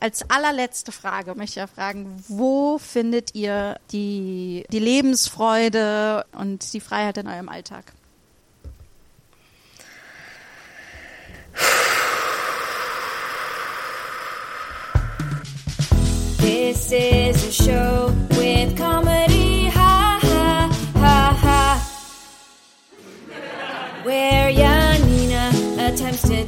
als allerletzte Frage möchte ich ja fragen, wo findet ihr die, die Lebensfreude und die Freiheit in eurem Alltag? This is a show with comedy, ha ha ha ha. Where Janina attempts to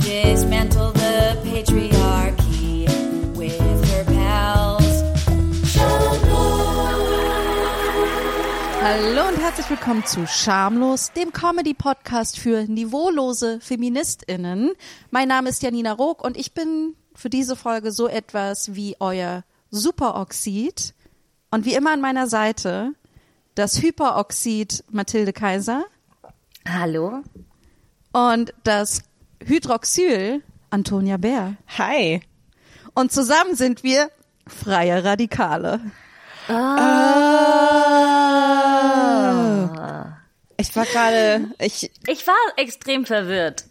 herzlich willkommen zu Schamlos, dem Comedy-Podcast für niveaulose FeministInnen. Mein Name ist Janina Rook und ich bin für diese Folge so etwas wie euer Superoxid. Und wie immer an meiner Seite das Hyperoxid Mathilde Kaiser Hallo? und das Hydroxyl Antonia Bär. Hi. Und zusammen sind wir freie Radikale. Ich war gerade, ich, Ich war extrem verwirrt.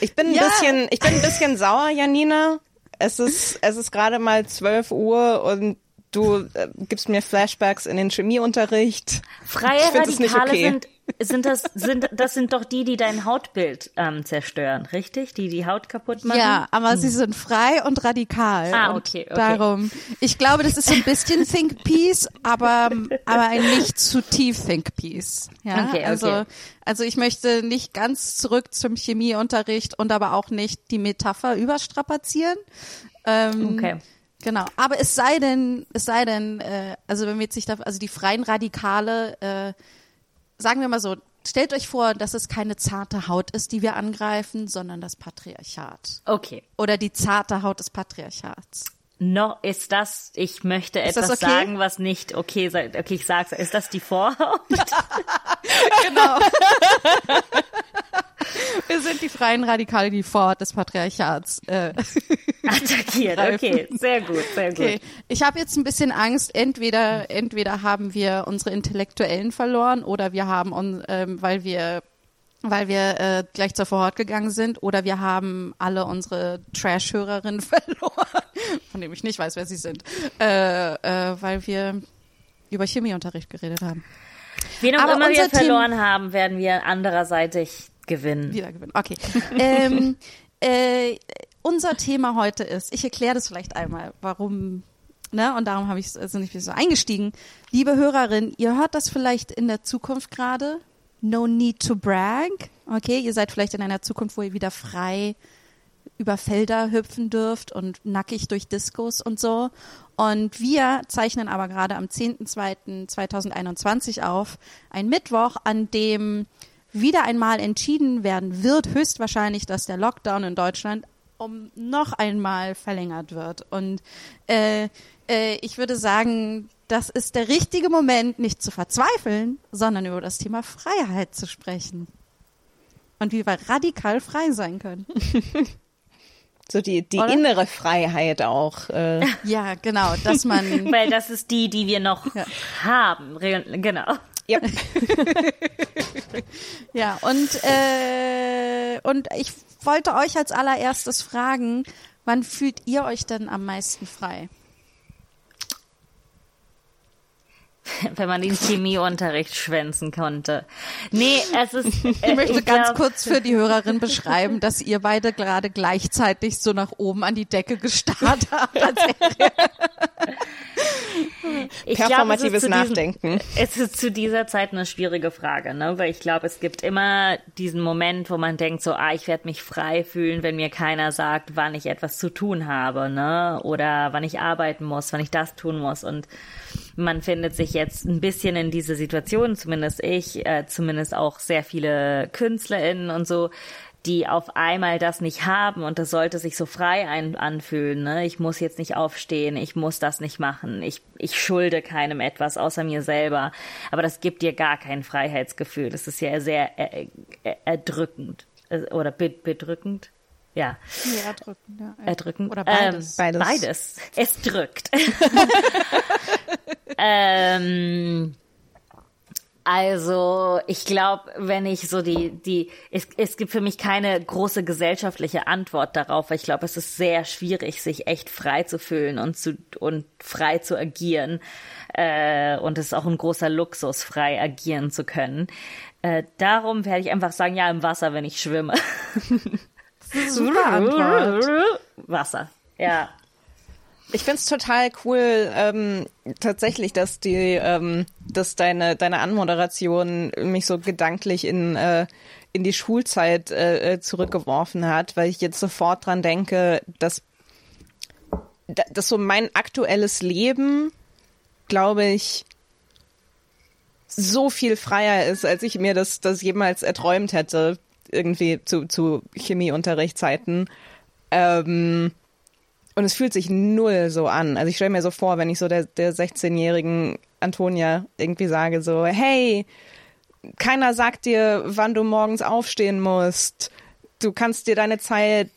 ich bin ein Ja. bisschen, ich bin ein bisschen sauer, Janina. Es ist, es ist gerade mal 12 Uhr und du äh, gibst mir Flashbacks in den Chemieunterricht. Freie Radikale okay. sind, sind das, sind, das sind doch die, die dein Hautbild ähm, zerstören, richtig? Die die Haut kaputt machen? Ja, aber sie sind frei und radikal. Ah, okay, okay. Darum. Ich glaube, das ist so ein bisschen Think Piece, aber, aber ein nicht zu tief Think Piece. Ja, Okay, okay. also, also ich möchte nicht ganz zurück zum Chemieunterricht und aber auch nicht die Metapher überstrapazieren. Ähm, Okay. Genau, aber es sei denn, es sei denn, äh, also wenn wir jetzt sich da, also die freien Radikale, äh, sagen wir mal so, stellt euch vor, dass es keine zarte Haut ist, die wir angreifen, sondern das Patriarchat. Okay. Oder die zarte Haut des Patriarchats. No, ist das, ich möchte Ist etwas okay? sagen, was nicht okay. Okay, ich sag's. Ist das die Vorhaut? Genau. wir sind die freien Radikale, die Vorhaut des Patriarchats. Äh, Attackiert. Okay, sehr gut, sehr gut. Okay, ich habe jetzt ein bisschen Angst. Entweder, entweder haben wir unsere Intellektuellen verloren oder wir haben uns, ähm, weil wir, weil wir äh, gleich zur Vorhaut gegangen sind, oder wir haben alle unsere Trash-Hörerinnen verloren, von dem ich nicht weiß, wer sie sind, äh, äh, weil wir über Chemieunterricht geredet haben. Wen auch Aber immer wir unser Team- verloren haben, werden wir andererseitig gewinnen. Wieder gewinnen. Okay. ähm, äh, unser Thema heute ist, ich erkläre das vielleicht einmal, warum, ne, und darum habe ich also nicht so eingestiegen. Liebe Hörerin, ihr hört das vielleicht in der Zukunft gerade. No need to brag. Okay, ihr seid vielleicht in einer Zukunft, wo ihr wieder frei über Felder hüpfen dürft und nackig durch Diskos und so. Und wir zeichnen aber gerade am 10.2.2021 auf, ein Mittwoch, an dem wieder einmal entschieden werden wird, höchstwahrscheinlich, dass der Lockdown in Deutschland um noch einmal verlängert wird. Und äh, äh, ich würde sagen, das ist der richtige Moment, nicht zu verzweifeln, sondern über das Thema Freiheit zu sprechen. Und wie wir radikal frei sein können. So die, die Oder? innere Freiheit auch. Äh, Ja, genau, dass man Weil das ist die, die wir noch Ja. haben. Genau. Ja. Ja, und, äh, und ich wollte euch als allererstes fragen, wann fühlt ihr euch denn am meisten frei? Wenn man den Chemieunterricht schwänzen konnte. Nee, es ist. äh, Ich möchte ganz glaub, kurz für die Hörerin beschreiben, dass ihr beide gerade gleichzeitig so nach oben an die Decke gestarrt habt. Ich glaub, Performatives es ist zu diesem- Nachdenken. Es ist zu dieser Zeit eine schwierige Frage, ne? Weil ich glaube, es gibt immer diesen Moment, wo man denkt, so, ah, ich werde mich frei fühlen, wenn mir keiner sagt, wann ich etwas zu tun habe, ne? Oder wann ich arbeiten muss, wann ich das tun muss. Und man findet sich jetzt ein bisschen in diese Situation, zumindest ich, äh, zumindest auch sehr viele KünstlerInnen und so, die auf einmal das nicht haben und das sollte sich so frei ein anfühlen. Ne? Ich muss jetzt nicht aufstehen, ich muss das nicht machen, ich, ich schulde keinem etwas außer mir selber. Aber das gibt dir gar kein Freiheitsgefühl. Das ist ja sehr er, er, erdrückend Äh, oder be bedrückend. Ja, ja, erdrücken, ja. erdrückend. Oder beides. Ähm, Beides. Beides. Es drückt. ähm, Also, ich glaube, wenn ich so die, die, es, es gibt für mich keine große gesellschaftliche Antwort darauf, weil ich glaube, es ist sehr schwierig, sich echt frei zu fühlen und zu, und frei zu agieren. Äh, und es ist auch ein großer Luxus, frei agieren zu können. Äh, darum werde ich einfach sagen, ja, im Wasser, wenn ich schwimme. Super Antwort. Wasser, ja. Ich find's total cool, ähm, tatsächlich, dass die, ähm, dass deine deine Anmoderation mich so gedanklich in äh, in die Schulzeit äh, äh zurückgeworfen hat, weil ich jetzt sofort dran denke, dass dass so mein aktuelles Leben, glaube ich, so viel freier ist, als ich mir das das jemals erträumt hätte, irgendwie zu zu Chemieunterrichtszeiten. Ähm, und es fühlt sich null so an. Also ich stelle mir so vor, wenn ich so der, der 16-jährigen Antonia irgendwie sage so, hey, keiner sagt dir, wann du morgens aufstehen musst. Du kannst dir deine Zeit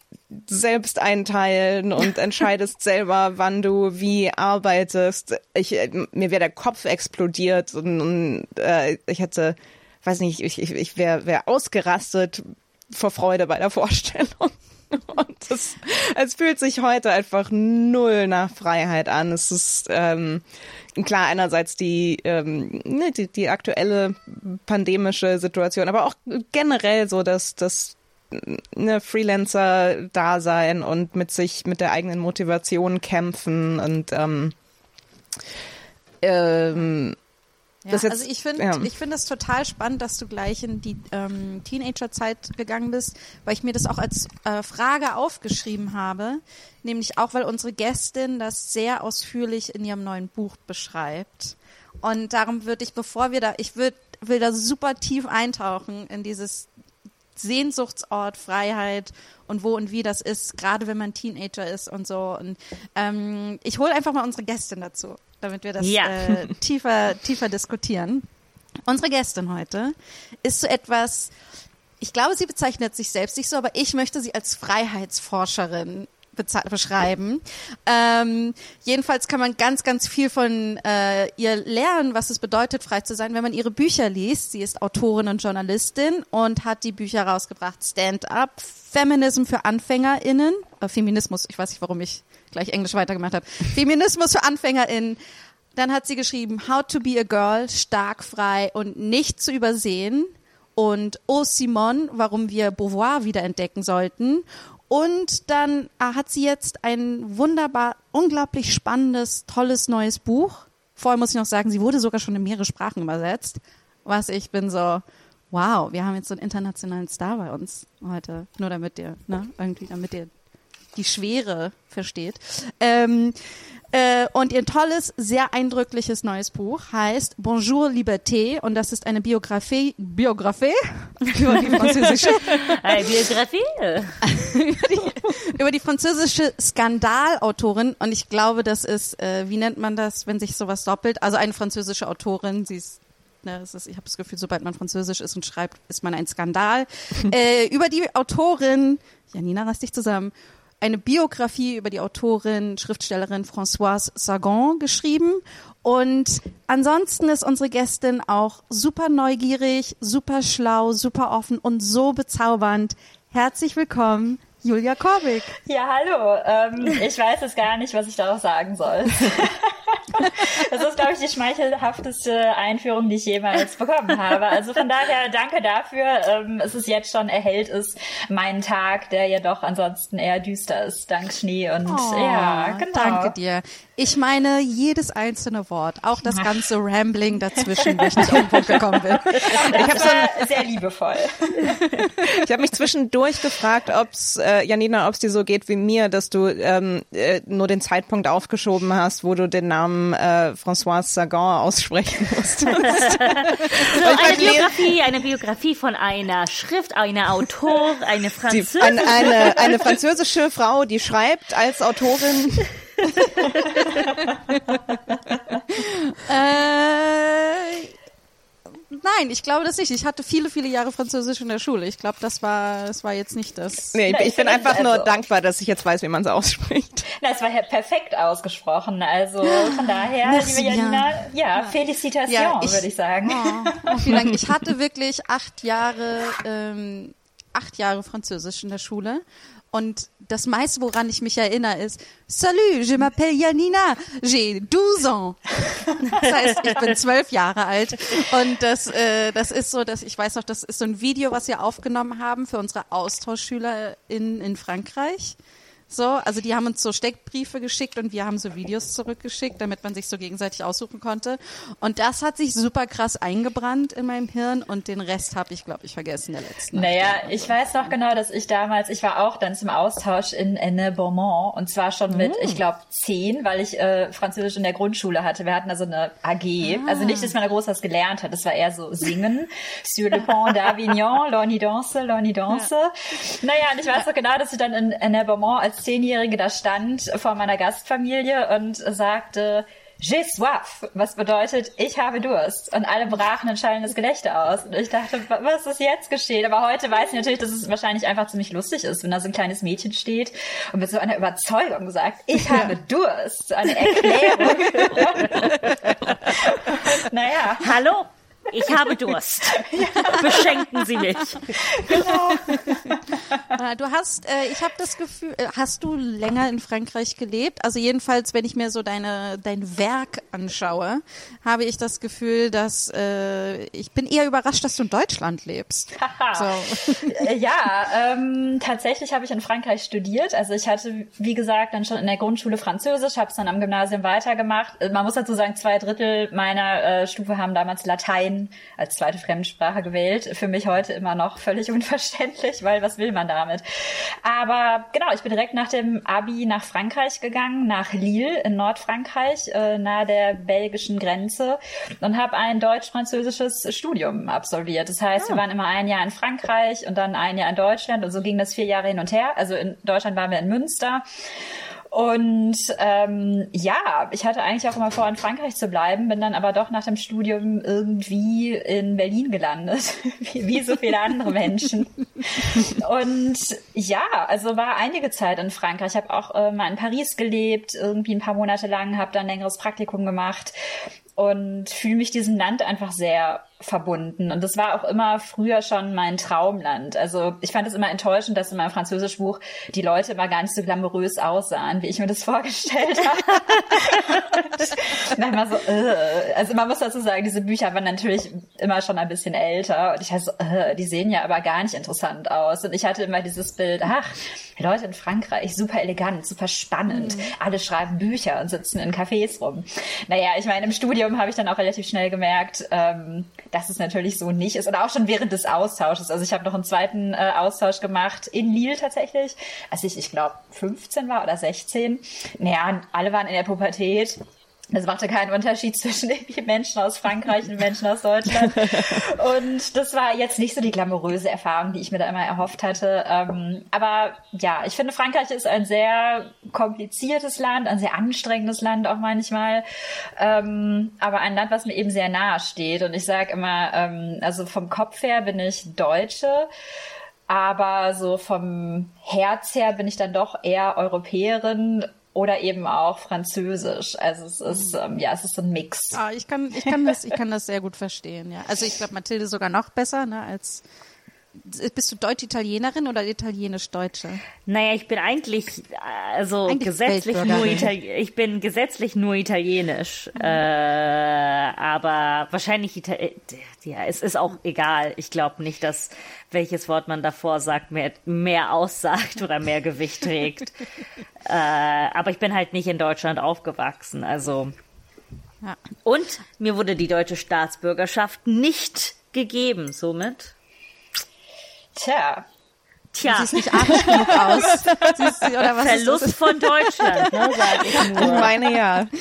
selbst einteilen und entscheidest selber, wann du wie arbeitest. Ich, mir wäre der Kopf explodiert und, und äh, ich hätte, weiß nicht, ich, ich, ich wäre wär ausgerastet vor Freude bei der Vorstellung. Und das, es fühlt sich heute einfach null nach Freiheit an. Es ist ähm, klar einerseits die, ähm, ne, die, die aktuelle pandemische Situation, aber auch generell so, dass das ne, Freelancer-Dasein und mit sich, mit der eigenen Motivation kämpfen und ähm, ähm, ja, jetzt, also ich finde, ja. ich finde es total spannend, dass du gleich in die ähm, Teenagerzeit gegangen bist, weil ich mir das auch als äh, Frage aufgeschrieben habe, nämlich auch, weil unsere Gästin das sehr ausführlich in ihrem neuen Buch beschreibt. Und darum würde ich, bevor wir da, ich würde, will da super tief eintauchen in dieses Sehnsuchtsort, Freiheit und wo und wie das ist, gerade wenn man Teenager ist und so. Und ähm, ich hole einfach mal unsere Gästin dazu damit wir das ja. äh, tiefer, tiefer diskutieren. Unsere Gästin heute ist so etwas, ich glaube, sie bezeichnet sich selbst nicht so, aber ich möchte sie als Freiheitsforscherin beschreiben. Ähm, jedenfalls kann man ganz, ganz viel von äh, ihr lernen, was es bedeutet, frei zu sein, wenn man ihre Bücher liest. Sie ist Autorin und Journalistin und hat die Bücher rausgebracht Stand Up, Feminism für AnfängerInnen, äh, Feminismus, ich weiß nicht, warum ich gleich Englisch weitergemacht habe. Feminismus für AnfängerInnen. Dann hat sie geschrieben How to be a Girl, stark, frei und nicht zu übersehen. Und Oh Simon, warum wir Beauvoir wiederentdecken sollten. Und dann ah, hat sie jetzt ein wunderbar, unglaublich spannendes, tolles neues Buch. Vorher muss ich noch sagen, sie wurde sogar schon in mehrere Sprachen übersetzt. Was ich bin so, wow, wir haben jetzt so einen internationalen Star bei uns heute. Nur damit ihr, ne, irgendwie, damit ihr die Schwere versteht. Ähm, äh, und ihr tolles, sehr eindrückliches neues Buch heißt Bonjour Liberté und das ist eine Biografie, Biografie über die französische eine Biografie über, die, über die französische Skandalautorin und ich glaube, das ist, äh, wie nennt man das, wenn sich sowas doppelt? Also eine französische Autorin, sie ist Ne, ist, ich habe das Gefühl, sobald man Französisch ist und schreibt, ist man ein Skandal. äh, über die Autorin, Janina, reiß dich zusammen, eine Biografie über die Autorin, Schriftstellerin Françoise Sagan geschrieben. Und ansonsten ist unsere Gästin auch super neugierig, super schlau, super offen und so bezaubernd. Herzlich willkommen, Julia Korbig. Ja, hallo. Ähm, ich weiß jetzt gar nicht, was ich darauf sagen soll. das ist, glaube ich, die schmeichelhafteste Einführung, die ich jemals bekommen habe. Also von daher danke dafür. Ähm, es ist jetzt schon erhellt ist mein Tag, der ja doch ansonsten eher düster ist, dank Schnee und oh, ja, genau. Danke dir. Ich meine jedes einzelne Wort, auch das ganze Rambling dazwischen, wo ich nicht auf den Punkt gekommen bin. Ich habe so sehr liebevoll. ich habe mich zwischendurch gefragt, ob's äh, Janina, ob's dir so geht wie mir, dass du ähm, äh, nur den Zeitpunkt aufgeschoben hast, wo du den Namen äh, Françoise Sagan aussprechen musstest. so eine Biografie, eine Biografie von einer Schrift, einer Autor, eine französische, die, eine, eine, eine französische Frau, die schreibt als Autorin. Äh, Nein, ich glaube das nicht. Ich hatte viele, viele Jahre Französisch in der Schule. Ich glaube, das war, das war jetzt nicht das. Nee, Na, ich, ich bin einfach nur also- dankbar, dass ich jetzt weiß, wie man es ausspricht. Na, es war ja perfekt ausgesprochen. Also von daher, Merci liebe. Janina, ja, Felicitation, Ja, ich- würde ich sagen. Oh, vielen Dank. Ich hatte wirklich acht Jahre, ähm, acht Jahre Französisch in der Schule. Und das meiste, woran ich mich erinnere, ist Salut, je m'appelle Janina, j'ai 12 ans. Das heißt, ich bin zwölf Jahre alt. Und das, äh, das ist so, dass ich weiß noch, das ist so ein Video, was wir aufgenommen haben für unsere Austauschschüler in, in Frankreich. So, also die haben uns so Steckbriefe geschickt und wir haben so Videos zurückgeschickt, damit man sich so gegenseitig aussuchen konnte. Und das hat sich super krass eingebrannt in meinem Hirn und den Rest habe ich, glaube ich, vergessen der letzten Nacht. Naja, ich weiß noch genau, dass ich damals, ich war auch dann zum Austausch in Enne Beaumont und zwar schon mit, ich glaube, zehn, weil ich äh, Französisch in der Grundschule hatte. Wir hatten also eine AG. Also nicht, dass man da groß was gelernt hat. Das war eher so Singen. Sur le pont d'Avignon, l'on y danse, l'on y danse. Naja, und ich weiß noch genau, dass ich dann in Enne Beaumont als Zehnjährige da stand vor meiner Gastfamilie und sagte, J'ai soif, was bedeutet, ich habe Durst. Und alle brachen ein schallendes Gelächter aus. Und ich dachte, wa- was ist jetzt geschehen? Aber heute weiß ich natürlich, dass es wahrscheinlich einfach ziemlich lustig ist, wenn da so ein kleines Mädchen steht und mit so einer Überzeugung sagt, ich habe Durst. Eine Erklärung. naja, Hallo, ich habe Durst. Beschenken Sie mich. Ah, Du hast, äh, ich habe das Gefühl, äh, hast du länger in Frankreich gelebt? Also jedenfalls, wenn ich mir so deine dein Werk anschaue, habe ich das Gefühl, dass äh, ich bin eher überrascht, dass du in Deutschland lebst. So. Äh, Ja, ähm, tatsächlich habe ich in Frankreich studiert. Also ich hatte, wie gesagt, dann schon in der Grundschule Französisch, habe es dann am Gymnasium weitergemacht. Äh, Man muss dazu sagen, zwei Drittel meiner äh, Stufe haben damals Latein als zweite Fremdsprache gewählt. Für mich heute immer noch völlig unverständlich, weil was will man damit? Aber genau, ich bin direkt nach dem Abi nach Frankreich gegangen, nach Lille in Nordfrankreich, äh, nahe der belgischen Grenze und habe ein deutsch-französisches Studium absolviert. Das heißt, wir waren immer ein Jahr in Frankreich und dann ein Jahr in Deutschland und so ging das vier Jahre hin und her. Also in Deutschland waren wir in Münster. Und ähm, ja, ich hatte eigentlich auch immer vor, in Frankreich zu bleiben, bin dann aber doch nach dem Studium irgendwie in Berlin gelandet, wie, wie so viele andere Menschen. Und ja, also war einige Zeit in Frankreich. Ich habe auch äh, mal in Paris gelebt, irgendwie ein paar Monate lang, habe dann ein längeres Praktikum gemacht und fühle mich diesem Land einfach sehr verbunden. Und das war auch immer früher schon mein Traumland. Also ich fand es immer enttäuschend, dass in meinem Französischbuch die Leute immer gar nicht so glamourös aussahen, wie ich mir das vorgestellt habe. Und dann immer so, äh. also man muss dazu sagen, diese Bücher waren natürlich immer schon ein bisschen älter und ich hatte so, äh, die sehen ja aber gar nicht interessant aus. Und ich hatte immer dieses Bild, ach, Leute in Frankreich, super elegant, super spannend. Alle schreiben Bücher und sitzen in Cafés rum. Naja, ich meine, im Studium habe ich dann auch relativ schnell gemerkt, ähm, dass es natürlich so nicht ist. Und auch schon während des Austausches. Also ich habe noch einen zweiten äh, Austausch gemacht in Lille tatsächlich, als ich, ich glaube, 15 war oder 16. Naja, alle waren in der Pubertät. Das machte keinen Unterschied zwischen irgendwie Menschen aus Frankreich und Menschen aus Deutschland. Und das war jetzt nicht so die glamouröse Erfahrung, die ich mir da immer erhofft hatte. Ähm, aber ja, ich finde, Frankreich ist ein sehr kompliziertes Land, ein sehr anstrengendes Land auch manchmal. Ähm, aber ein Land, was mir eben sehr nahe steht. Und ich sage immer, ähm, also vom Kopf her bin ich Deutsche. Aber so vom Herz her bin ich dann doch eher Europäerin oder eben auch Französisch. Also es ist, ähm, ja, es ist ein Mix. Ah, ich kann, ich kann das, ich kann das sehr gut verstehen, ja. Also ich glaube, Mathilde sogar noch besser, ne, als bist du Deutsch-Italienerin oder Italienisch-Deutsche? Naja, ich bin eigentlich, also Eigentlich gesetzlich nur. Itali ich bin gesetzlich nur italienisch, äh, aber wahrscheinlich Ita ja, es ist auch egal. Ich glaube nicht, dass welches Wort man davor sagt mehr mehr aussagt oder mehr Gewicht trägt. äh, aber ich bin halt nicht in Deutschland aufgewachsen, also Ja. und mir wurde die deutsche Staatsbürgerschaft nicht gegeben, somit. Tja, Tja, siehst nicht arisch genug aus. Ist Verlust von Deutschland, ne, ich Ich meine ja.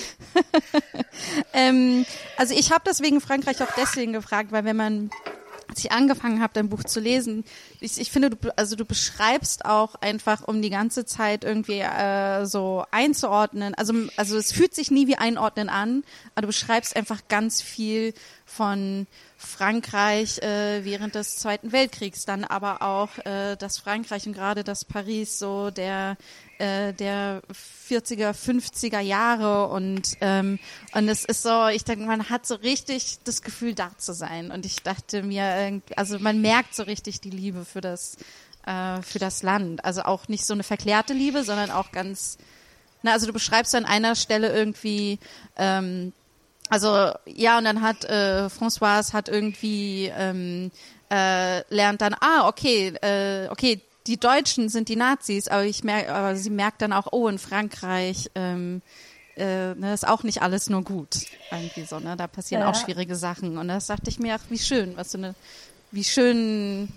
Ähm, also ich habe deswegen Frankreich auch deswegen gefragt, weil wenn man als ich angefangen habe, dein Buch zu lesen, ich, ich finde, du, also du beschreibst auch einfach, um die ganze Zeit irgendwie äh, so einzuordnen. Also, also es fühlt sich nie wie einordnen an, aber du beschreibst einfach ganz viel von Frankreich äh, während des Zweiten Weltkriegs, dann aber auch äh, das Frankreich und gerade das Paris so der äh, der 40er, 50er Jahre und ähm, und es ist so, ich denke, man hat so richtig das Gefühl, da zu sein. Und ich dachte mir, also man merkt so richtig die Liebe für das äh, für das Land, also auch nicht so eine verklärte Liebe, sondern auch ganz na, also du beschreibst an einer Stelle irgendwie ähm, also ja, und dann hat äh, Françoise hat irgendwie ähm, äh, lernt dann, ah, okay, äh, okay, die Deutschen sind die Nazis, aber ich merke, aber sie merkt dann auch, oh, in Frankreich ähm, äh, ne, ist auch nicht alles nur gut. Irgendwie so, ne? Da passieren Ja. auch schwierige Sachen. Und das dachte ich mir, ach, wie schön, was so eine, wie schön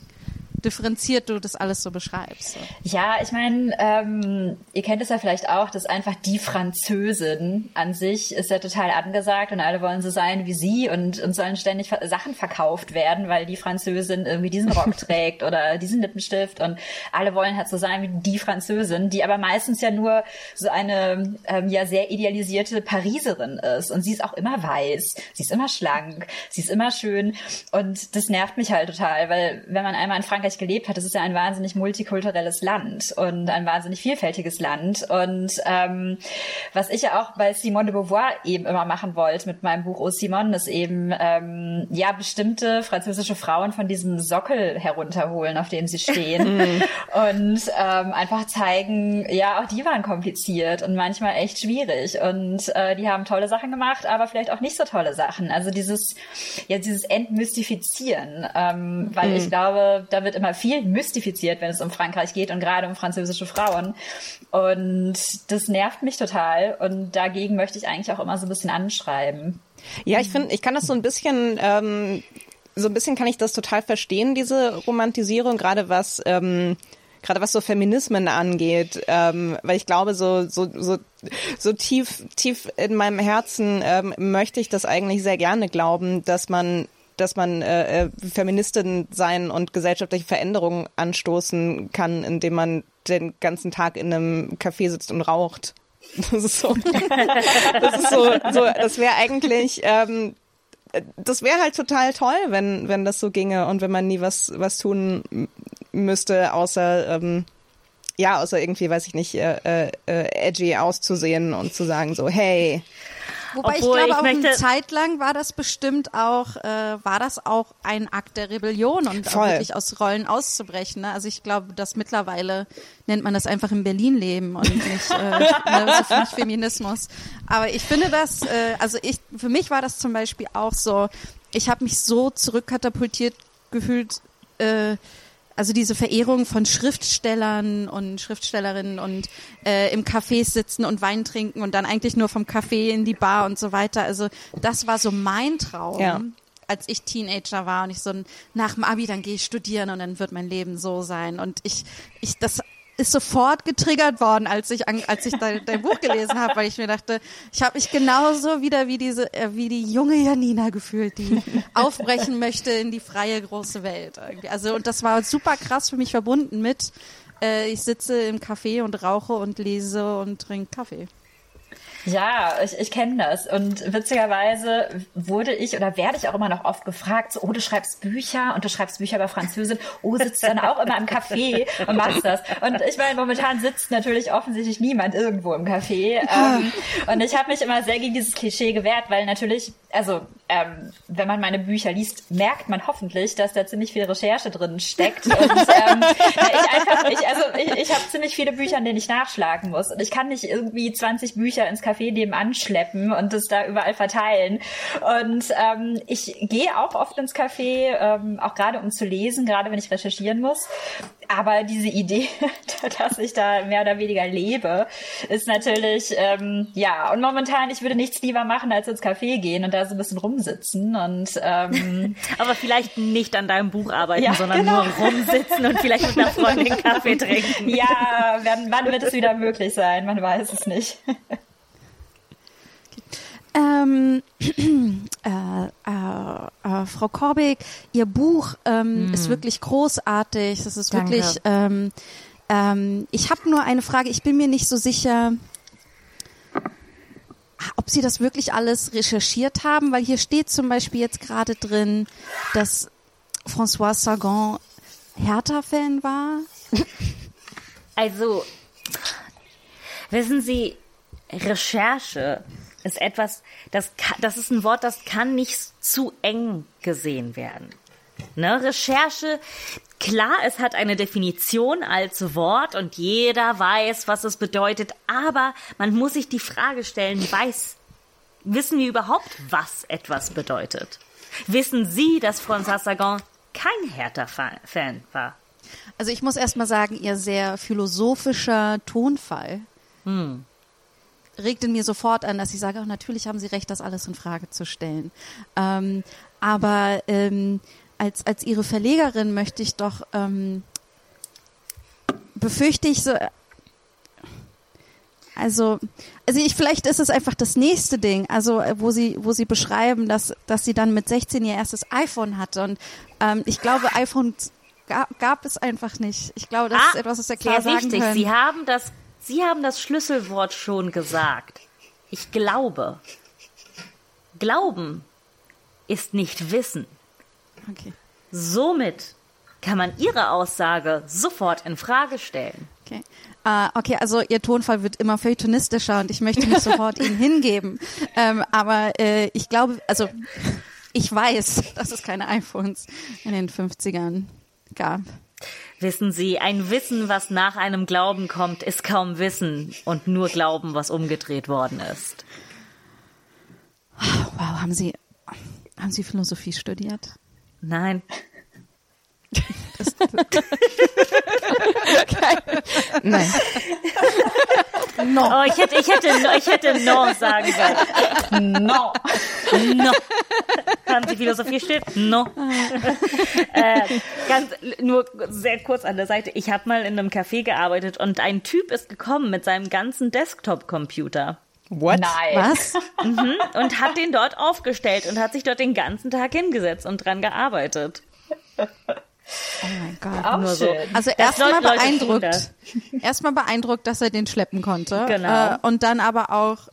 differenziert du das alles so beschreibst. So. Ja, ich meine, ähm, ihr kennt es ja vielleicht auch, dass einfach die Französin an sich ist ja total angesagt und alle wollen so sein wie sie und, und sollen ständig Sachen verkauft werden, weil die Französin irgendwie diesen Rock trägt oder diesen Lippenstift und alle wollen halt so sein wie die Französin, die aber meistens ja nur so eine ähm, ja sehr idealisierte Pariserin ist und sie ist auch immer weiß, sie ist immer schlank, sie ist immer schön und das nervt mich halt total, weil wenn man einmal in Frankreich gelebt hat, das ist ja ein wahnsinnig multikulturelles Land und ein wahnsinnig vielfältiges Land. Und ähm, was ich ja auch bei Simone de Beauvoir eben immer machen wollte mit meinem Buch O Simone, ist eben ähm, ja bestimmte französische Frauen von diesem Sockel herunterholen, auf dem sie stehen. Und ähm, einfach zeigen, ja auch die waren kompliziert und manchmal echt schwierig. Und äh, die haben tolle Sachen gemacht, aber vielleicht auch nicht so tolle Sachen. Also dieses ja dieses Entmystifizieren, ähm, weil ich glaube, da wird immer viel mystifiziert, wenn es um Frankreich geht und gerade um französische Frauen. Und das nervt mich total. Und dagegen möchte ich eigentlich auch immer so ein bisschen anschreiben. Ja, ich finde, ich kann das so ein bisschen, ähm, so ein bisschen kann ich das total verstehen, diese Romantisierung, gerade was, ähm, gerade was so Feminismen angeht, ähm, weil ich glaube, so, so, so, so tief, tief in meinem Herzen ähm, möchte ich das eigentlich sehr gerne glauben, dass man dass man äh, äh, Feministin sein und gesellschaftliche Veränderungen anstoßen kann, indem man den ganzen Tag in einem Café sitzt und raucht. Das ist so, das so, so das wäre eigentlich, ähm, das wäre halt total toll, wenn, wenn das so ginge und wenn man nie was, was tun müsste, außer, ähm, ja, außer irgendwie, weiß ich nicht, äh, äh, edgy auszusehen und zu sagen so, hey, Wobei Obwohl, ich glaube, ich auch eine möchte- Zeit lang war das bestimmt auch, äh, war das auch ein Akt der Rebellion und auch wirklich aus Rollen auszubrechen. Ne? Also ich glaube, das mittlerweile nennt man das einfach in Berlin leben und nicht, äh, ne, so nicht Feminismus. Aber ich finde das, äh, also ich, für mich war das zum Beispiel auch so, ich habe mich so zurückkatapultiert gefühlt, äh, also diese Verehrung von Schriftstellern und Schriftstellerinnen und äh, im Café sitzen und Wein trinken und dann eigentlich nur vom Café in die Bar und so weiter. Also das war so mein Traum. Ja. Als ich Teenager war und ich so nach dem Abi, dann gehe ich studieren und dann wird mein Leben so sein. Und ich, ich, das ist sofort getriggert worden, als ich an, als ich dein, dein Buch gelesen habe, weil ich mir dachte, ich habe mich genauso wieder wie diese äh, wie die junge Janina gefühlt, die aufbrechen möchte in die freie große Welt. Irgendwie. Also und das war super krass für mich verbunden mit äh, ich sitze im Café und rauche und lese und trinke Kaffee. Ja, ich, ich kenne das. Und witzigerweise wurde ich oder werde ich auch immer noch oft gefragt, so, oh, du schreibst Bücher und du schreibst Bücher über Französin. Oh, sitzt dann auch immer im Café und machst das. Und ich meine, momentan sitzt natürlich offensichtlich niemand irgendwo im Café. Ähm, und ich habe mich immer sehr gegen dieses Klischee gewehrt, weil natürlich, also ähm, wenn man meine Bücher liest, merkt man hoffentlich, dass da ziemlich viel Recherche drin steckt. Und ähm, ich einfach, ich, also ich, ich habe ziemlich viele Bücher, an denen ich nachschlagen muss. Und ich kann nicht irgendwie 20 Bücher ins Café nebenan schleppen und das da überall verteilen. Und ähm, ich gehe auch oft ins Café, ähm, auch gerade um zu lesen, gerade wenn ich recherchieren muss. Aber diese Idee, dass ich da mehr oder weniger lebe, ist natürlich, ähm, ja, und momentan, ich würde nichts lieber machen, als ins Café gehen und da so ein bisschen rumsitzen und ähm, Aber vielleicht nicht an deinem Buch arbeiten, Ja, sondern genau. nur rumsitzen und vielleicht mit einer Freundin Kaffee trinken. ja, wann, wann wird es wieder möglich sein? Man weiß es nicht. Ähm, äh, äh, äh, Frau Korbig, Ihr Buch ähm, ist wirklich großartig. Es ist Danke. wirklich. Ähm, ähm, ich habe nur eine Frage. Ich bin mir nicht so sicher, ob Sie das wirklich alles recherchiert haben, weil hier steht zum Beispiel jetzt gerade drin, dass François Sagan Hertha-Fan war. Also, wissen Sie, Recherche ist etwas, das, ka- das ist ein Wort, das kann nicht zu eng gesehen werden. Ne? Recherche, klar, es hat eine Definition als Wort und jeder weiß, was es bedeutet, aber man muss sich die Frage stellen, weiß, wissen wir überhaupt, was etwas bedeutet? Wissen Sie, dass François Sagan kein Hertha-Fan war? Also ich muss erst mal sagen, Ihr sehr philosophischer Tonfall regt in mir sofort an, dass ich sage, oh, natürlich haben Sie recht, das alles in Frage zu stellen. Ähm, aber ähm, als, als Ihre Verlegerin möchte ich doch, ähm, befürchte ich so, also, also ich, vielleicht ist es einfach das nächste Ding, also äh, wo sie, wo sie beschreiben, dass, dass sie dann mit 16 ihr erstes iPhone hatte und ähm, ich glaube, iPhone gab, gab es einfach nicht. Ich glaube, das ist etwas, was wir klar Ah, sehr sagen wichtig. können. Sie haben das, Sie haben das Schlüsselwort schon gesagt. Ich glaube. Glauben ist nicht Wissen. Okay. Somit kann man Ihre Aussage sofort in Frage stellen. Okay. Äh, okay, also Ihr Tonfall wird immer feuilletonistischer und ich möchte mich sofort Ihnen hingeben. Ähm, aber äh, ich glaube, also ich weiß, dass es keine iPhones in den 50ern gab. Wissen Sie, ein Wissen, was nach einem Glauben kommt, ist kaum Wissen und nur Glauben, was umgedreht worden ist. Wow, haben Sie, haben Sie Philosophie studiert? Nein. Nein. No. Oh, ich hätte, ich hätte, ich hätte no sagen sollen. No. No. Haben Sie Philosophie studiert? No. äh, ganz, nur sehr kurz an der Seite. Ich habe mal in einem Café gearbeitet und ein Typ ist gekommen mit seinem ganzen Desktop-Computer What? Nein. Was? und hat den dort aufgestellt und hat sich dort den ganzen Tag hingesetzt und dran gearbeitet. Oh mein Gott. Auch Nur so. schön. Also Das erstmal beeindruckt, erstmal beeindruckt, dass er den schleppen konnte. Genau. Äh, und dann aber auch,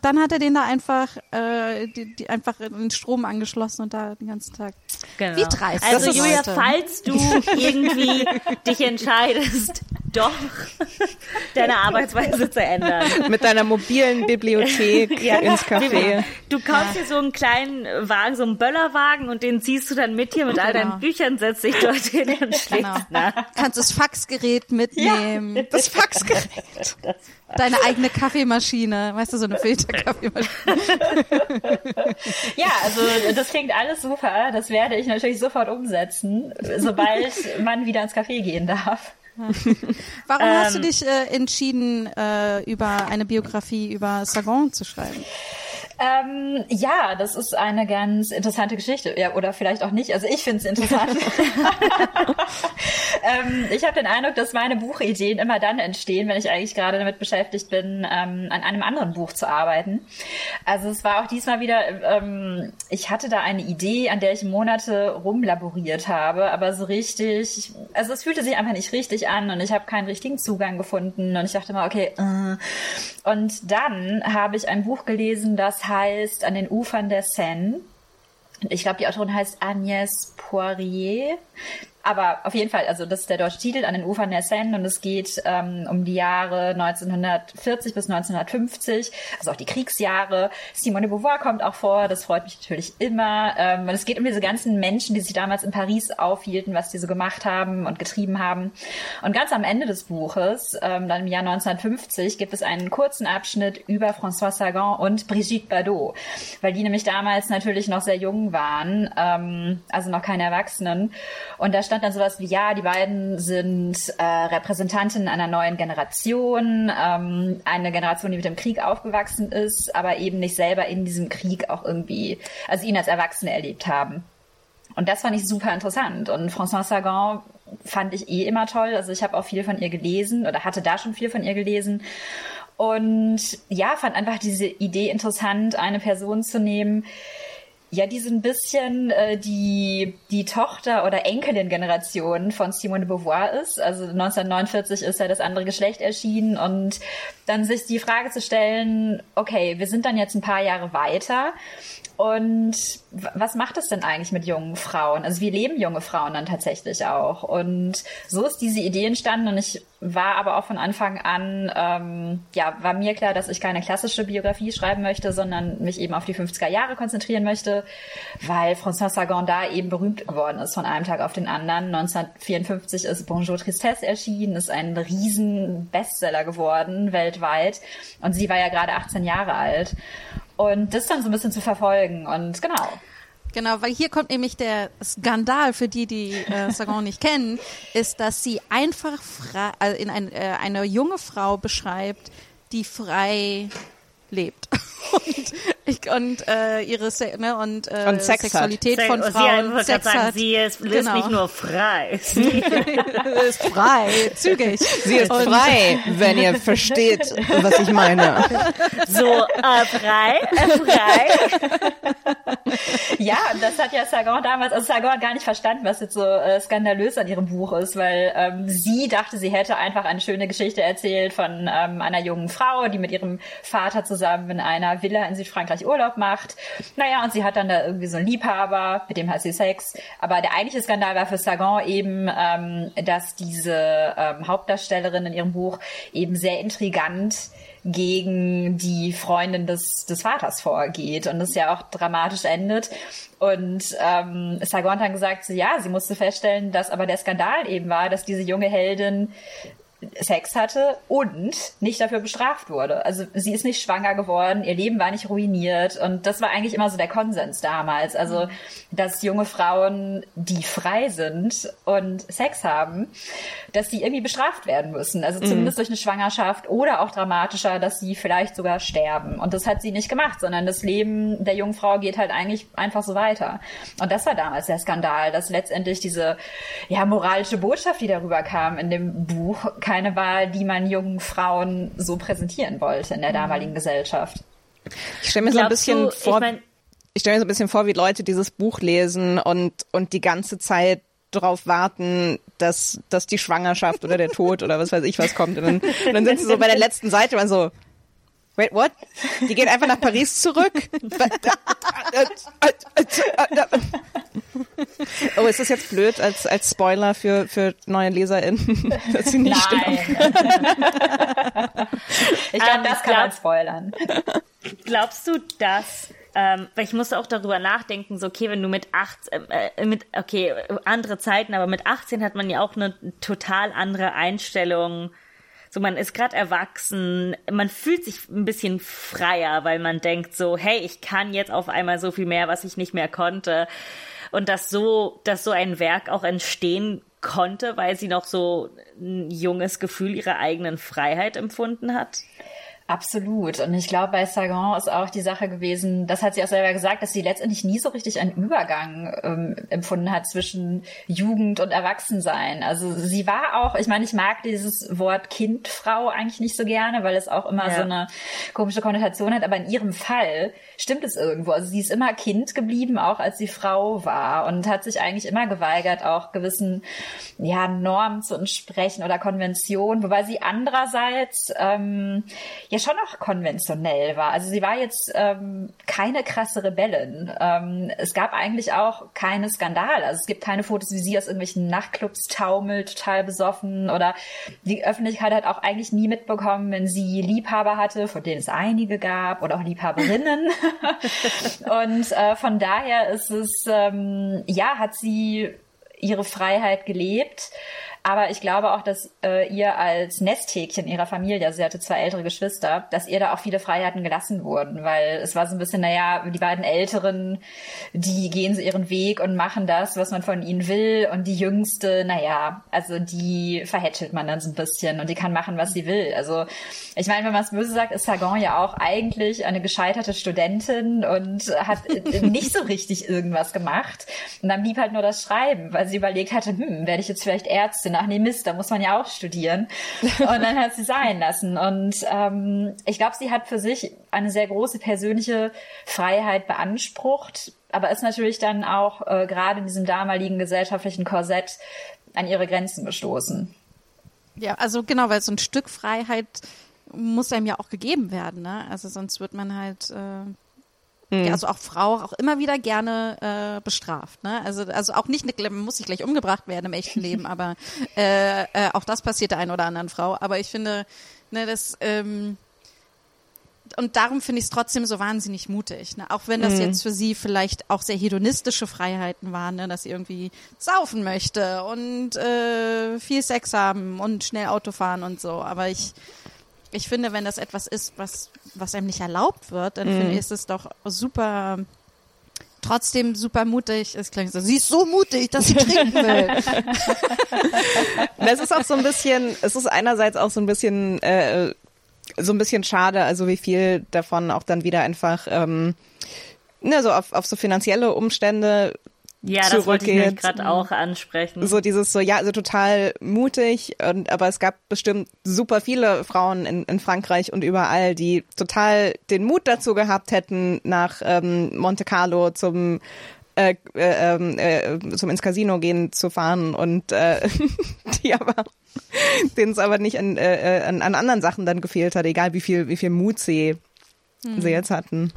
dann hat er den da einfach, äh, die, die einfach den Strom angeschlossen und da den ganzen Tag. Genau. Wie dreist Also das Julia, Leute. falls du irgendwie dich entscheidest, doch deine Arbeitsweise zu ändern. Mit deiner mobilen Bibliothek ins Café. Du kaufst dir so einen kleinen Wagen, so einen Böllerwagen und den ziehst du dann mit dir mit all Genau. deinen Büchern, setzt dich dort hin und schläfst Genau. nach. Kannst das Faxgerät mitnehmen, Das Faxgerät. deine eigene Kaffeemaschine, weißt du, so eine Filterkaffeemaschine. Ja, also das klingt alles super. Das werde ich natürlich sofort umsetzen, sobald man wieder ins Café gehen darf. Warum hast du Ähm. dich äh, entschieden, äh, über eine Biografie über Sagan zu schreiben? Ähm, ja, das ist eine ganz interessante Geschichte. Ja, oder vielleicht auch nicht. Also ich finde es interessant. ähm, ich habe den Eindruck, dass meine Buchideen immer dann entstehen, wenn ich eigentlich gerade damit beschäftigt bin, ähm, an einem anderen Buch zu arbeiten. Also es war auch diesmal wieder, ähm, ich hatte da eine Idee, an der ich Monate rumlaboriert habe, aber so richtig, also es fühlte sich einfach nicht richtig an und ich habe keinen richtigen Zugang gefunden und ich dachte mal, okay, äh. und dann habe ich ein Buch gelesen, das heißt An den Ufern der Seine. Ich glaube, die Autorin heißt Agnès Poirier. Aber auf jeden Fall, also das ist der deutsche Titel, An den Ufern der Seine. Und es geht ähm, um die Jahre 1940 bis 1950, also auch die Kriegsjahre. Simone de Beauvoir kommt auch vor, das freut mich natürlich immer. Ähm, und es geht um diese ganzen Menschen, die sich damals in Paris aufhielten, was die so gemacht haben und getrieben haben. Und ganz am Ende des Buches, ähm, dann im Jahr 1950, gibt es einen kurzen Abschnitt über François Sagan und Brigitte Bardot, weil die nämlich damals natürlich noch sehr jung waren, ähm, also noch keine Erwachsenen. Und da stand dann sowas wie, ja, die beiden sind äh, Repräsentantinnen einer neuen Generation, ähm, eine Generation, die mit dem Krieg aufgewachsen ist, aber eben nicht selber in diesem Krieg auch irgendwie, also ihn als Erwachsene erlebt haben. Und das fand ich super interessant. Und François Sagan fand ich eh immer toll. Also ich habe auch viel von ihr gelesen oder hatte da schon viel von ihr gelesen. Und ja, fand einfach diese Idee interessant, eine Person zu nehmen, ja, die so ein bisschen äh, die, die Tochter- oder Enkelin-Generation von Simone de Beauvoir ist. Also 1949 ist ja das andere Geschlecht erschienen und dann sich die Frage zu stellen, okay, wir sind dann jetzt ein paar Jahre weiter und was macht es denn eigentlich mit jungen Frauen? Also wie leben junge Frauen dann tatsächlich auch? Und so ist diese Idee entstanden und ich war aber auch von Anfang an, ähm, ja, war mir klar, dass ich keine klassische Biografie schreiben möchte, sondern mich eben auf die 50er Jahre konzentrieren möchte, weil François Sagan da eben berühmt geworden ist von einem Tag auf den anderen. 1954 ist Bonjour Tristesse erschienen, ist ein riesen Bestseller geworden weltweit und sie war ja gerade 18 Jahre alt. Und das dann so ein bisschen zu verfolgen und genau. Genau, weil hier kommt nämlich der Skandal für die, die äh, Sagan nicht kennen, ist, dass sie einfach frei, also in ein, äh, eine junge Frau beschreibt, die frei lebt und, ich, und äh, ihre Se ne, und, äh, Und Sex hat. Sexualität von sie, Frauen wollte Sex sagen, hat. sie ist, ist Genau. nicht nur frei. Sie ist frei, zügig. Sie ist Und- frei, wenn ihr versteht, was ich meine. so äh, frei, äh, frei. Ja, und das hat ja Sagan damals, also Sagan hat gar nicht verstanden, was jetzt so äh, skandalös an ihrem Buch ist, weil ähm, sie dachte, sie hätte einfach eine schöne Geschichte erzählt von ähm, einer jungen Frau, die mit ihrem Vater zusammen in einer Villa in Südfrankreich Urlaub macht. Naja, und sie hat dann da irgendwie so einen Liebhaber, mit dem hat sie Sex. Aber der eigentliche Skandal war für Sagan eben, ähm, dass diese ähm, Hauptdarstellerin in ihrem Buch eben sehr intrigant gegen die Freundin des, des Vaters vorgeht und das ja auch dramatisch endet. Und ähm, Sagan hat dann gesagt, ja, sie musste feststellen, dass aber der Skandal eben war, dass diese junge Heldin Sex hatte und nicht dafür bestraft wurde. Also sie ist nicht schwanger geworden, ihr Leben war nicht ruiniert und das war eigentlich immer so der Konsens damals. Also dass junge Frauen, die frei sind und Sex haben, dass sie irgendwie bestraft werden müssen. Also zumindest durch eine Schwangerschaft oder auch dramatischer, dass sie vielleicht sogar sterben. Und das hat sie nicht gemacht, sondern das Leben der jungen Frau geht halt eigentlich einfach so weiter. Und das war damals der Skandal, dass letztendlich diese ja moralische Botschaft, die darüber kam in dem Buch, keine war, die man jungen Frauen so präsentieren wollte in der damaligen Gesellschaft. Ich stelle mir so ein bisschen du, vor, ich mein, ich stelle mir so ein bisschen vor, wie Leute dieses Buch lesen und, und die ganze Zeit darauf warten, dass, dass die Schwangerschaft oder der Tod oder was weiß ich was kommt. Und dann, und dann sind sie so bei der letzten Seite und so, wait, what? Die gehen einfach nach Paris zurück? Oh, ist das jetzt blöd als, als Spoiler für, für neue LeserInnen, dass sie nicht sterben? ich glaube, Ähm, das kann man glaub- spoilern. Glaubst du, dass ähm, weil ich musste auch darüber nachdenken, so okay, wenn du mit 18, äh, mit okay, andere Zeiten, aber mit 18 hat man ja auch eine total andere Einstellung. So, man ist gerade erwachsen, man fühlt sich ein bisschen freier, weil man denkt so, hey, ich kann jetzt auf einmal so viel mehr, was ich nicht mehr konnte. Und dass so, dass so ein Werk auch entstehen konnte, weil sie noch so ein junges Gefühl ihrer eigenen Freiheit empfunden hat. Absolut. Und ich glaube, bei Sagan ist auch die Sache gewesen, das hat sie auch selber gesagt, dass sie letztendlich nie so richtig einen Übergang ähm, empfunden hat zwischen Jugend und Erwachsensein. Also sie war auch, ich meine, ich mag dieses Wort Kindfrau eigentlich nicht so gerne, weil es auch immer Ja. so eine komische Konnotation hat. Aber in ihrem Fall stimmt es irgendwo. Also sie ist immer Kind geblieben, auch als sie Frau war und hat sich eigentlich immer geweigert, auch gewissen ja, Normen zu entsprechen oder Konventionen, wobei sie andererseits ähm, ja schon noch konventionell war. Also sie war jetzt ähm, keine krasse Rebellin. Ähm, es gab eigentlich auch keine Skandale. Also es gibt keine Fotos, wie sie aus irgendwelchen Nachtclubs taumelt, total besoffen oder die Öffentlichkeit hat auch eigentlich nie mitbekommen, wenn sie Liebhaber hatte, von denen es einige gab oder auch Liebhaberinnen. Und äh, von daher ist es, ähm, ja, hat sie ihre Freiheit gelebt. Aber ich glaube auch, dass äh, ihr als Nesthäkchen ihrer Familie, also sie hatte zwei ältere Geschwister, dass ihr da auch viele Freiheiten gelassen wurden, weil es war so ein bisschen, naja, die beiden Älteren, die gehen so ihren Weg und machen das, was man von ihnen will. Und die Jüngste, naja, also die verhätschelt man dann so ein bisschen und die kann machen, was sie will. Also ich meine, wenn man es böse sagt, ist Sagan ja auch eigentlich eine gescheiterte Studentin und hat nicht so richtig irgendwas gemacht. Und dann blieb halt nur das Schreiben, weil sie überlegt hatte, hm, werde ich jetzt vielleicht Ärztin sie nach, nee Mist, da muss man ja auch studieren. Und dann hat sie sein lassen. Und ähm, ich glaube, sie hat für sich eine sehr große persönliche Freiheit beansprucht, aber ist natürlich dann auch äh, gerade in diesem damaligen gesellschaftlichen Korsett an ihre Grenzen gestoßen. Ja, also genau, weil so ein Stück Freiheit muss einem ja auch gegeben werden, ne? Also sonst wird man halt äh, Mhm. also auch Frau auch immer wieder gerne äh, bestraft, ne? Also also auch nicht eine, man muss nicht gleich umgebracht werden im echten Leben, aber äh, äh, auch das passiert der einen oder anderen Frau. Aber ich finde, ne, das ähm, und darum finde ich es trotzdem so wahnsinnig mutig. Ne? Auch wenn das Mhm. jetzt für sie vielleicht auch sehr hedonistische Freiheiten waren, ne? dass sie irgendwie saufen möchte und äh, viel Sex haben und schnell Auto fahren und so. Aber ich, ich finde, wenn das etwas ist, was, was einem nicht erlaubt wird, dann finde ich, ist es doch super, trotzdem super mutig. Es klingt so, sie ist so mutig, dass sie trinken will. Das ist auch so ein bisschen, es ist einerseits auch so ein bisschen, äh, so ein bisschen schade, also wie viel davon auch dann wieder einfach, ähm, ne, so auf, auf so finanzielle Umstände Ja, das wollte ich nämlich gerade auch ansprechen. So dieses so, ja, also total mutig, und, aber es gab bestimmt super viele Frauen in, in Frankreich und überall, die total den Mut dazu gehabt hätten, nach ähm, Monte Carlo zum äh, äh, ähm, äh, zum ins Casino gehen zu fahren und äh, die aber denen es aber nicht an, äh, äh, an, an anderen Sachen dann gefehlt hat, egal wie viel wie viel Mut sie sie jetzt hatten.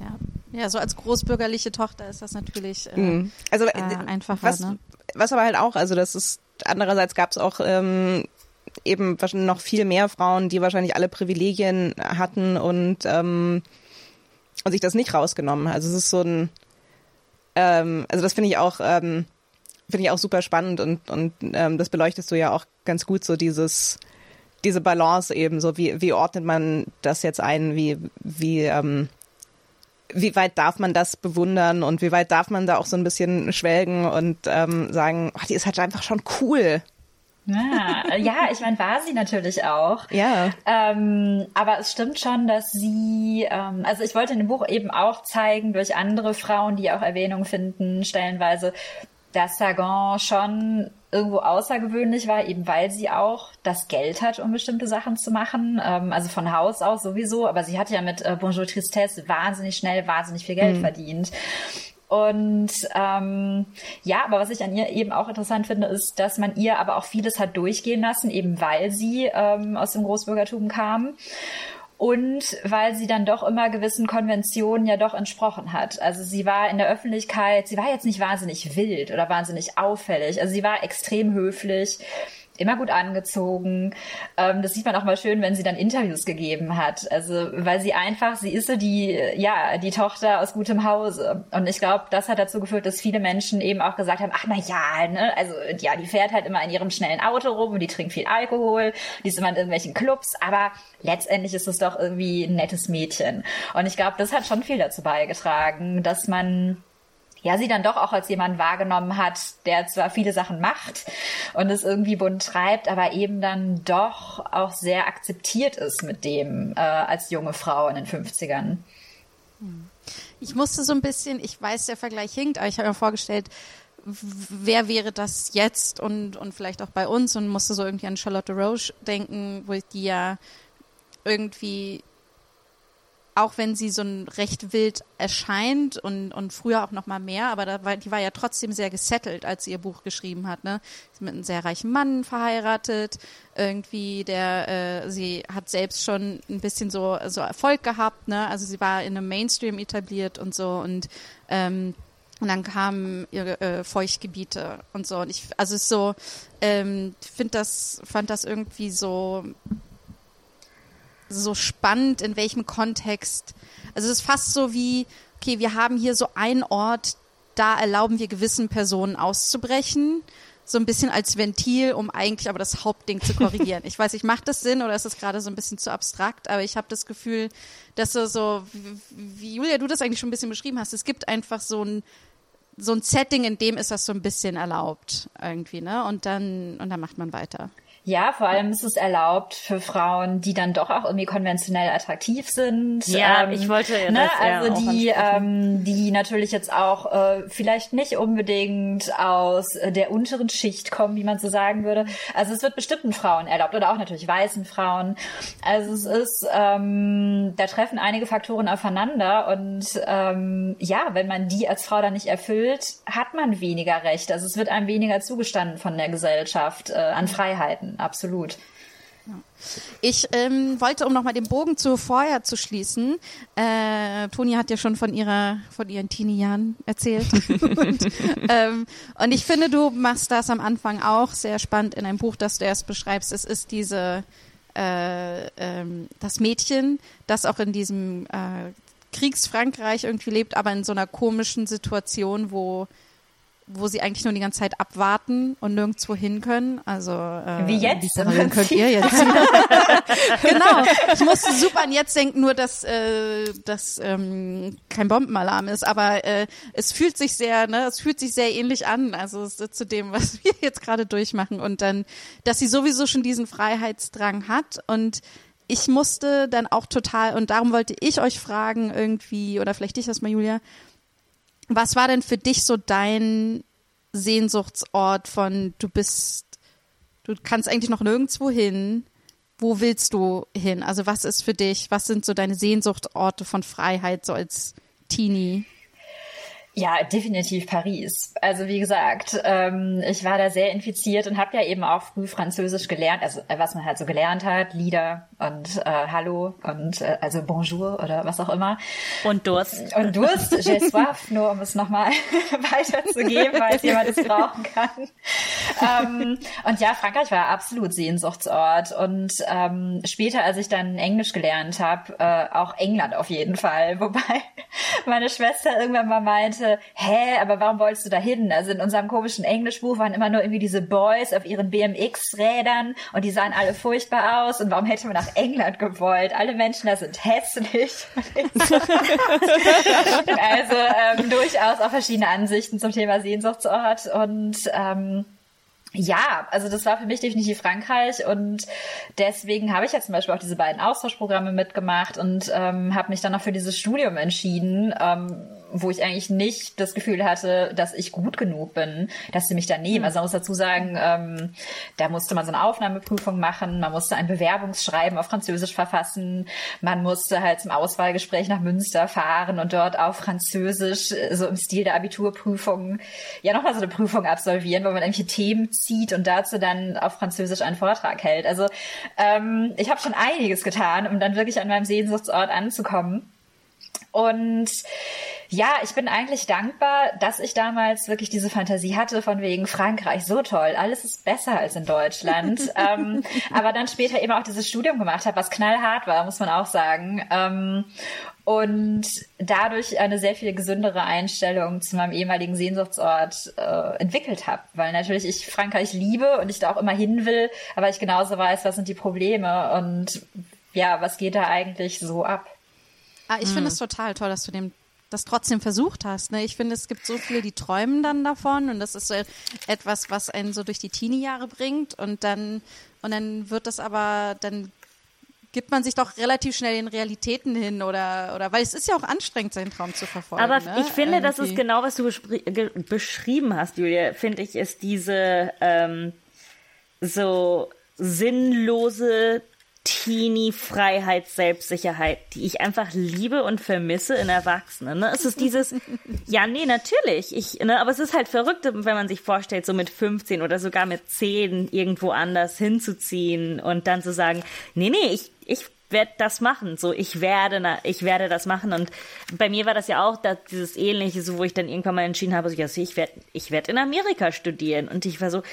Ja. Ja, so als großbürgerliche Tochter ist das natürlich äh, Mhm. Also äh, äh, einfacher. was, ne? was aber halt auch, also das ist andererseits gab es auch ähm, eben wahrscheinlich noch viel mehr Frauen, die wahrscheinlich alle Privilegien hatten und ähm, und sich das nicht rausgenommen. Also es ist so ein, ähm, also das finde ich auch, ähm, finde ich auch super spannend und und ähm, das beleuchtest du ja auch ganz gut so dieses diese Balance eben so wie wie ordnet man das jetzt ein wie wie ähm, wie weit darf man das bewundern und wie weit darf man da auch so ein bisschen schwelgen und ähm, sagen, ach, die ist halt einfach schon cool. Ja, ja ich meine, war sie natürlich auch. Ja. Ähm, aber es stimmt schon, dass sie, ähm, also ich wollte in dem Buch eben auch zeigen, durch andere Frauen, die auch Erwähnung finden, stellenweise, dass Sagan schon irgendwo außergewöhnlich war, eben weil sie auch das Geld hat, um bestimmte Sachen zu machen. Ähm, also von Haus aus sowieso, aber sie hat ja mit äh, Bonjour Tristesse wahnsinnig schnell, wahnsinnig viel Geld verdient. Und ähm, ja, aber was ich an ihr eben auch interessant finde, ist, dass man ihr aber auch vieles hat durchgehen lassen, eben weil sie ähm, aus dem Großbürgertum kam und weil sie dann doch immer gewissen Konventionen ja doch entsprochen hat. Also sie war in der Öffentlichkeit, sie war jetzt nicht wahnsinnig wild oder wahnsinnig auffällig. Also sie war extrem höflich, immer gut angezogen. Ähm, das sieht man auch mal schön, wenn sie dann Interviews gegeben hat. Also weil sie einfach, sie ist so die, ja, die Tochter aus gutem Hause. Und ich glaube, das hat dazu geführt, dass viele Menschen eben auch gesagt haben, ach na ja, ne, also ja, die fährt halt immer in ihrem schnellen Auto rum und die trinkt viel Alkohol, die ist immer in irgendwelchen Clubs, aber letztendlich ist es doch irgendwie ein nettes Mädchen. Und ich glaube, das hat schon viel dazu beigetragen, dass man ja, sie dann doch auch als jemand wahrgenommen hat, der zwar viele Sachen macht und es irgendwie bunt treibt, aber eben dann doch auch sehr akzeptiert ist mit dem äh, als junge Frau in den 50ern. Ich musste so ein bisschen, ich weiß, der Vergleich hinkt, aber ich habe mir vorgestellt, wer wäre das jetzt und, und vielleicht auch bei uns und musste so irgendwie an Charlotte Roche denken, wo die ja irgendwie, auch wenn sie so ein recht wild erscheint und, und früher auch noch mal mehr, aber da war, die war ja trotzdem sehr gesettelt, als sie ihr Buch geschrieben hat, ne? Sie ist mit einem sehr reichen Mann verheiratet, irgendwie der, äh, sie hat selbst schon ein bisschen so, so Erfolg gehabt, ne? Also sie war in einem Mainstream etabliert und so und, ähm, und dann kamen ihre äh, Feuchtgebiete und so. Und ich, also es ist so, ähm, finde das, fand das irgendwie so, so spannend, in welchem Kontext. Also es ist fast so wie, okay, wir haben hier so einen Ort, da erlauben wir gewissen Personen auszubrechen. So ein bisschen als Ventil, um eigentlich aber das Hauptding zu korrigieren. Ich weiß nicht, macht das Sinn oder ist das gerade so ein bisschen zu abstrakt? Aber ich habe das Gefühl, dass so, so wie, wie Julia, du das eigentlich schon ein bisschen beschrieben hast, es gibt einfach so ein so ein Setting, in dem ist das so ein bisschen erlaubt irgendwie, ne? Und dann und dann macht man weiter. Ja, vor allem ist es erlaubt für Frauen, die dann doch auch irgendwie konventionell attraktiv sind. Ja, ähm, ich wollte ne, das eher also auch die, ähm, die natürlich jetzt auch äh, vielleicht nicht unbedingt aus äh, der unteren Schicht kommen, wie man so sagen würde. Also es wird bestimmten Frauen erlaubt oder auch natürlich weißen Frauen. Also es ist, ähm, da treffen einige Faktoren aufeinander und ähm, ja, wenn man die als Frau dann nicht erfüllt, hat man weniger Recht. Also es wird einem weniger zugestanden von der Gesellschaft äh, an Freiheiten, absolut. Ich ähm, wollte, um nochmal den Bogen zu vorher zu schließen, äh, Toni hat ja schon von ihrer, von ihren Teenie-Jahren erzählt. und, ähm, und ich finde, du machst das am Anfang auch sehr spannend in einem Buch, das du erst beschreibst. Es ist diese, äh, ähm, das Mädchen, das auch in diesem äh, Kriegsfrankreich irgendwie lebt, aber in so einer komischen Situation, wo wo sie eigentlich nur die ganze Zeit abwarten und nirgendwo hin können. Also äh, Wie jetzt im Parallelen könnt ihr jetzt. genau. Ich musste super an jetzt denken, nur dass äh, das ähm, kein Bombenalarm ist, aber äh, es fühlt sich sehr, ne, es fühlt sich sehr ähnlich an. Also es zu dem, was wir jetzt gerade durchmachen und dann, dass sie sowieso schon diesen Freiheitsdrang hat und ich musste dann auch total, und darum wollte ich euch fragen irgendwie, oder vielleicht dich das mal, Julia, was war denn für dich so dein Sehnsuchtsort von du bist, du kannst eigentlich noch nirgendwo hin. Wo willst du hin? Also was ist für dich, was sind so deine Sehnsuchtsorte von Freiheit so als Teenie? Ja, definitiv Paris. Also wie gesagt, ähm, ich war da sehr infiziert und habe ja eben auch früh Französisch gelernt, also äh, was man halt so gelernt hat, Lieder und äh, Hallo und äh, also Bonjour oder was auch immer. Und Durst. Und Durst, j'ai soif, nur um es nochmal weiterzugeben, falls jemand es brauchen kann. Ähm, und ja, Frankreich war absolut Sehnsuchtsort. Und ähm, später, als ich dann Englisch gelernt habe, äh, auch England auf jeden Fall. Wobei meine Schwester irgendwann mal meinte, hä, aber warum wolltest du da hin? Also in unserem komischen Englischbuch waren immer nur irgendwie diese Boys auf ihren BMX-Rädern und die sahen alle furchtbar aus. Und warum hätte man nach England gewollt? Alle Menschen da sind hässlich. also ähm, durchaus auch verschiedene Ansichten zum Thema Sehnsuchtsort und ähm, ja, also das war für mich definitiv Frankreich und deswegen habe ich jetzt zum Beispiel auch diese beiden Austauschprogramme mitgemacht und ähm, habe mich dann noch für dieses Studium entschieden, ähm, wo ich eigentlich nicht das Gefühl hatte, dass ich gut genug bin, dass sie mich da nehmen. Also man muss dazu sagen, ähm, da musste man so eine Aufnahmeprüfung machen, man musste ein Bewerbungsschreiben auf Französisch verfassen, man musste halt zum Auswahlgespräch nach Münster fahren und dort auf Französisch, äh, so im Stil der Abiturprüfung, ja nochmal so eine Prüfung absolvieren, wo man irgendwelche Themen zieht und dazu dann auf Französisch einen Vortrag hält. Also ähm, ich habe schon einiges getan, um dann wirklich an meinem Sehnsuchtsort anzukommen. Und ja, ich bin eigentlich dankbar, dass ich damals wirklich diese Fantasie hatte von wegen Frankreich, so toll, alles ist besser als in Deutschland. ähm, aber dann später eben auch dieses Studium gemacht habe, was knallhart war, muss man auch sagen. Ähm, und dadurch eine sehr viel gesündere Einstellung zu meinem ehemaligen Sehnsuchtsort äh, entwickelt habe, weil natürlich ich Frankreich liebe und ich da auch immer hin will, aber ich genauso weiß, was sind die Probleme und ja, was geht da eigentlich so ab. Ah, ich finde es total toll, dass du dem das trotzdem versucht hast. Ne? Ich finde, es gibt so viele, die träumen dann davon und das ist so etwas, was einen so durch die Teenie-Jahre bringt und dann und dann wird das aber dann gibt man sich doch relativ schnell den Realitäten hin oder oder weil es ist ja auch anstrengend, seinen Traum zu verfolgen. Aber ne? ich finde, das ist Irgendwie. genau, was du beschrieben hast, Julia, finde ich, ist diese ähm, so sinnlose Teenie-Freiheit, Selbstsicherheit, die ich einfach liebe und vermisse in Erwachsenen. Ne? Es ist dieses, ja, nee, natürlich, ich, ne, aber es ist halt verrückt, wenn man sich vorstellt, so mit 15 oder sogar mit 10 irgendwo anders hinzuziehen und dann zu sagen, nee, nee, ich, ich werde das machen, so ich werde, na, ich werde das machen und bei mir war das ja auch das, dieses ähnliche, so wo ich dann irgendwann mal entschieden habe, so, ja, ich werde, ich werde in Amerika studieren und ich war so,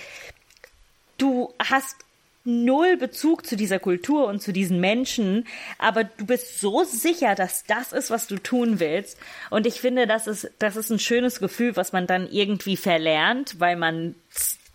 du hast null Bezug zu dieser Kultur und zu diesen Menschen, aber du bist so sicher, dass das ist, was du tun willst. Und ich finde, das ist, das ist ein schönes Gefühl, was man dann irgendwie verlernt, weil man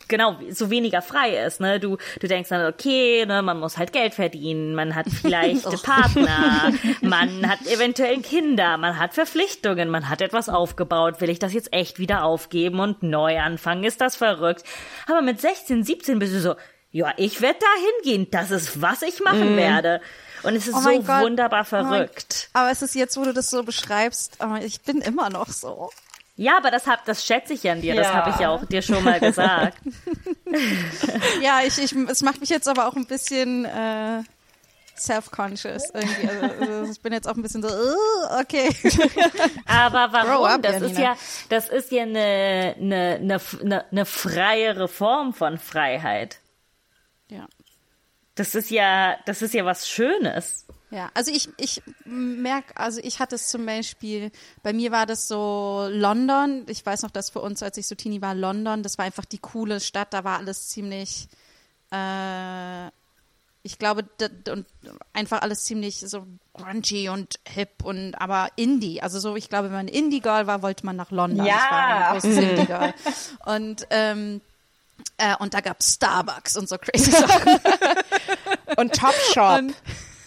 genau so weniger frei ist. Ne? Du, du denkst dann, okay, ne, man muss halt Geld verdienen, man hat vielleicht Partner, man hat eventuell Kinder, man hat Verpflichtungen, man hat etwas aufgebaut. Will ich das jetzt echt wieder aufgeben und neu anfangen? Ist das verrückt? Aber mit 16, 17 bist du so, ja, ich werde da hingehen. Das ist, was ich machen werde. Und es ist Oh so Gott. wunderbar Oh verrückt. Aber es ist jetzt, wo du das so beschreibst, aber ich bin immer noch so. Ja, aber das hab, das schätze ich an dir. Das Ja. habe ich ja auch dir schon mal gesagt. Ja, ich, ich, es macht mich jetzt aber auch ein bisschen äh, self-conscious irgendwie. Also, also ich bin jetzt auch ein bisschen so, uh, okay. Aber warum? up, das Janina. ist ja, das ist ja eine, eine, eine, eine, eine freiere Form von Freiheit. Das ist ja, das ist ja was Schönes. Ja, also ich, ich merke, also ich hatte es zum Beispiel, bei mir war das so London, ich weiß noch, dass für uns, als ich so teeny war, London, das war einfach die coole Stadt, da war alles ziemlich, äh, ich glaube, und einfach alles ziemlich so grungy und hip und aber Indie, also so, ich glaube, wenn man Indie-Girl war, wollte man nach London. Ja. Ich war ein großes Indie-Girl. Und, ähm, äh, und da gab Starbucks und so crazy Sachen. Und Top Shop.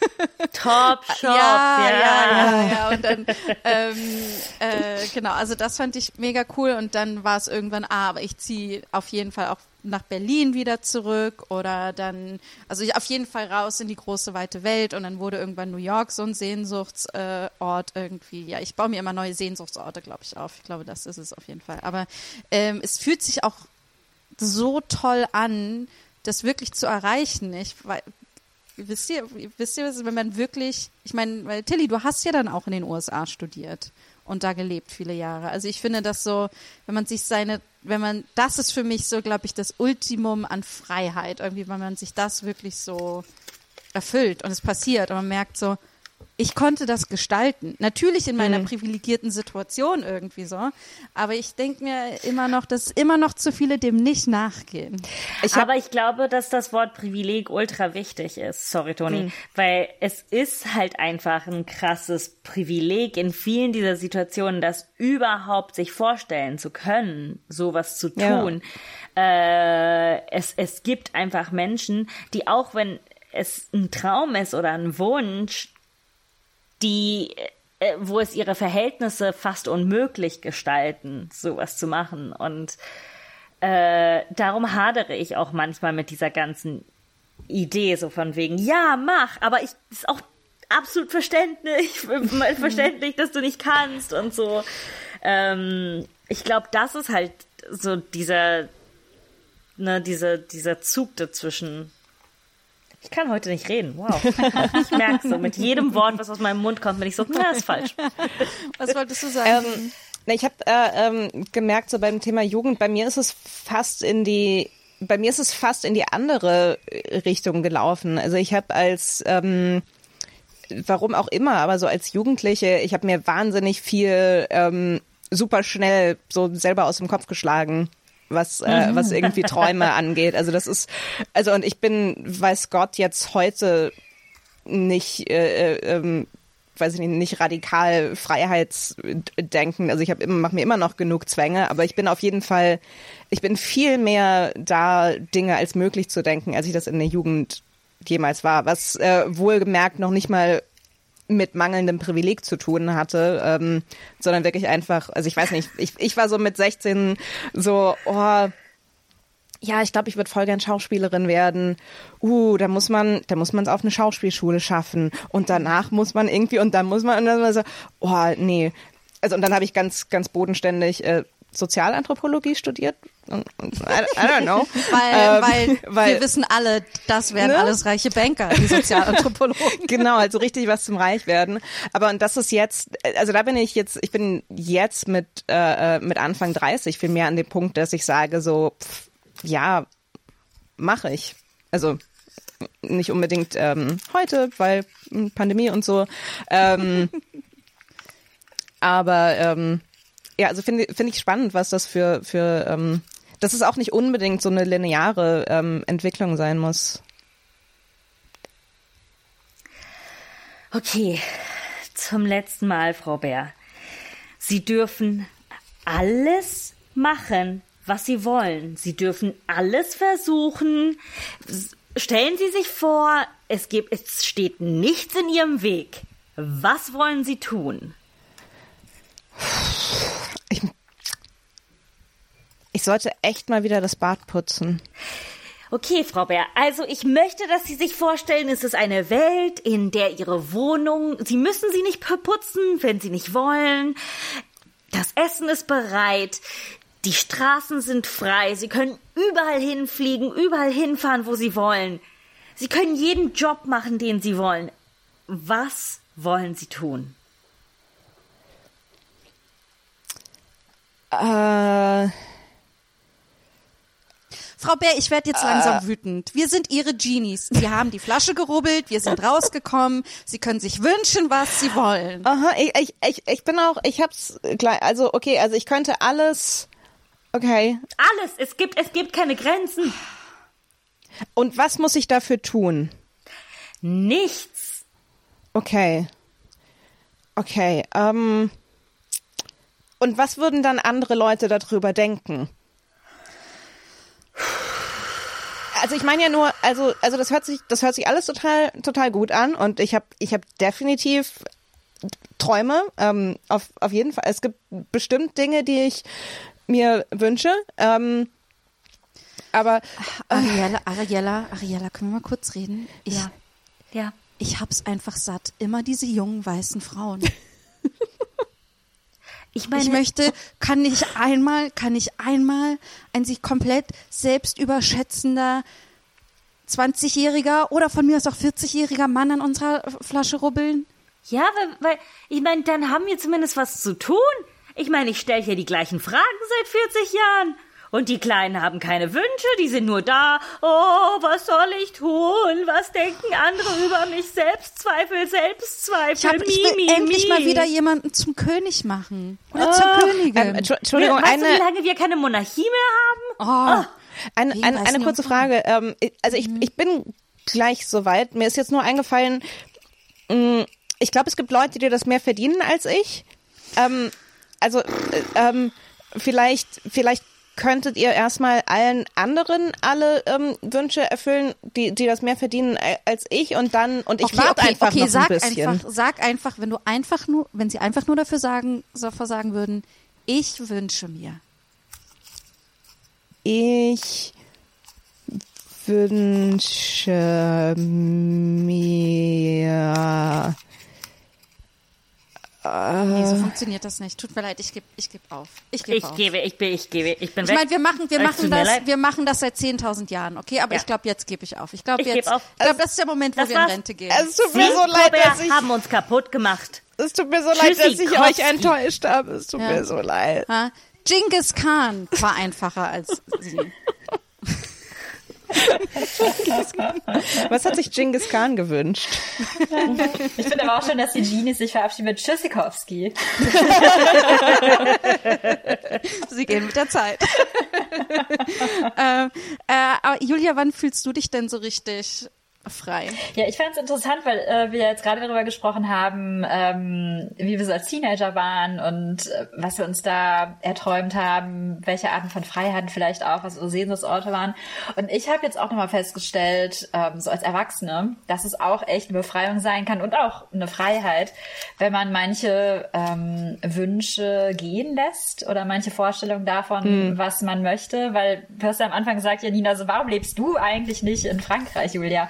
Top Shop, ja, ja. ja, ja, ja. Und dann, ähm, äh, genau, also das fand ich mega cool. Und dann war es irgendwann, ah, aber ich ziehe auf jeden Fall auch nach Berlin wieder zurück oder dann, also ich auf jeden Fall raus in die große weite Welt und dann wurde irgendwann New York so ein Sehnsuchtsort äh, irgendwie. Ja, ich baue mir immer neue Sehnsuchtsorte, glaube ich, auf. Ich glaube, das ist es auf jeden Fall. Aber ähm, es fühlt sich auch so toll an, das wirklich zu erreichen. Ich, weil, wisst ihr, wisst ihr, wenn man wirklich, ich meine, weil Tilly, du hast ja dann auch in den USA studiert und da gelebt viele Jahre. Also ich finde das so, wenn man sich seine, wenn man, das ist für mich so, glaube ich, das Ultimum an Freiheit, irgendwie, wenn man sich das wirklich so erfüllt und es passiert und man merkt so, ich konnte das gestalten. Natürlich in meiner privilegierten Situation irgendwie so, aber ich denke mir immer noch, dass immer noch zu viele dem nicht nachgehen. Ich Aber ich glaube, dass das Wort Privileg ultra wichtig ist. Sorry, Toni. Hm. Weil es ist halt einfach ein krasses Privileg in vielen dieser Situationen, das überhaupt sich vorstellen zu können, sowas zu Ja. tun. Äh, es, es gibt einfach Menschen, die auch wenn es ein Traum ist oder ein Wunsch, die äh, wo es ihre Verhältnisse fast unmöglich gestalten, sowas zu machen. Und äh, darum hadere ich auch manchmal mit dieser ganzen Idee, so von wegen, ja, mach, aber ich ist auch absolut verständlich, verständlich, dass du nicht kannst und so. Ähm, ich glaube, das ist halt so dieser, ne, dieser, dieser Zug dazwischen. Ich kann heute nicht reden, wow. Ich merke so, mit jedem Wort, was aus meinem Mund kommt, bin ich so, na, ist falsch. Was wolltest du sagen? ähm, na, ich habe äh, ähm, gemerkt, so beim Thema Jugend, bei mir ist es fast in die, bei mir ist es fast in die andere Richtung gelaufen. Also ich habe als ähm, warum auch immer, aber so als Jugendliche, ich habe mir wahnsinnig viel ähm, super schnell so selber aus dem Kopf geschlagen, was äh, was irgendwie Träume angeht. Also das ist, also und ich bin, weiß Gott, jetzt heute nicht, äh, äh, ähm, weiß ich nicht, nicht radikal Freiheitsdenken. Also ich habe immer, mache mir immer noch genug Zwänge, aber ich bin auf jeden Fall, ich bin viel mehr da, Dinge als möglich zu denken, als ich das in der Jugend jemals war, was äh, wohlgemerkt noch nicht mal mit mangelndem Privileg zu tun hatte, ähm, sondern wirklich einfach, also ich weiß nicht, ich, ich war so mit 16 so, oh, ja, ich glaube, ich würde voll gern Schauspielerin werden. Uh, da muss man, da muss man es auf eine Schauspielschule schaffen und danach muss man irgendwie und dann muss man und dann so, oh, nee. Also und dann habe ich ganz, ganz bodenständig äh, Sozialanthropologie studiert. I, I don't know. Weil, Ähm, weil, weil- wir wissen alle, das wären Ne? alles reiche Banker, die Sozialanthropologen. genau, also richtig was zum Reichwerden. Aber und das ist jetzt, also da bin ich jetzt, ich bin jetzt mit äh, mit Anfang 30 viel mehr an dem Punkt, dass ich sage so, pff, ja, mache ich. Also nicht unbedingt ähm, heute, weil hm, Pandemie und so. Ähm, aber ähm, ja, also finde finde ich spannend, was das für für ähm, dass es auch nicht unbedingt so eine lineare ähm, Entwicklung sein muss. Okay, zum letzten Mal, Frau Bär. Sie dürfen alles machen, was Sie wollen. Sie dürfen alles versuchen. Stellen Sie sich vor, es gibt, es steht nichts in Ihrem Weg. Was wollen Sie tun? Ich sollte echt mal wieder das Bad putzen. Okay, Frau Bär, also ich möchte, dass Sie sich vorstellen, es ist eine Welt, in der Ihre Wohnung, Sie müssen sie nicht putzen, wenn Sie nicht wollen. Das Essen ist bereit. Die Straßen sind frei. Sie können überall hinfliegen, überall hinfahren, wo Sie wollen. Sie können jeden Job machen, den Sie wollen. Was wollen Sie tun? Äh, Frau Bär, ich werde jetzt langsam wütend. Wir sind Ihre Genies. Wir haben die Flasche gerubbelt, wir sind rausgekommen. Sie können sich wünschen, was Sie wollen. aha, ich, ich, ich, ich bin auch, ich hab's gleich, also okay, also ich könnte alles, okay. Alles. Es gibt, es gibt keine Grenzen. Und was muss ich dafür tun? Nichts. Okay. Okay, ähm. Und was würden dann andere Leute darüber denken? Also ich meine ja nur, also also das hört sich das hört sich alles total total gut an und ich habe ich habe definitiv Träume ähm, auf auf jeden Fall. Es gibt bestimmt Dinge, die ich mir wünsche. Ähm, aber Ariella, Ariella, Ariella, können wir mal kurz reden? Ich, Ja. Ja. ich hab's einfach satt. Immer diese jungen weißen Frauen. Ich meine, Ich möchte, kann ich einmal, kann ich einmal ein sich komplett selbst überschätzender 20-jähriger oder von mir aus auch 40-jähriger Mann an unserer Flasche rubbeln? Ja, weil, weil ich meine, dann haben wir zumindest was zu tun. Ich meine, ich stelle hier die gleichen Fragen seit 40 Jahren. Und die Kleinen haben keine Wünsche, die sind nur da. Oh, was soll ich tun? Was denken andere über mich? Selbstzweifel, Selbstzweifel. Ich, hab, ich mi, will mi, endlich mi. mal wieder jemanden zum König machen. Oder zur Königin. ähm, Entschu- Entschuldigung, weißt eine du, wie lange wir keine Monarchie mehr haben? oh, Ein, Wie ein, weiß eine kurze Frage. Ähm, ich- also ich, ich bin gleich soweit. Mir ist jetzt nur eingefallen, mh, ich glaube, es gibt Leute, die das mehr verdienen als ich. Ähm, also äh, ähm, vielleicht, vielleicht könntet ihr erstmal allen anderen alle ähm, Wünsche erfüllen, die, die das mehr verdienen als ich und dann und ich okay, warte okay, einfach okay, noch sag ein bisschen. einfach, sag einfach, wenn du einfach nur, wenn sie einfach nur dafür sagen, dafür sagen würden, ich wünsche mir. Ich wünsche mir Nee, so funktioniert das nicht. Tut mir leid, ich gebe ich geb auf. Ich gebe Ich auf. gebe, ich bin, ich gebe, ich bin Ich weg. meine, wir machen, wir machen das, leid. wir machen das seit 10.000 Jahren, okay? Aber Ja. ich glaube, jetzt gebe ich auf. Ich glaube Ich geb jetzt, auf. ich glaube, das ist der Moment, wo wir in. Rente gehen. es tut Sie, mir so leid, Robert, dass ich haben uns kaputt gemacht. Es tut mir so leid, dass ich euch Tschüssikowski. enttäuscht habe. Es tut Ja. mir so leid. Ha? Genghis Khan war einfacher als sie. Was hat sich Genghis Khan gewünscht? Ich finde aber auch schon, dass die Genies sich verabschieden mit Tschüssikowski. Sie gehen mit der Zeit. ähm, äh, aber Julia, wann fühlst du dich denn so richtig frei? Ja, ich fand es interessant, weil äh, wir jetzt gerade darüber gesprochen haben, ähm, wie wir so als Teenager waren und äh, was wir uns da erträumt haben, welche Arten von Freiheiten vielleicht auch, was unsere Sehnsuchtsorte waren. Und ich habe jetzt auch nochmal festgestellt, ähm, so als Erwachsene, dass es auch echt eine Befreiung sein kann und auch eine Freiheit, wenn man manche ähm, Wünsche gehen lässt oder manche Vorstellungen davon, was man möchte. Weil du hast ja am Anfang gesagt, Janina, so warum lebst du eigentlich nicht in Frankreich, Julia?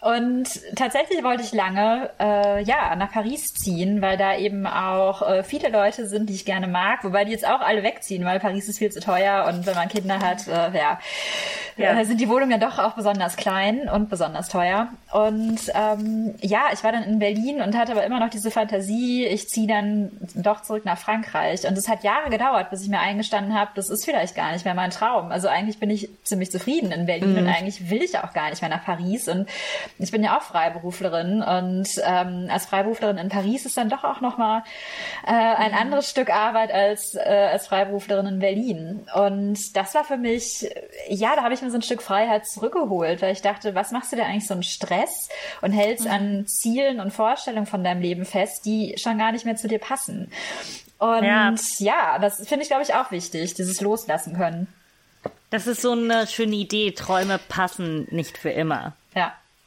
Und tatsächlich wollte ich lange äh, ja nach Paris ziehen, weil da eben auch äh, viele Leute sind, die ich gerne mag, wobei die jetzt auch alle wegziehen, weil Paris ist viel zu teuer und wenn man Kinder hat, äh, ja, Ja. Äh, sind die Wohnungen ja doch auch besonders klein und besonders teuer. Und ähm, ja, ich war dann in Berlin und hatte aber immer noch diese Fantasie, ich ziehe dann doch zurück nach Frankreich. Und es hat Jahre gedauert, bis ich mir eingestanden habe, das ist vielleicht gar nicht mehr mein Traum. Also eigentlich bin ich ziemlich zufrieden in Berlin und eigentlich will ich auch gar nicht mehr nach Paris. Und ich bin ja auch Freiberuflerin und ähm, als Freiberuflerin in Paris ist dann doch auch nochmal äh, ein anderes Stück Arbeit als äh, als Freiberuflerin in Berlin. Und das war für mich, ja, da habe ich mir so ein Stück Freiheit zurückgeholt, weil ich dachte, was machst du denn eigentlich so einen Stress und hältst an Zielen und Vorstellungen von deinem Leben fest, die schon gar nicht mehr zu dir passen. Und Ja. ja, das finde ich, glaube ich, auch wichtig, dieses Loslassen können. Das ist so eine schöne Idee. Träume passen nicht für immer.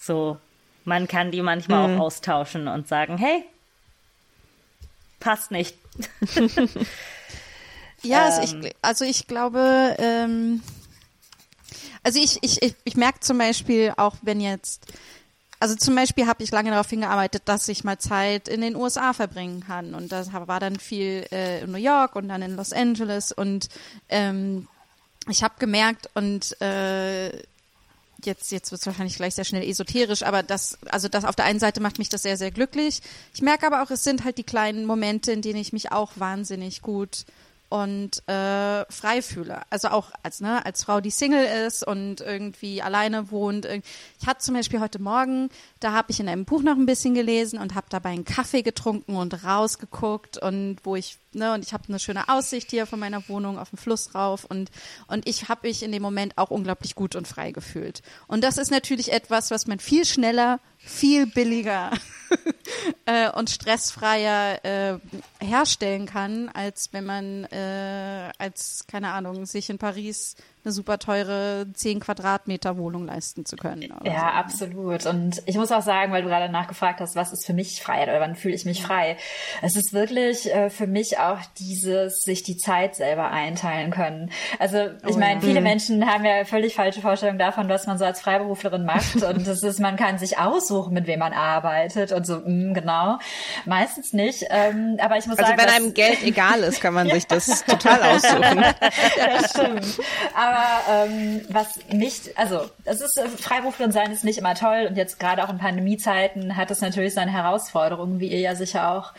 So, man kann die manchmal auch austauschen und sagen, hey, passt nicht. Ja, also, ich, also ich glaube, ähm, Also ich, ich, ich, ich merke zum Beispiel auch, wenn jetzt, also zum Beispiel habe ich lange darauf hingearbeitet, dass ich mal Zeit in den USA verbringen kann. Und das war dann viel äh, in New York und dann in Los Angeles. Und ähm, ich habe gemerkt und äh, jetzt, jetzt wird es wahrscheinlich gleich sehr schnell esoterisch, aber das, also das auf der einen Seite macht mich das sehr, sehr glücklich. Ich merke aber auch, es sind halt die kleinen Momente, in denen ich mich auch wahnsinnig gut und äh, frei fühle. Also auch als, ne, als Frau, die Single ist und irgendwie alleine wohnt. Ich hatte zum Beispiel heute Morgen, da habe ich in einem Buch noch ein bisschen gelesen und habe dabei einen Kaffee getrunken und rausgeguckt und wo ich, ne, und ich habe eine schöne Aussicht hier von meiner Wohnung auf den Fluss rauf und, und ich habe mich in dem Moment auch unglaublich gut und frei gefühlt. Und das ist natürlich etwas, was man viel schneller viel billiger äh, und stressfreier äh, herstellen kann, als wenn man äh, als, keine Ahnung, sich in Paris eine super teure 10 Quadratmeter Wohnung leisten zu können. Ja, so. absolut. Und ich muss auch sagen, weil du gerade nachgefragt hast, was ist für mich Freiheit oder wann fühle ich mich frei? Es ist wirklich äh, für mich auch dieses, sich die Zeit selber einteilen können. Also ich Oh meine, ja. viele Menschen haben ja völlig falsche Vorstellungen davon, was man so als Freiberuflerin macht. und das ist, man kann sich aussuchen, mit wem man arbeitet und so, mh, genau. Meistens nicht. Ähm, aber ich muss Also sagen, wenn dass- einem Geld egal ist, kann man sich das total aussuchen. das stimmt. Aber ähm, was nicht, also es ist äh, Freiberuflerin sein ist nicht immer toll und jetzt gerade auch in Pandemiezeiten hat es natürlich seine Herausforderungen, wie ihr ja sicher auch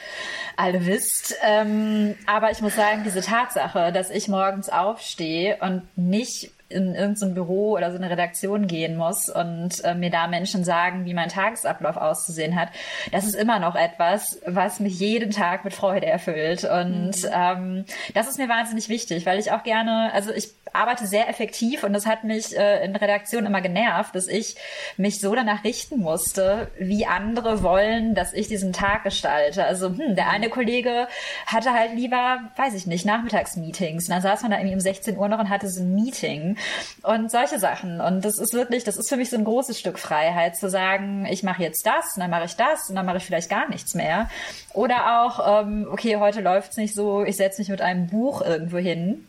alle wisst. Ähm, aber ich muss sagen, diese Tatsache, dass ich morgens aufstehe und nicht in irgendein Büro oder so eine Redaktion gehen muss und äh, mir da Menschen sagen, wie mein Tagesablauf auszusehen hat, das ist immer noch etwas, was mich jeden Tag mit Freude erfüllt. Und ähm, das ist mir wahnsinnig wichtig, weil ich auch gerne, also ich arbeite sehr effektiv und das hat mich äh, in Redaktion immer genervt, dass ich mich so danach richten musste, wie andere wollen, dass ich diesen Tag gestalte. Also hm, der eine Kollege hatte halt lieber, weiß ich nicht, Nachmittagsmeetings. Und dann saß man da irgendwie um 16 Uhr noch und hatte so ein Meeting und solche Sachen. Und das ist wirklich, das ist für mich so ein großes Stück Freiheit, zu sagen, ich mache jetzt das und dann mache ich das und dann mache ich vielleicht gar nichts mehr. Oder auch, ähm, okay, heute läuft's nicht so, ich setze mich mit einem Buch irgendwo hin.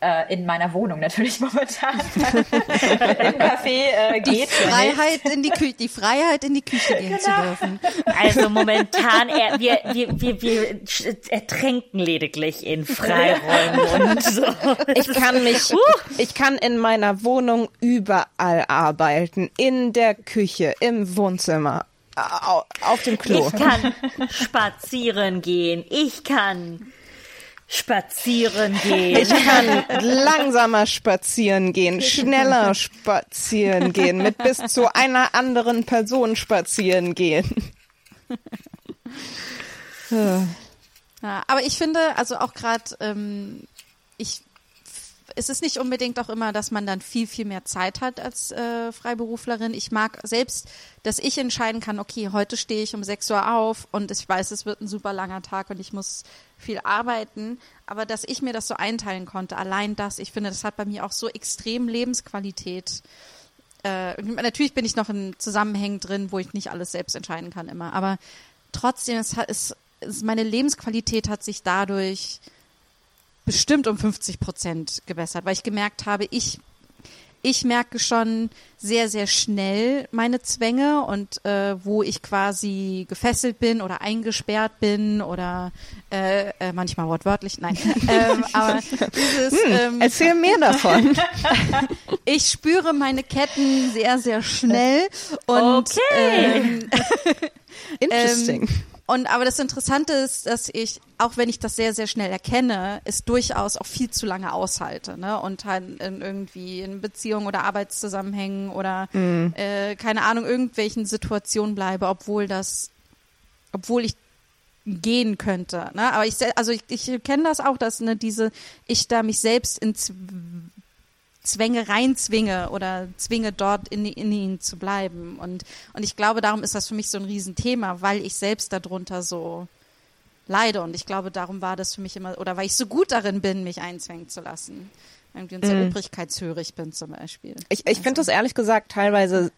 Äh, in meiner Wohnung natürlich momentan. Im Café äh, Die ja nicht. Freiheit in die Küche, die Freiheit in die Küche gehen zu dürfen. Also momentan, er, wir, wir, wir, wir ertränken lediglich in Freiräumen und so. Ich kann mich, ich kann in meiner Wohnung überall arbeiten. In der Küche, im Wohnzimmer, au- auf dem Klo. Ich kann spazieren gehen. Ich kann spazieren gehen. Ich kann langsamer spazieren gehen, schneller spazieren gehen, mit bis zu einer anderen Person spazieren gehen. Ja, aber ich finde, also auch gerade, ähm, ich, es ist nicht unbedingt auch immer, dass man dann viel, viel mehr Zeit hat als äh, Freiberuflerin. Ich mag selbst, dass ich entscheiden kann, okay, heute stehe ich um 6 Uhr auf und ich weiß, es wird ein super langer Tag und ich muss viel arbeiten, aber dass ich mir das so einteilen konnte, allein das, ich finde, das hat bei mir auch so extrem Lebensqualität. Äh, natürlich bin ich noch in Zusammenhängen drin, wo ich nicht alles selbst entscheiden kann immer, aber trotzdem, es es, es, meine Lebensqualität hat sich dadurch bestimmt um 50 Prozent gebessert, weil ich gemerkt habe, ich ich merke schon sehr, sehr schnell meine Zwänge und äh, wo ich quasi gefesselt bin oder eingesperrt bin oder äh, äh, manchmal wortwörtlich, nein. ähm, aber dieses, ähm, Erzähl mehr davon. ich spüre meine Ketten sehr, sehr schnell und ähm, Interesting. Und aber das Interessante ist, dass ich, auch wenn ich das sehr, sehr schnell erkenne, es durchaus auch viel zu lange aushalte, ne? Und halt in irgendwie in Beziehungen oder Arbeitszusammenhängen oder äh, keine Ahnung, irgendwelchen Situationen bleibe, obwohl das, obwohl ich gehen könnte. Ne? Aber ich, also ich, ich kenne das auch, dass ne, diese, ich da mich selbst in Z- Zwänge reinzwinge oder zwinge dort in, in ihnen zu bleiben. Und, und ich glaube, darum ist das für mich so ein Riesenthema, weil ich selbst darunter so leide. Und ich glaube, darum war das für mich immer, oder weil ich so gut darin bin, mich einzwängen zu lassen. Irgendwie und sehr obrigkeitshörig bin zum Beispiel. Ich, ich finde das ehrlich gesagt teilweise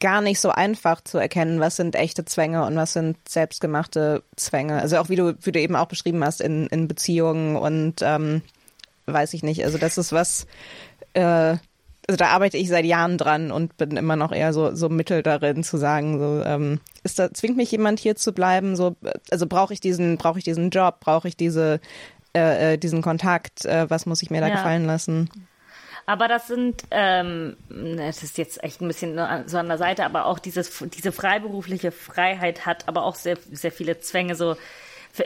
gar nicht so einfach zu erkennen, was sind echte Zwänge und was sind selbstgemachte Zwänge. Also auch wie du, wie du eben auch beschrieben hast in, in Beziehungen und ähm, weiß ich nicht. Also das ist was, äh, also da arbeite ich seit Jahren dran und bin immer noch eher so, so mittel darin zu sagen, so, ähm, ist da, zwingt mich jemand hier zu bleiben, so, also brauche ich diesen, brauche ich diesen Job, brauche ich diese, äh, äh, diesen Kontakt, äh, was muss ich mir da Ja. gefallen lassen? Aber das sind, ähm, das ist jetzt echt ein bisschen so an der Seite, aber auch dieses, diese freiberufliche Freiheit hat aber auch sehr, sehr viele Zwänge. So,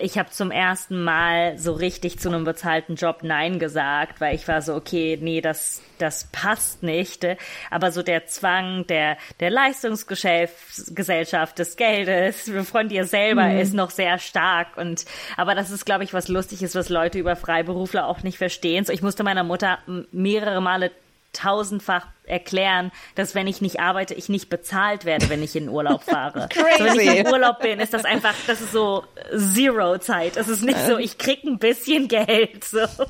ich habe zum ersten Mal so richtig zu einem bezahlten Job Nein gesagt, weil ich war so, okay, nee, das, das passt nicht. Aber so der Zwang der, der Leistungsgesellschaft, des Geldes von dir selber ist noch sehr stark. Und, aber das ist, glaube ich, was lustig ist, was Leute über Freiberufler auch nicht verstehen. So, ich musste meiner Mutter mehrere Male tausendfach erklären, dass wenn ich nicht arbeite, ich nicht bezahlt werde, wenn ich in Urlaub fahre. Crazy. So, wenn ich im Urlaub bin, ist das einfach, das ist so Zero-Zeit. Es ist nicht so, ich krieg ein bisschen Geld. So. Also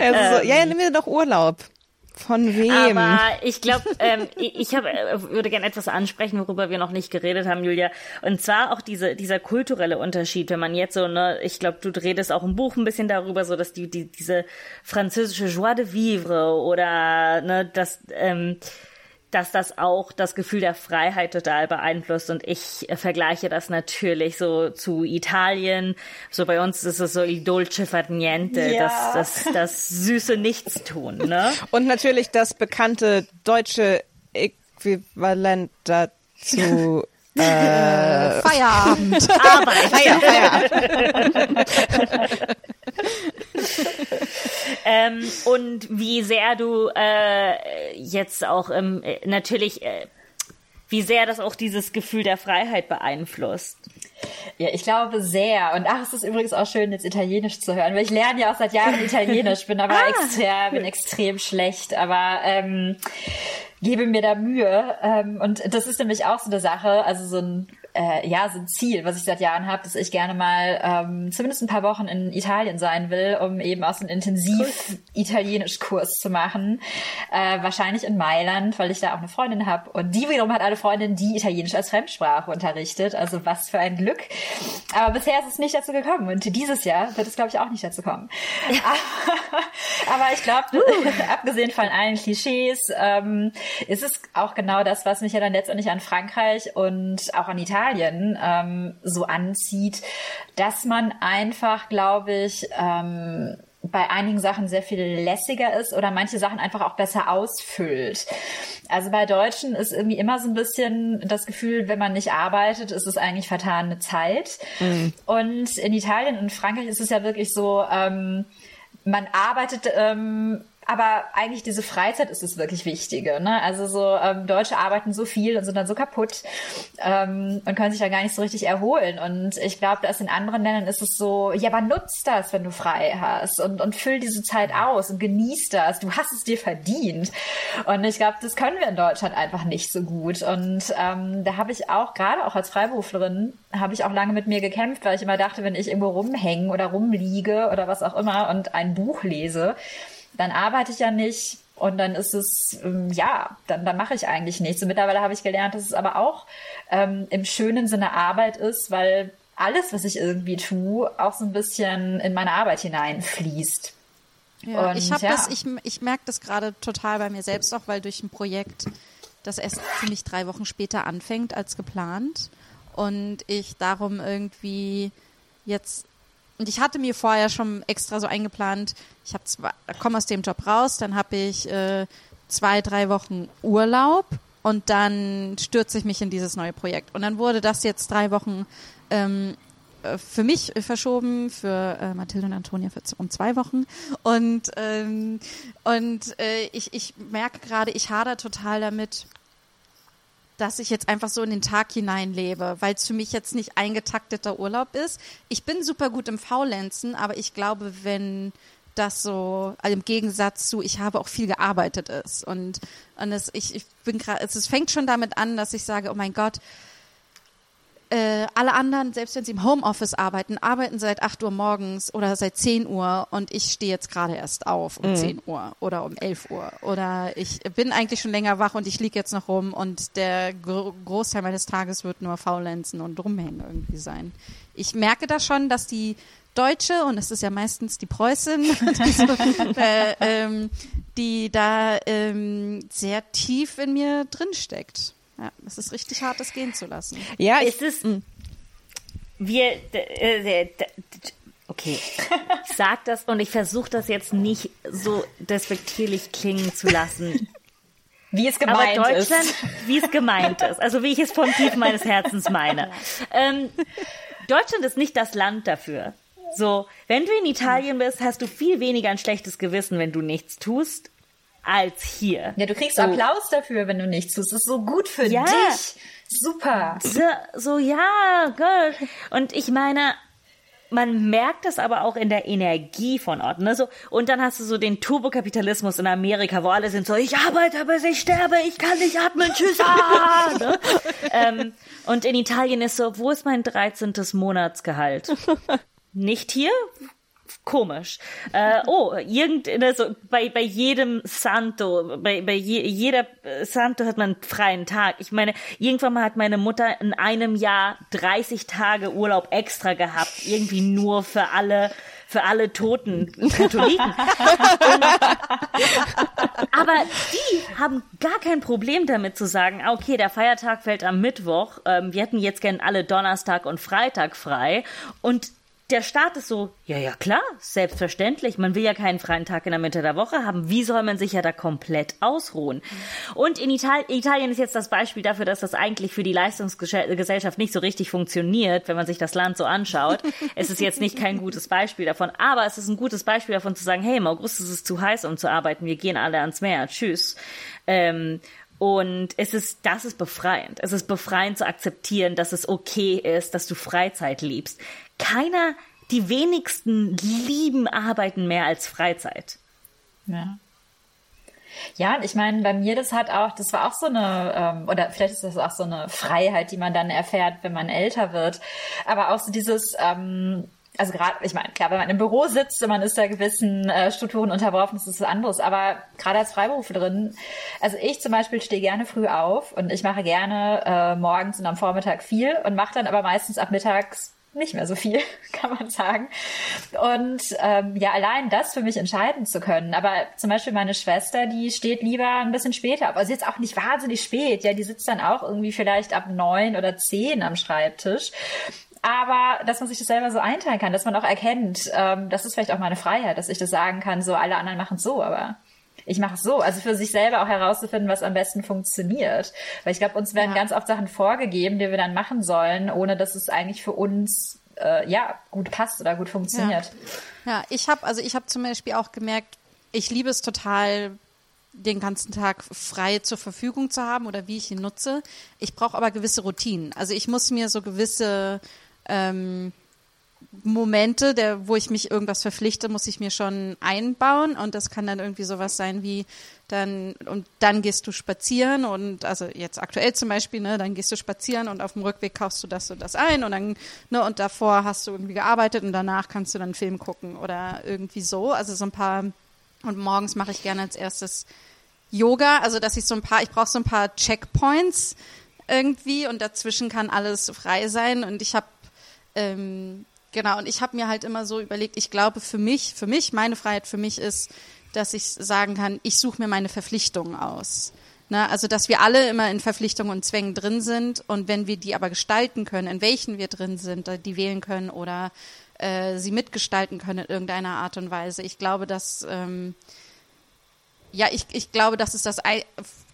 so, ja, ja, nimm dir doch Urlaub. Von wem? Aber ich glaube, ähm, ich, hab, äh, würde gerne etwas ansprechen, worüber wir noch nicht geredet haben, Julia. Und zwar auch diese, dieser kulturelle Unterschied, wenn man jetzt so, ne, ich glaube, du redest auch im Buch ein bisschen darüber, so dass die, die diese französische Joie de vivre oder ne, dass ähm, dass das auch das Gefühl der Freiheit total beeinflusst. Und ich äh, vergleiche das natürlich so zu Italien. So bei uns ist es so il dolce far niente, Ja. das, das, das süße Nichtstun, ne? Und natürlich das bekannte deutsche Äquivalent dazu. äh, Feierabend. Arbeit. Feier, Feierabend. ähm, und wie sehr du äh, jetzt auch ähm, äh, natürlich, äh, wie sehr das auch dieses Gefühl der Freiheit beeinflusst. Ja, ich glaube sehr. Und ach, es ist übrigens auch schön, jetzt Italienisch zu hören, weil ich lerne ja auch seit Jahren Italienisch, bin aber extrem, bin extrem schlecht, aber ähm, gebe mir da Mühe. Ähm, und das ist nämlich auch so eine Sache, also so ein äh, ja, so ein Ziel, was ich seit Jahren habe, dass ich gerne mal ähm, zumindest ein paar Wochen in Italien sein will, um eben auch so einen intensiv Italienisch-Kurs zu machen. Äh, wahrscheinlich in Mailand, weil ich da auch eine Freundin habe. Und die wiederum hat eine Freundin, die Italienisch als Fremdsprache unterrichtet. Also was für ein Glück. Aber bisher ist es nicht dazu gekommen. Und dieses Jahr wird es, glaube ich, auch nicht dazu kommen. Aber ich glaube, abgesehen von allen Klischees, ähm, ist es auch genau das, was mich ja dann letztendlich an Frankreich und auch an Italien ähm, so anzieht, dass man einfach, glaube ich, ähm, bei einigen Sachen sehr viel lässiger ist oder manche Sachen einfach auch besser ausfüllt. Also bei Deutschen ist irgendwie immer so ein bisschen das Gefühl, wenn man nicht arbeitet, ist es eigentlich vertane Zeit. Und in Italien und Frankreich ist es ja wirklich so, ähm, man arbeitet, ähm, aber eigentlich diese Freizeit ist das wirklich Wichtige. Ne? Also so ähm, Deutsche arbeiten so viel und sind dann so kaputt ähm, und können sich dann gar nicht so richtig erholen. Und ich glaube, dass in anderen Ländern ist es so, ja, aber nutz das, wenn du frei hast und, und füll diese Zeit aus und genieß das. Du hast es dir verdient. Und ich glaube, das können wir in Deutschland einfach nicht so gut. Und ähm, da habe ich auch, gerade auch als Freiberuflerin, habe ich auch lange mit mir gekämpft, weil ich immer dachte, wenn ich irgendwo rumhänge oder rumliege oder was auch immer und ein Buch lese, dann arbeite ich ja nicht und dann ist es, ähm, ja, dann, dann mache ich eigentlich nichts. Und mittlerweile habe ich gelernt, dass es aber auch ähm, im schönen Sinne Arbeit ist, weil alles, was ich irgendwie tue, auch so ein bisschen in meine Arbeit hineinfließt. Ja, Und ich habe ja. das, ich, ich merke das gerade total bei mir selbst auch, weil durch ein Projekt, das erst für mich drei Wochen später anfängt als geplant und ich darum irgendwie jetzt und ich hatte mir vorher schon extra so eingeplant, ich habe komme aus dem Job raus, dann habe ich äh, zwei, drei Wochen Urlaub und dann stürze ich mich in dieses neue Projekt. Und dann wurde das jetzt drei Wochen ähm, äh, für mich verschoben, für äh, Mathilde und Antonia für, um zwei Wochen. Und, ähm, und äh, ich, ich merke gerade, ich hader total damit, dass ich jetzt einfach so in den Tag hineinlebe, weil es für mich jetzt nicht eingetakteter Urlaub ist. Ich bin super gut im Faulenzen, aber ich glaube, wenn das so also im Gegensatz zu ich habe auch viel gearbeitet ist. Und und es ich, ich bin gerade es, es fängt schon damit an, dass ich sage, oh mein Gott, äh, alle anderen, selbst wenn sie im Homeoffice arbeiten, arbeiten seit 8 Uhr morgens oder seit 10 Uhr und ich stehe jetzt gerade erst auf um 10 Uhr oder um 11 Uhr. Oder ich bin eigentlich schon länger wach und ich liege jetzt noch rum und der Gro Großteil meines Tages wird nur faulenzen und rumhängen irgendwie sein. Ich merke da schon, dass die Deutsche, und es ist ja meistens die Preußin, die so, äh, ähm, die da ähm, sehr tief in mir drin steckt. Ja, es ist richtig hart, das gehen zu lassen. Ja, ich, Ist es. Wir. d- äh, d- d- Okay, ich sag das und ich versuche das jetzt nicht so despektierlich klingen zu lassen. Wie es Aber gemeint Deutschland, ist. wie es gemeint ist, also wie ich es vom Tief meines Herzens meine. Ähm, Deutschland ist nicht das Land dafür. So, wenn du in Italien bist, hast du viel weniger ein schlechtes Gewissen, wenn du nichts tust, als hier. Ja, du kriegst So. Applaus dafür, wenn du nichts tust. Das ist so gut für Ja. dich. Super. So, so ja, gut. Und ich meine, man merkt das aber auch in der Energie von Orten. Ne? So, und dann hast du so den Turbokapitalismus in Amerika, wo alle sind so, ich arbeite, bis ich sterbe, ich kann nicht atmen, tschüss. Ah, ne? ähm, und in Italien ist so, wo ist mein 13. Monatsgehalt? Nicht hier? Komisch. Äh, oh, irgend, also bei, bei jedem Santo, bei, bei je, jeder Santo hat man einen freien Tag. Ich meine, irgendwann mal hat meine Mutter in einem Jahr 30 Tage Urlaub extra gehabt. Irgendwie nur für alle, für alle toten Katholiken. Aber die haben gar kein Problem damit zu sagen, ah, okay, der Feiertag fällt am Mittwoch, ähm, wir hätten jetzt gern alle Donnerstag und Freitag frei und der Staat ist so, ja, ja, klar, selbstverständlich. Man will ja keinen freien Tag in der Mitte der Woche haben. Wie soll man sich ja da komplett ausruhen? Und in Ital Italien ist jetzt das Beispiel dafür, dass das eigentlich für die Leistungsgesellschaft nicht so richtig funktioniert, wenn man sich das Land so anschaut. es ist jetzt nicht kein gutes Beispiel davon, aber es ist ein gutes Beispiel davon zu sagen, hey, im August ist es zu heiß, um zu arbeiten. Wir gehen alle ans Meer. Tschüss. Ähm, und es ist, das ist befreiend. Es ist befreiend zu akzeptieren, dass es okay ist, dass du Freizeit liebst. Keiner, die wenigsten lieben Arbeiten mehr als Freizeit. Ja. Ja, ich meine, bei mir das hat auch, das war auch so eine, ähm, oder vielleicht ist das auch so eine Freiheit, die man dann erfährt, wenn man älter wird. Aber auch so dieses, ähm, also gerade, ich meine, klar, wenn man im Büro sitzt und man ist da gewissen äh, Strukturen unterworfen, das ist was anderes. Aber gerade als Freiberuflerin, also ich zum Beispiel stehe gerne früh auf und ich mache gerne äh, morgens und am Vormittag viel und mache dann aber meistens ab mittags nicht mehr so viel, kann man sagen. Und ähm, ja, allein das für mich entscheiden zu können. Aber zum Beispiel meine Schwester, die steht lieber ein bisschen später auf. Also jetzt auch nicht wahnsinnig spät. Ja, die sitzt dann auch irgendwie vielleicht ab neun oder zehn am Schreibtisch. Aber dass man sich das selber so einteilen kann, dass man auch erkennt, ähm, das ist vielleicht auch meine Freiheit, dass ich das sagen kann, so alle anderen machen es so, aber ich mache es so. Also für sich selber auch herauszufinden, was am besten funktioniert. Weil ich glaube, uns werden Ja. ganz oft Sachen vorgegeben, die wir dann machen sollen, ohne dass es eigentlich für uns äh, ja gut passt oder gut funktioniert. Ja, ich habe also ich habe zum Beispiel auch gemerkt, ich liebe es total, den ganzen Tag frei zur Verfügung zu haben oder wie ich ihn nutze. Ich brauche aber gewisse Routinen. Also ich muss mir so gewisse ähm, Momente, der, wo ich mich irgendwas verpflichte, muss ich mir schon einbauen. Und das kann dann irgendwie sowas sein wie dann und dann gehst du spazieren und also jetzt aktuell zum Beispiel, ne, dann gehst du spazieren und auf dem Rückweg kaufst du das und das ein und dann ne und davor hast du irgendwie gearbeitet und danach kannst du dann einen Film gucken oder irgendwie so, also so ein paar und morgens mache ich gerne als erstes Yoga, also dass ich so ein paar, ich brauche so ein paar Checkpoints irgendwie und dazwischen kann alles frei sein. Und ich habe ähm, genau und ich habe mir halt immer so überlegt, ich glaube für mich, für mich meine Freiheit für mich ist, dass ich sagen kann, ich suche mir meine Verpflichtungen aus. Ne? Also dass wir alle immer in Verpflichtungen und Zwängen drin sind und wenn wir die aber gestalten können, in welchen wir drin sind, äh, die wählen können oder äh, sie mitgestalten können in irgendeiner Art und Weise. Ich glaube, dass ähm, ja, ich, ich glaube, das ist das,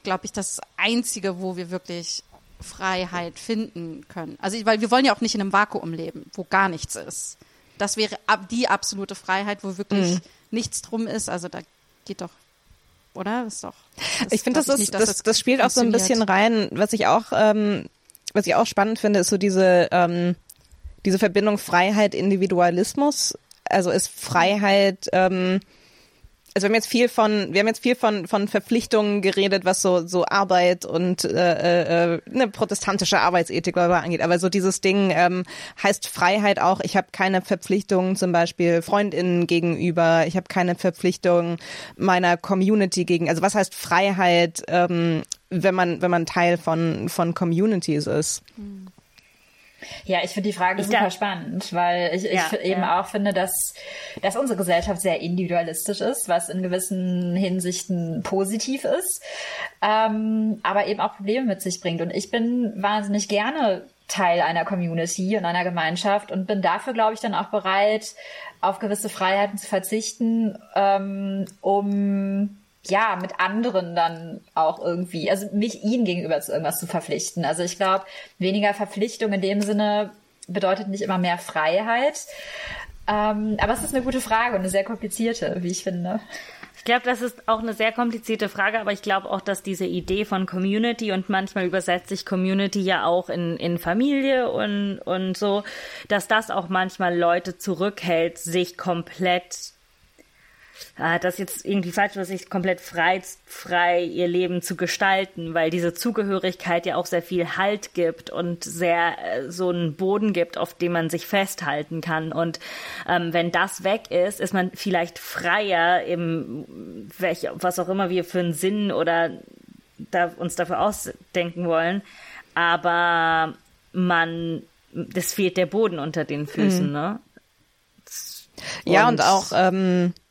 glaube ich, das Einzige, wo wir wirklich Freiheit finden können. Also, weil wir wollen ja auch nicht in einem Vakuum leben, wo gar nichts ist. Das wäre die absolute Freiheit, wo wirklich nichts drum ist. Also, da geht doch, oder? Ist doch. Ich finde, das, ist, nicht, dass das, das spielt auch so ein bisschen rein. Was ich auch, ähm, was ich auch spannend finde, ist so diese, ähm, diese Verbindung Freiheit, Individualismus. Also ist Freiheit, ähm, also wir haben jetzt viel von, wir haben jetzt viel von von Verpflichtungen geredet, was so so Arbeit und äh, äh, eine protestantische Arbeitsethik oder angeht. Aber so dieses Ding ähm, heißt Freiheit auch. Ich habe keine Verpflichtungen zum Beispiel Freundinnen gegenüber. Ich habe keine Verpflichtungen meiner Community gegen. Also was heißt Freiheit, ähm, wenn man wenn man Teil von von Communities ist? Ja, ich finde die Frage Ich super da- spannend, weil ich, Ja, ich eben ja. auch finde, dass, dass unsere Gesellschaft sehr individualistisch ist, was in gewissen Hinsichten positiv ist, ähm, aber eben auch Probleme mit sich bringt. Und ich bin wahnsinnig gerne Teil einer Community und einer Gemeinschaft und bin dafür, glaube ich, dann auch bereit, auf gewisse Freiheiten zu verzichten, ähm, um ja, mit anderen dann auch irgendwie, also mich ihnen gegenüber zu irgendwas zu verpflichten. Also ich glaube, weniger Verpflichtung in dem Sinne bedeutet nicht immer mehr Freiheit. Ähm, aber es ist eine gute Frage und eine sehr komplizierte, wie ich finde. Ich glaube, das ist auch eine sehr komplizierte Frage, aber ich glaube auch, dass diese Idee von Community und manchmal übersetzt sich Community ja auch in, in Familie und, und so, dass das auch manchmal Leute zurückhält, sich komplett ah, das ist jetzt irgendwie falsch, was sich komplett frei, frei ihr Leben zu gestalten, weil diese Zugehörigkeit ja auch sehr viel Halt gibt und sehr äh, so einen Boden gibt, auf dem man sich festhalten kann. Und ähm, wenn das weg ist, ist man vielleicht freier im welch, was auch immer wir für einen Sinn oder da, uns dafür ausdenken wollen. Aber man, das fehlt der Boden unter den Füßen, ne? Ja, und auch, ähm, äh,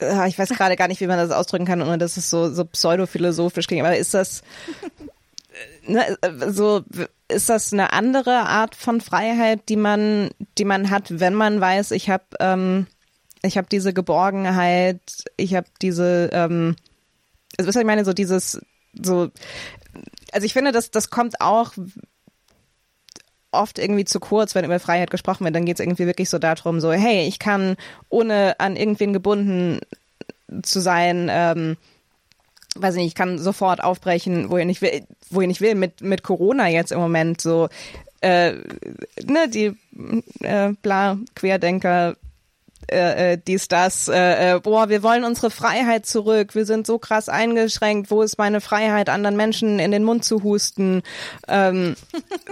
ich weiß gerade gar nicht, wie man das ausdrücken kann, ohne dass es so, so pseudophilosophisch klingt, aber ist das, äh, ne, äh, so, ist das eine andere Art von Freiheit, die man, die man hat, wenn man weiß, ich habe, ähm, ich habe diese Geborgenheit, ich habe diese, ähm, also was ich meine, so dieses, so, also ich finde, das, das kommt auch oft irgendwie zu kurz, wenn über Freiheit gesprochen wird. Dann geht es irgendwie wirklich so darum, so, hey, ich kann ohne an irgendwen gebunden zu sein, ähm, weiß nicht, ich kann sofort aufbrechen, wo ich will, wo ich will, mit, mit Corona jetzt im Moment so, äh, ne, die äh, bla, Querdenker, äh, äh, dies, das, äh, äh, boah, wir wollen unsere Freiheit zurück, wir sind so krass eingeschränkt, wo ist meine Freiheit, anderen Menschen in den Mund zu husten? Ähm,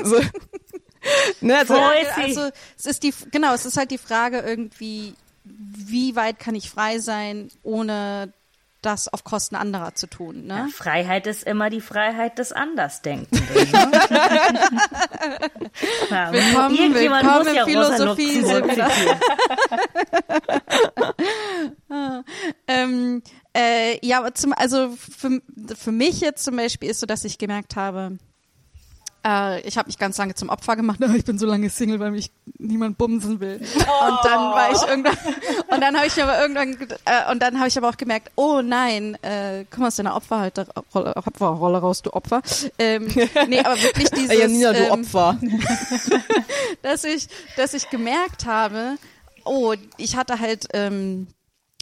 so, ne, also, also es ist die genau, es ist halt die Frage irgendwie, wie weit kann ich frei sein, ohne das auf Kosten anderer zu tun, ne? Freiheit ist immer die Freiheit des Andersdenkenden. Ne? ja, Willkommen, irgendjemand willkommen muss ja Rosa Philosophie, zitieren. Ähm, äh, ja, zum, also für, für mich jetzt zum Beispiel ist so, dass ich gemerkt habe, äh, ich habe mich ganz lange zum Opfer gemacht. Ich bin so lange Single, weil mich niemand bumsen will. Und dann war ich irgendwann und dann habe ich aber irgendwann äh, und dann habe ich aber auch gemerkt, oh nein, äh, komm aus deiner Opferhalter Rolle, Opferrolle raus, du Opfer. Ähm, nee, aber wirklich dieses Janina, du ähm, Opfer. dass ich, dass ich gemerkt habe, oh, ich hatte halt ähm,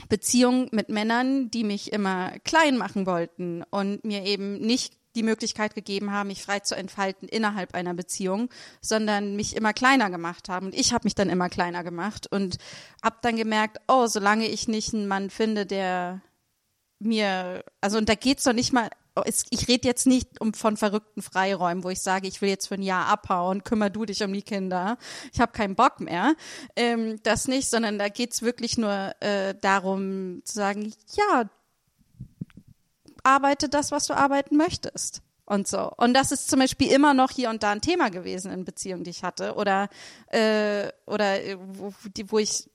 Beziehungen mit Männern, die mich immer klein machen wollten und mir eben nicht die Möglichkeit gegeben haben, mich frei zu entfalten innerhalb einer Beziehung, sondern mich immer kleiner gemacht haben. Und ich habe mich dann immer kleiner gemacht und habe dann gemerkt, oh, solange ich nicht einen Mann finde, der mir, also und da geht's doch nicht mal, oh, ich rede jetzt nicht um von verrückten Freiräumen, wo ich sage, ich will jetzt für ein Jahr abhauen, kümmer du dich um die Kinder, ich habe keinen Bock mehr, ähm, das nicht, sondern da geht's wirklich nur äh, darum zu sagen, ja, arbeite das, was du arbeiten möchtest. Und so. Und das ist zum Beispiel immer noch hier und da ein Thema gewesen in Beziehungen, die ich hatte. Oder, äh, oder äh, wo, die, wo ich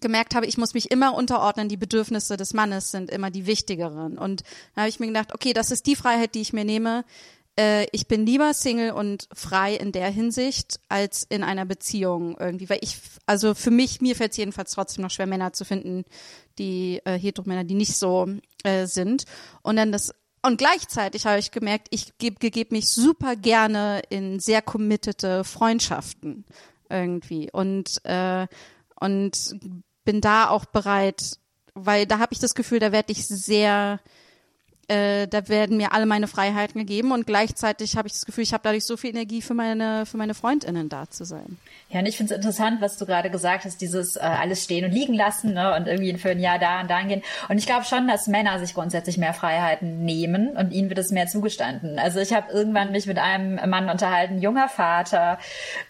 gemerkt habe, ich muss mich immer unterordnen, die Bedürfnisse des Mannes sind immer die wichtigeren. Und da habe ich mir gedacht, okay, das ist die Freiheit, die ich mir nehme. Äh, ich bin lieber Single und frei in der Hinsicht als in einer Beziehung irgendwie, weil ich, also für mich, mir fällt es jedenfalls trotzdem noch schwer, Männer zu finden, die äh, Hetero-Männer, die nicht so äh, sind. Und dann das und gleichzeitig habe ich gemerkt, ich gebe geb mich super gerne in sehr committete Freundschaften irgendwie und äh, und bin da auch bereit, weil da habe ich das Gefühl, da werde ich sehr, äh, da werden mir alle meine Freiheiten gegeben und gleichzeitig habe ich das Gefühl, ich habe dadurch so viel Energie für meine für meine Freundinnen da zu sein. Ja, und ich finde es interessant, was du gerade gesagt hast, dieses äh, alles stehen und liegen lassen ne, und irgendwie für ein Jahr da und dahin gehen. Und ich glaube schon, dass Männer sich grundsätzlich mehr Freiheiten nehmen und ihnen wird es mehr zugestanden. Also ich habe irgendwann mich mit einem Mann unterhalten, junger Vater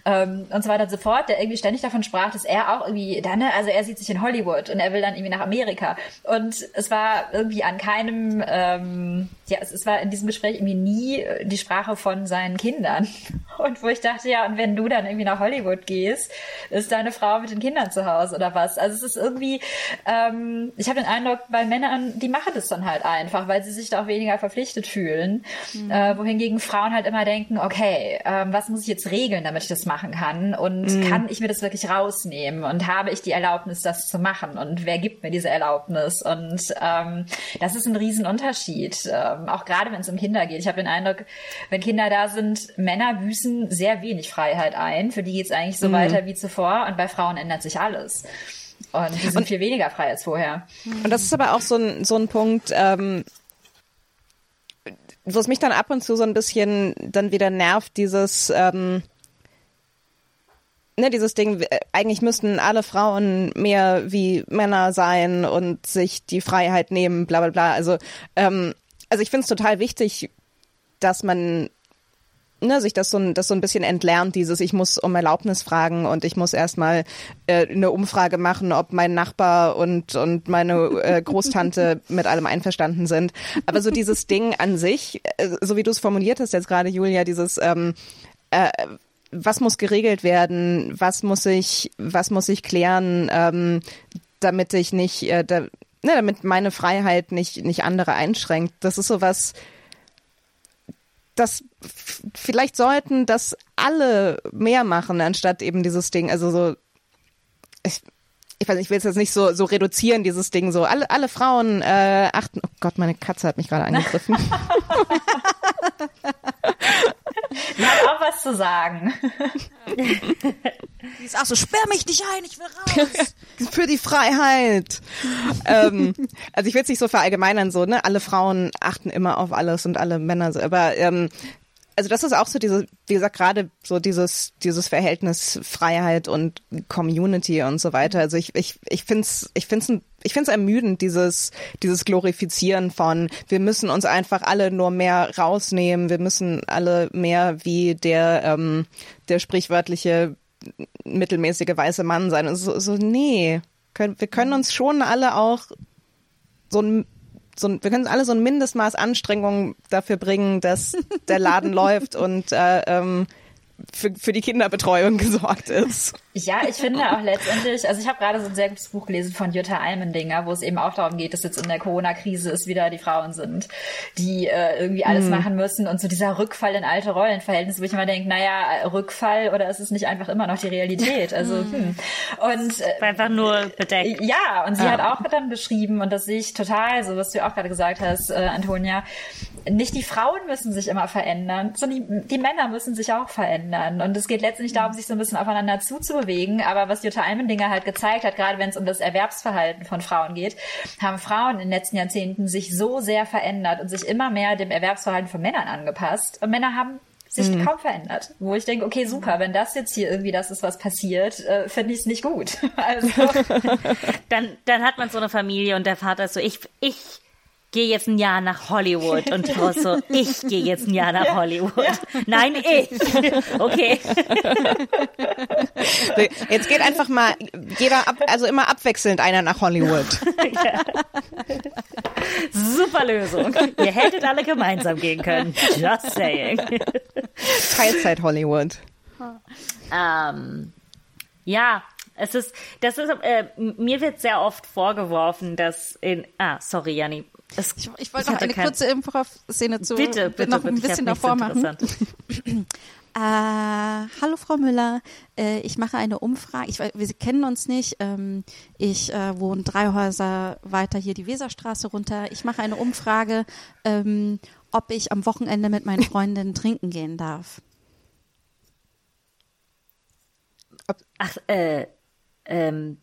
ähm, und so weiter und so fort, der irgendwie ständig davon sprach, dass er auch irgendwie, da, ne, also er sieht sich in Hollywood und er will dann irgendwie nach Amerika. Und es war irgendwie an keinem ähm, ähm, ja, es, es war in diesem Gespräch irgendwie nie äh, die Sprache von seinen Kindern. Und wo ich dachte, ja, und wenn du dann irgendwie nach Hollywood gehst, ist deine Frau mit den Kindern zu Hause oder was? Also es ist irgendwie, ähm, ich habe den Eindruck, bei Männern, die machen das dann halt einfach, weil sie sich da auch weniger verpflichtet fühlen. Mhm. Äh, wohingegen Frauen halt immer denken, okay, ähm, was muss ich jetzt regeln, damit ich das machen kann? Und mhm. kann ich mir das wirklich rausnehmen? Und habe ich die Erlaubnis, das zu machen? Und wer gibt mir diese Erlaubnis? Und ähm, das ist ein Riesenunterschied. Ähm, auch gerade wenn es um Kinder geht. Ich habe den Eindruck, wenn Kinder da sind, Männer büßen sehr wenig Freiheit ein. Für die geht es eigentlich so mhm. weiter wie zuvor. Und bei Frauen ändert sich alles. Und die sind und, viel weniger frei als vorher. Und das ist aber auch so ein, so ein Punkt, ähm, wo es mich dann ab und zu so ein bisschen dann wieder nervt, dieses, ähm, ne, dieses Ding, äh, eigentlich müssten alle Frauen mehr wie Männer sein und sich die Freiheit nehmen, bla bla bla. Also, ähm, also ich finde es total wichtig, dass man ne, sich das so, ein, das so ein bisschen entlernt, dieses ich muss um Erlaubnis fragen und ich muss erstmal äh, eine Umfrage machen, ob mein Nachbar und, und meine äh, Großtante mit allem einverstanden sind. Aber so dieses Ding an sich, äh, so wie du es formuliert hast jetzt gerade, Julia, dieses ähm, äh, was muss geregelt werden, was muss ich, was muss ich klären, ähm, damit ich nicht, äh, da, ne, damit meine Freiheit nicht, nicht andere einschränkt. Das ist sowas, das vielleicht sollten das alle mehr machen, anstatt eben dieses Ding, also so, ich, ich weiß nicht, ich will es jetzt nicht so, so reduzieren, dieses Ding, so alle, alle Frauen äh, achten, oh Gott, meine Katze hat mich gerade angegriffen. Die hat auch was zu sagen. Die ist auch so, sperr mich nicht ein, ich will raus. Für die Freiheit. ähm, also ich will es nicht so verallgemeinern, so, ne? Alle Frauen achten immer auf alles und alle Männer so. Aber ähm, also das ist auch so diese, wie gesagt, gerade so dieses, dieses Verhältnis Freiheit und Community und so weiter. Also ich, ich, ich finde es ich find's, ich find's ermüdend, dieses, dieses Glorifizieren von, wir müssen uns einfach alle nur mehr rausnehmen, wir müssen alle mehr wie der, ähm, der sprichwörtliche mittelmäßige weiße Mann sein. Und so, so nee, können, wir können uns schon alle auch so ein so wir können alle so ein Mindestmaß Anstrengung dafür bringen, dass der Laden läuft und äh, ähm, für, für die Kinderbetreuung gesorgt ist. Ja, ich finde auch letztendlich, also ich habe gerade so ein sehr gutes Buch gelesen von Jutta Almendinger, wo es eben auch darum geht, dass jetzt in der Corona-Krise es wieder die Frauen sind, die äh, irgendwie alles mhm. machen müssen und so dieser Rückfall in alte Rollenverhältnisse, wo ich immer denke, naja, Rückfall oder ist es nicht einfach immer noch die Realität? Also mhm. hm. und äh, einfach nur bedeckt. Ja, und sie ah. hat auch dann beschrieben und das sehe ich total, so was du auch gerade gesagt hast, äh, Antonia, nicht die Frauen müssen sich immer verändern, sondern die, die Männer müssen sich auch verändern. Und es geht letztendlich darum, sich so ein bisschen aufeinander zuzubewegen. Aber was Jutta Almendinger halt gezeigt hat, gerade wenn es um das Erwerbsverhalten von Frauen geht, haben Frauen in den letzten Jahrzehnten sich so sehr verändert und sich immer mehr dem Erwerbsverhalten von Männern angepasst. Und Männer haben sich mhm. kaum verändert. Wo ich denke, okay, super, wenn das jetzt hier irgendwie das ist, was passiert, äh, finde ich es nicht gut. Also. dann, dann hat man so eine Familie und der Vater ist so, ich, ich gehe jetzt ein Jahr nach Hollywood und Frau so, ich gehe jetzt ein Jahr nach ja, Hollywood. Ja. Nein, ich. Okay. Jetzt geht einfach mal jeder ab, also immer abwechselnd einer nach Hollywood. Ja. Super Lösung. Ihr hättet alle gemeinsam gehen können. Just saying. Teilzeit Hollywood. Ähm, ja, es ist, das ist, äh, mir wird sehr oft vorgeworfen, dass in, ah, sorry, Janni, es, ich, ich wollte noch eine kein... kurze Improv-Szene zu bitte, bitte, noch ein bisschen davor machen. äh, hallo Frau Müller, äh, ich mache eine Umfrage. Ich, wir kennen uns nicht. Ähm, ich äh, wohne drei Häuser weiter hier die Weserstraße runter. Ich mache eine Umfrage, ähm, ob ich am Wochenende mit meinen Freundinnen trinken gehen darf. Ach, äh, ähm,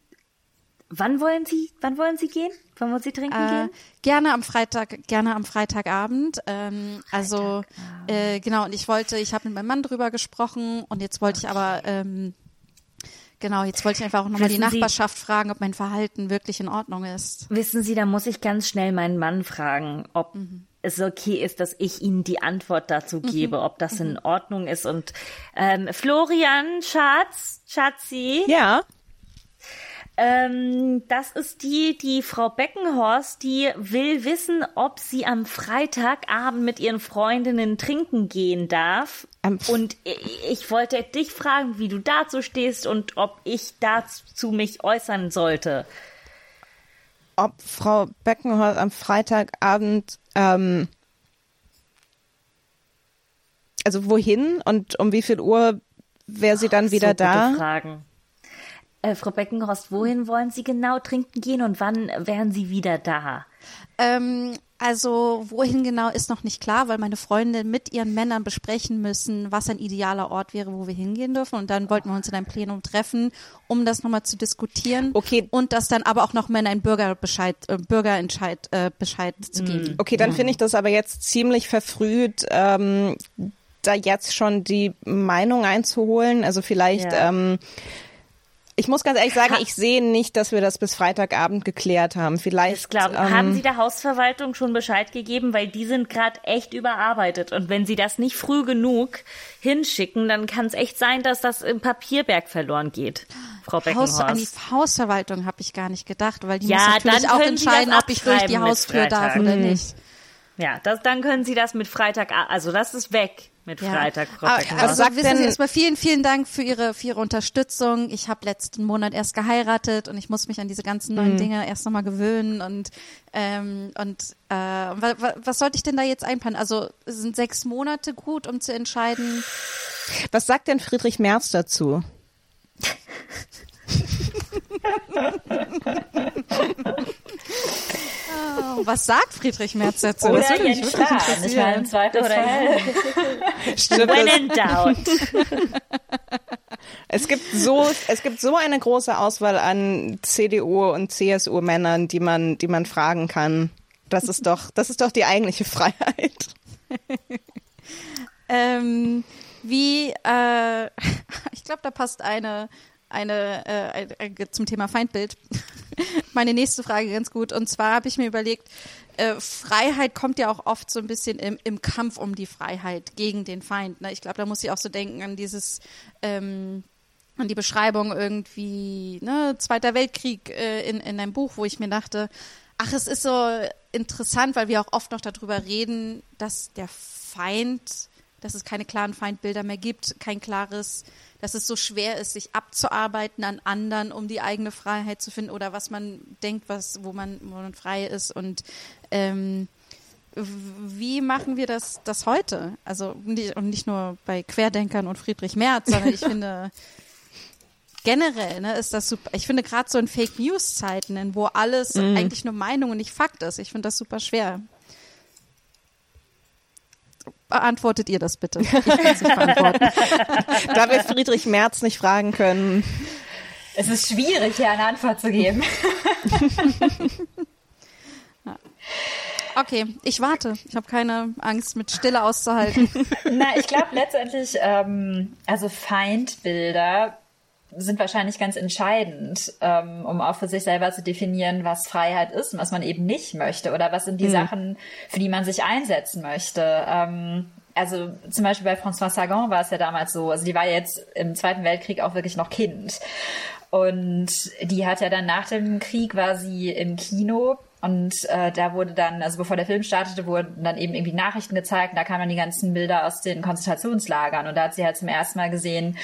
wann wollen Sie, wann wollen Sie gehen? Wann wollen Sie trinken äh, gehen? Gerne am Freitag, gerne am Freitagabend. Ähm, also äh, genau, und ich wollte, ich habe mit meinem Mann drüber gesprochen und jetzt wollte okay. ich aber ähm, Genau, jetzt wollte ich einfach auch nochmal die Nachbarschaft Sie, fragen, ob mein Verhalten wirklich in Ordnung ist. Wissen Sie, da muss ich ganz schnell meinen Mann fragen, ob mhm. es okay ist, dass ich Ihnen die Antwort dazu mhm. gebe, mhm. ob das mhm. in Ordnung ist. Und ähm, Florian, Schatz, Schatzi. Ja. Ähm, das ist die, die Frau Beckenhorst, die will wissen, ob sie am Freitagabend mit ihren Freundinnen trinken gehen darf. Am und ich, wollte dich fragen, wie du dazu stehst und ob ich dazu mich äußern sollte. Ob Frau Beckenhorst am Freitagabend, ähm, also wohin und um wie viel Uhr wäre sie dann wieder so da? Fragen. Äh, Frau Beckenhorst, wohin wollen Sie genau trinken gehen und wann wären Sie wieder da? Ähm, also wohin genau ist noch nicht klar, weil meine Freunde mit ihren Männern besprechen müssen, was ein idealer Ort wäre, wo wir hingehen dürfen. Und dann wollten wir uns in einem Plenum treffen, um das nochmal zu diskutieren. Okay. Und das dann aber auch nochmal in einen Bürgerbescheid, äh, Bürgerentscheid äh, Bescheid zu geben. Okay, dann finde ich das aber jetzt ziemlich verfrüht, ähm, da jetzt schon die Meinung einzuholen. Also vielleicht, Ja. ähm, ich muss ganz ehrlich sagen, ich sehe nicht, dass wir das bis Freitagabend geklärt haben. Vielleicht Ich glaube, ähm, haben Sie der Hausverwaltung schon Bescheid gegeben, weil die sind gerade echt überarbeitet und wenn Sie das nicht früh genug hinschicken, dann kann es echt sein, dass das im Papierberg verloren geht, Frau Haus, Beckenhorst. an die Hausverwaltung habe ich gar nicht gedacht, weil die Ja, muss natürlich auch entscheiden, ob ich durch die Haustür darf oder nicht. Ja, das, dann können Sie das mit Freitag, also das ist weg mit Ja. Freitag, Frau Aber-. Also sagt wissen Sie erstmal vielen, vielen Dank für Ihre, für Ihre Unterstützung. Ich habe letzten Monat erst geheiratet und ich muss mich an diese ganzen Mhm. neuen Dinge erst nochmal gewöhnen und ähm, und äh, wa, wa, was sollte ich denn da jetzt einplanen? Also sind sechs Monate gut, um zu entscheiden? was sagt denn Friedrich Merz dazu? Was sagt Friedrich Merz dazu? Oder das würde mich wirklich Spahn. Ich meine, interessieren. im Zweifelsfall. Stimmt, When es, in doubt. es gibt so, es gibt so eine große Auswahl an CDU und CSU Männern, die man, die man fragen kann. Das ist doch, das ist doch die eigentliche Freiheit. Ähm, wie, äh, ich glaube, da passt eine, eine, äh, ein- zum Thema Feindbild. Meine nächste Frage ganz gut. Und zwar habe ich mir überlegt, äh, Freiheit kommt ja auch oft so ein bisschen im, im Kampf um die Freiheit gegen den Feind. Ne? Ich glaube, da muss ich auch so denken an dieses, ähm, an die Beschreibung irgendwie, ne, Zweiter Weltkrieg äh, in, in einem Buch, wo ich mir dachte, ach, es ist so interessant, weil wir auch oft noch darüber reden, dass der Feind, dass es keine klaren Feindbilder mehr gibt, kein klares, dass es so schwer ist, sich abzuarbeiten an anderen, um die eigene Freiheit zu finden oder was man denkt, was, wo man, wo man frei ist und ähm, wie machen wir das, das heute? Also nicht, und nicht nur bei Querdenkern und Friedrich Merz, sondern ich finde generell ne, ist das super. Ich finde gerade so in Fake News Zeiten, wo alles eigentlich nur Meinung und nicht Fakt ist, ich finde das super schwer. Beantwortet ihr das bitte? Ich kann es nicht beantworten. Da wir Friedrich Merz nicht fragen können. Es ist schwierig, hier eine Antwort zu geben. Okay, ich warte. Ich habe keine Angst, mit Stille auszuhalten. Na, ich glaube letztendlich, ähm, also Feindbilder sind wahrscheinlich ganz entscheidend, ähm, um auch für sich selber zu definieren, was Freiheit ist und was man eben nicht möchte oder was sind die Sachen, für die man sich einsetzen möchte. Ähm, also zum Beispiel bei François Sagan war es ja damals so, also die war jetzt im Zweiten Weltkrieg auch wirklich noch Kind. Und die hat ja dann nach dem Krieg war sie im Kino und äh, da wurde dann, also bevor der Film startete, wurden dann eben irgendwie Nachrichten gezeigt. Und da kamen dann die ganzen Bilder aus den Konzentrationslagern. Und da hat sie halt zum ersten Mal gesehen,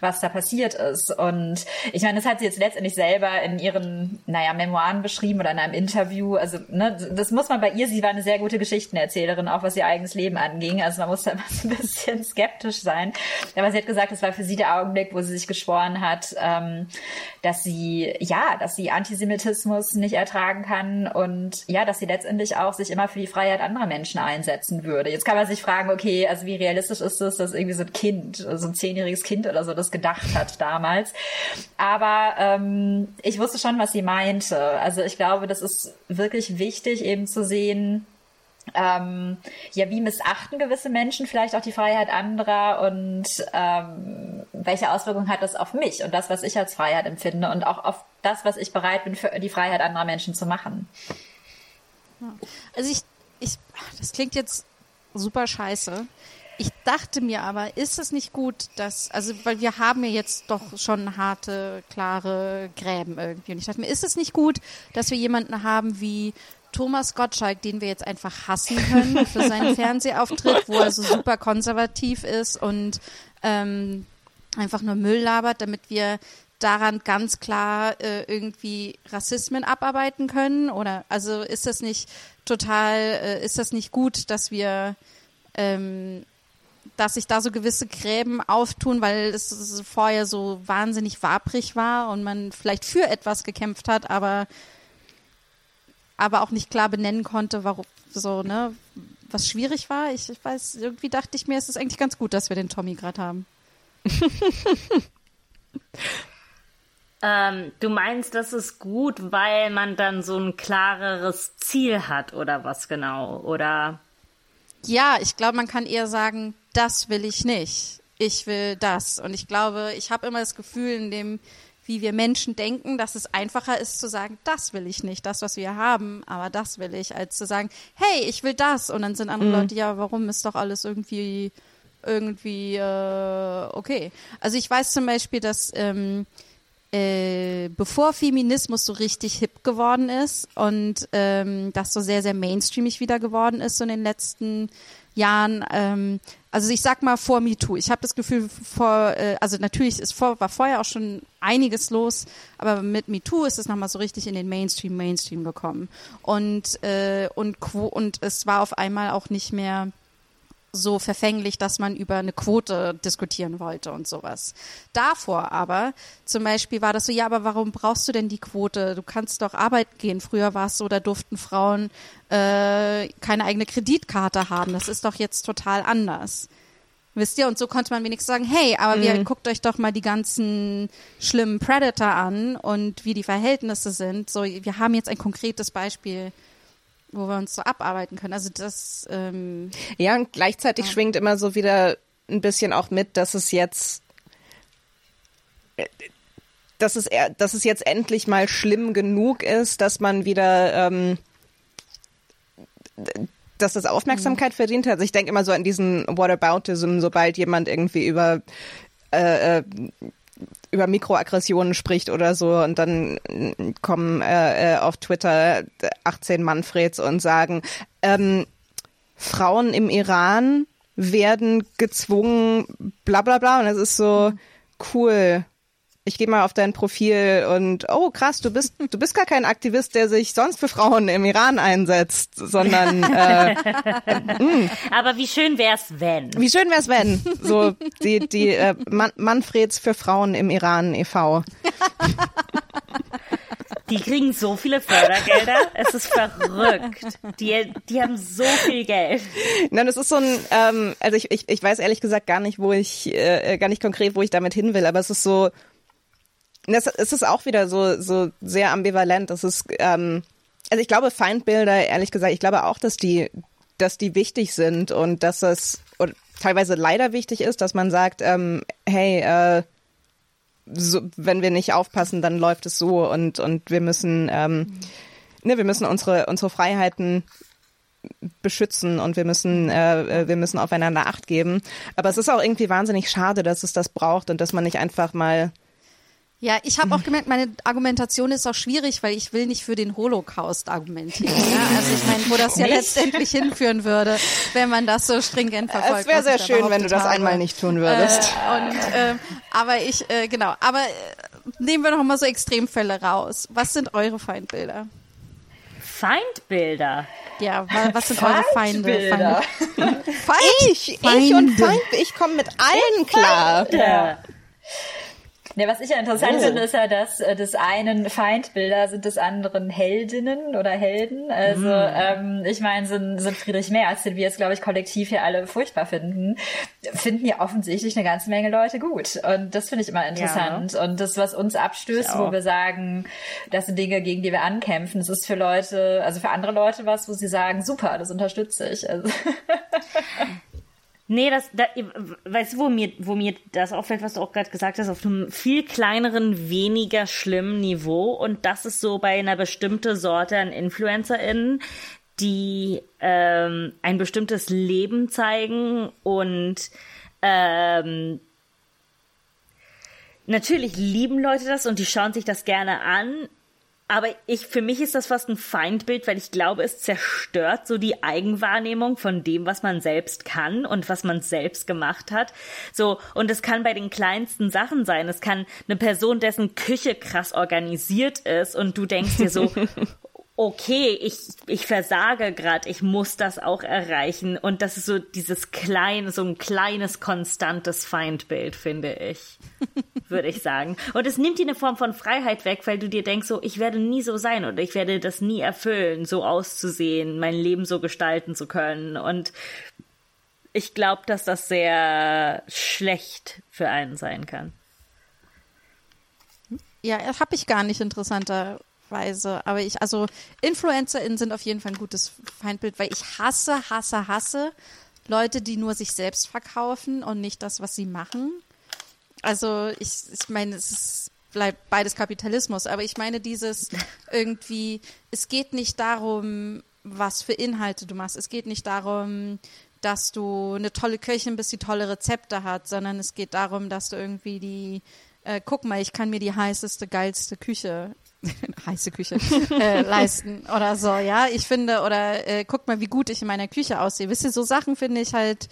was da passiert ist. Und ich meine, das hat sie jetzt letztendlich selber in ihren, naja, Memoiren beschrieben oder in einem Interview. Also, ne, das muss man bei ihr, sie war eine sehr gute Geschichtenerzählerin, auch was ihr eigenes Leben anging. Also man muss da immer so ein bisschen skeptisch sein. Aber sie hat gesagt, es war für sie der Augenblick, wo sie sich geschworen hat, ähm, dass sie, ja, dass sie Antisemitismus nicht ertragen kann und ja, dass sie letztendlich auch sich immer für die Freiheit anderer Menschen einsetzen würde. Jetzt kann man sich fragen, okay, also wie realistisch ist es, dass irgendwie so ein Kind, so ein zehnjähriges Kind oder so das gedacht hat damals. Aber ähm, ich wusste schon, was sie meinte. Also ich glaube, das ist wirklich wichtig, eben zu sehen, ähm, ja, wie missachten gewisse Menschen vielleicht auch die Freiheit anderer und ähm, welche Auswirkungen hat das auf mich und das, was ich als Freiheit empfinde und auch auf das, was ich bereit bin, für die Freiheit anderer Menschen zu machen. Also ich, ich, das klingt jetzt super scheiße. Ich dachte mir aber, ist es nicht gut, dass, also, weil wir haben ja jetzt doch schon harte, klare Gräben irgendwie. Und ich dachte mir, ist es nicht gut, dass wir jemanden haben wie Thomas Gottschalk, den wir jetzt einfach hassen können für seinen Fernsehauftritt, wo er so super konservativ ist und ähm, einfach nur Müll labert, damit wir daran ganz klar äh, irgendwie Rassismen abarbeiten können? Oder also ist das nicht total, äh, ist das nicht gut, dass wir ähm, dass sich da so gewisse Gräben auftun, weil es vorher so wahnsinnig wabrig war und man vielleicht für etwas gekämpft hat, aber, aber auch nicht klar benennen konnte, warum so, ne, was schwierig war. Ich, ich weiß, irgendwie dachte ich mir, es ist eigentlich ganz gut, dass wir den Tommy gerade haben. ähm, du meinst, das ist gut, weil man dann so ein klareres Ziel hat oder was genau? Oder? Ja, ich glaube, man kann eher sagen, das will ich nicht. Ich will das. Und ich glaube, ich habe immer das Gefühl, in dem, wie wir Menschen denken, dass es einfacher ist zu sagen, das will ich nicht, das, was wir haben, aber das will ich, als zu sagen, hey, ich will das. Und dann sind andere mhm. Leute, ja, warum ist doch alles irgendwie, irgendwie äh, okay. Also ich weiß zum Beispiel, dass ähm, äh, bevor Feminismus so richtig hip geworden ist und ähm, das so sehr, sehr mainstreamig wieder geworden ist so in den letzten Jahren, ähm, also ich sag mal vor MeToo. Ich habe das Gefühl, vor, äh, also natürlich ist vor, war vorher auch schon einiges los, aber mit MeToo ist es nochmal so richtig in den Mainstream, Mainstream gekommen. Und, äh, und, und es war auf einmal auch nicht mehr so verfänglich, dass man über eine Quote diskutieren wollte und sowas. Davor aber, zum Beispiel war das so, ja, aber warum brauchst du denn die Quote? Du kannst doch arbeiten gehen. Früher war es so, da durften Frauen äh, keine eigene Kreditkarte haben. Das ist doch jetzt total anders. Wisst ihr? Und so konnte man wenigstens sagen, hey, aber mhm. wir guckt euch doch mal die ganzen schlimmen Predator an und wie die Verhältnisse sind. So, wir haben jetzt ein konkretes Beispiel wo wir uns so abarbeiten können. Also das ähm, ja und gleichzeitig ja. schwingt immer so wieder ein bisschen auch mit, dass es jetzt dass es dass es jetzt endlich mal schlimm genug ist, dass man wieder ähm, dass das Aufmerksamkeit mhm. verdient hat. Also ich denke immer so an diesen Whataboutism, sobald jemand irgendwie über äh, äh über Mikroaggressionen spricht oder so und dann kommen äh, äh auf Twitter 18 Manfreds und sagen, ähm, Frauen im Iran werden gezwungen, bla bla bla. Und es ist so cool ich gehe mal auf dein Profil und oh krass, du bist du bist gar kein Aktivist, der sich sonst für Frauen im Iran einsetzt, sondern äh, äh, aber wie schön wär's wenn? Wie schön wär's wenn? So die die äh, Man Manfreds für Frauen im Iran e.V. Die kriegen so viele Fördergelder, es ist verrückt. Die, die haben so viel Geld. Nein, es ist so ein, ähm, also ich, ich, ich weiß ehrlich gesagt gar nicht, wo ich, äh, gar nicht konkret, wo ich damit hin will, aber es ist so, das, es ist auch wieder so, so sehr ambivalent. Das ist, ähm, also ich glaube, Feindbilder, ehrlich gesagt, ich glaube auch, dass die, dass die wichtig sind und dass es und teilweise leider wichtig ist, dass man sagt, ähm, hey, äh, so, wenn wir nicht aufpassen, dann läuft es so und und wir müssen, ähm, ne, wir müssen unsere unsere Freiheiten beschützen und wir müssen äh, äh wir müssen aufeinander Acht geben. Aber es ist auch irgendwie wahnsinnig schade, dass es das braucht und dass man nicht einfach mal ja, ich habe auch gemerkt, meine Argumentation ist auch schwierig, weil ich will nicht für den Holocaust argumentieren. Ja? Also ich meine, wo das ja letztendlich hinführen würde, wenn man das so stringent verfolgt. Es wäre sehr schön, wenn du das habe. einmal nicht tun würdest. Äh, und, äh, aber ich, äh, genau, aber äh, nehmen wir noch mal so Extremfälle raus. Was sind eure Feindbilder? Feindbilder? Ja, was sind eure Feinde? Feinde. Feind, ich, Feinde. ich und Feind, ich komme mit allen klar. Ja. Ne, was ich ja interessant oh. finde, ist ja, dass äh, des einen Feindbilder sind des anderen Heldinnen oder Helden. Also mm. ähm, ich meine, sind, sind Friedrich Merz, den wir jetzt, glaube ich, kollektiv hier alle furchtbar finden, finden ja offensichtlich eine ganze Menge Leute gut. Und das finde ich immer interessant. Ja. Und das, was uns abstößt, wo wir sagen, das sind Dinge, gegen die wir ankämpfen, das ist für Leute, also für andere Leute was, wo sie sagen, super, das unterstütze ich. Also Nee, das, da, weißt du, wo mir, wo mir das auffällt, was du auch gerade gesagt hast, auf einem viel kleineren, weniger schlimmen Niveau. Und das ist so bei einer bestimmten Sorte an InfluencerInnen, die ähm, ein bestimmtes Leben zeigen und ähm, natürlich lieben Leute das und die schauen sich das gerne an, aber ich, für mich ist das fast ein Feindbild, weil ich glaube, es zerstört so die Eigenwahrnehmung von dem, was man selbst kann und was man selbst gemacht hat. So, und es kann bei den kleinsten Sachen sein. Es kann eine Person, dessen Küche krass organisiert ist und du denkst dir so, okay, ich, ich versage gerade, ich muss das auch erreichen. Und das ist so dieses kleine, so ein kleines, konstantes Feindbild, finde ich, würde ich sagen. Und es nimmt dir eine Form von Freiheit weg, weil du dir denkst, so, ich werde nie so sein oder ich werde das nie erfüllen, so auszusehen, mein Leben so gestalten zu können. Und ich glaube, dass das sehr schlecht für einen sein kann. Ja, habe ich gar nicht interessanter Weise. Aber ich, also InfluencerInnen sind auf jeden Fall ein gutes Feindbild, weil ich hasse, hasse, hasse Leute, die nur sich selbst verkaufen und nicht das, was sie machen. Also ich, ich meine, es ist bleibt beides Kapitalismus, aber ich meine dieses irgendwie, es geht nicht darum, was für Inhalte du machst. Es geht nicht darum, dass du eine tolle Köchin bist, die tolle Rezepte hat, sondern es geht darum, dass du irgendwie die, äh, guck mal, ich kann mir die heißeste, geilste Küche heiße Küche äh, leisten oder so, ja. Ich finde, oder äh, guck mal, wie gut ich in meiner Küche aussehe. Wisst ihr, so Sachen finde ich halt,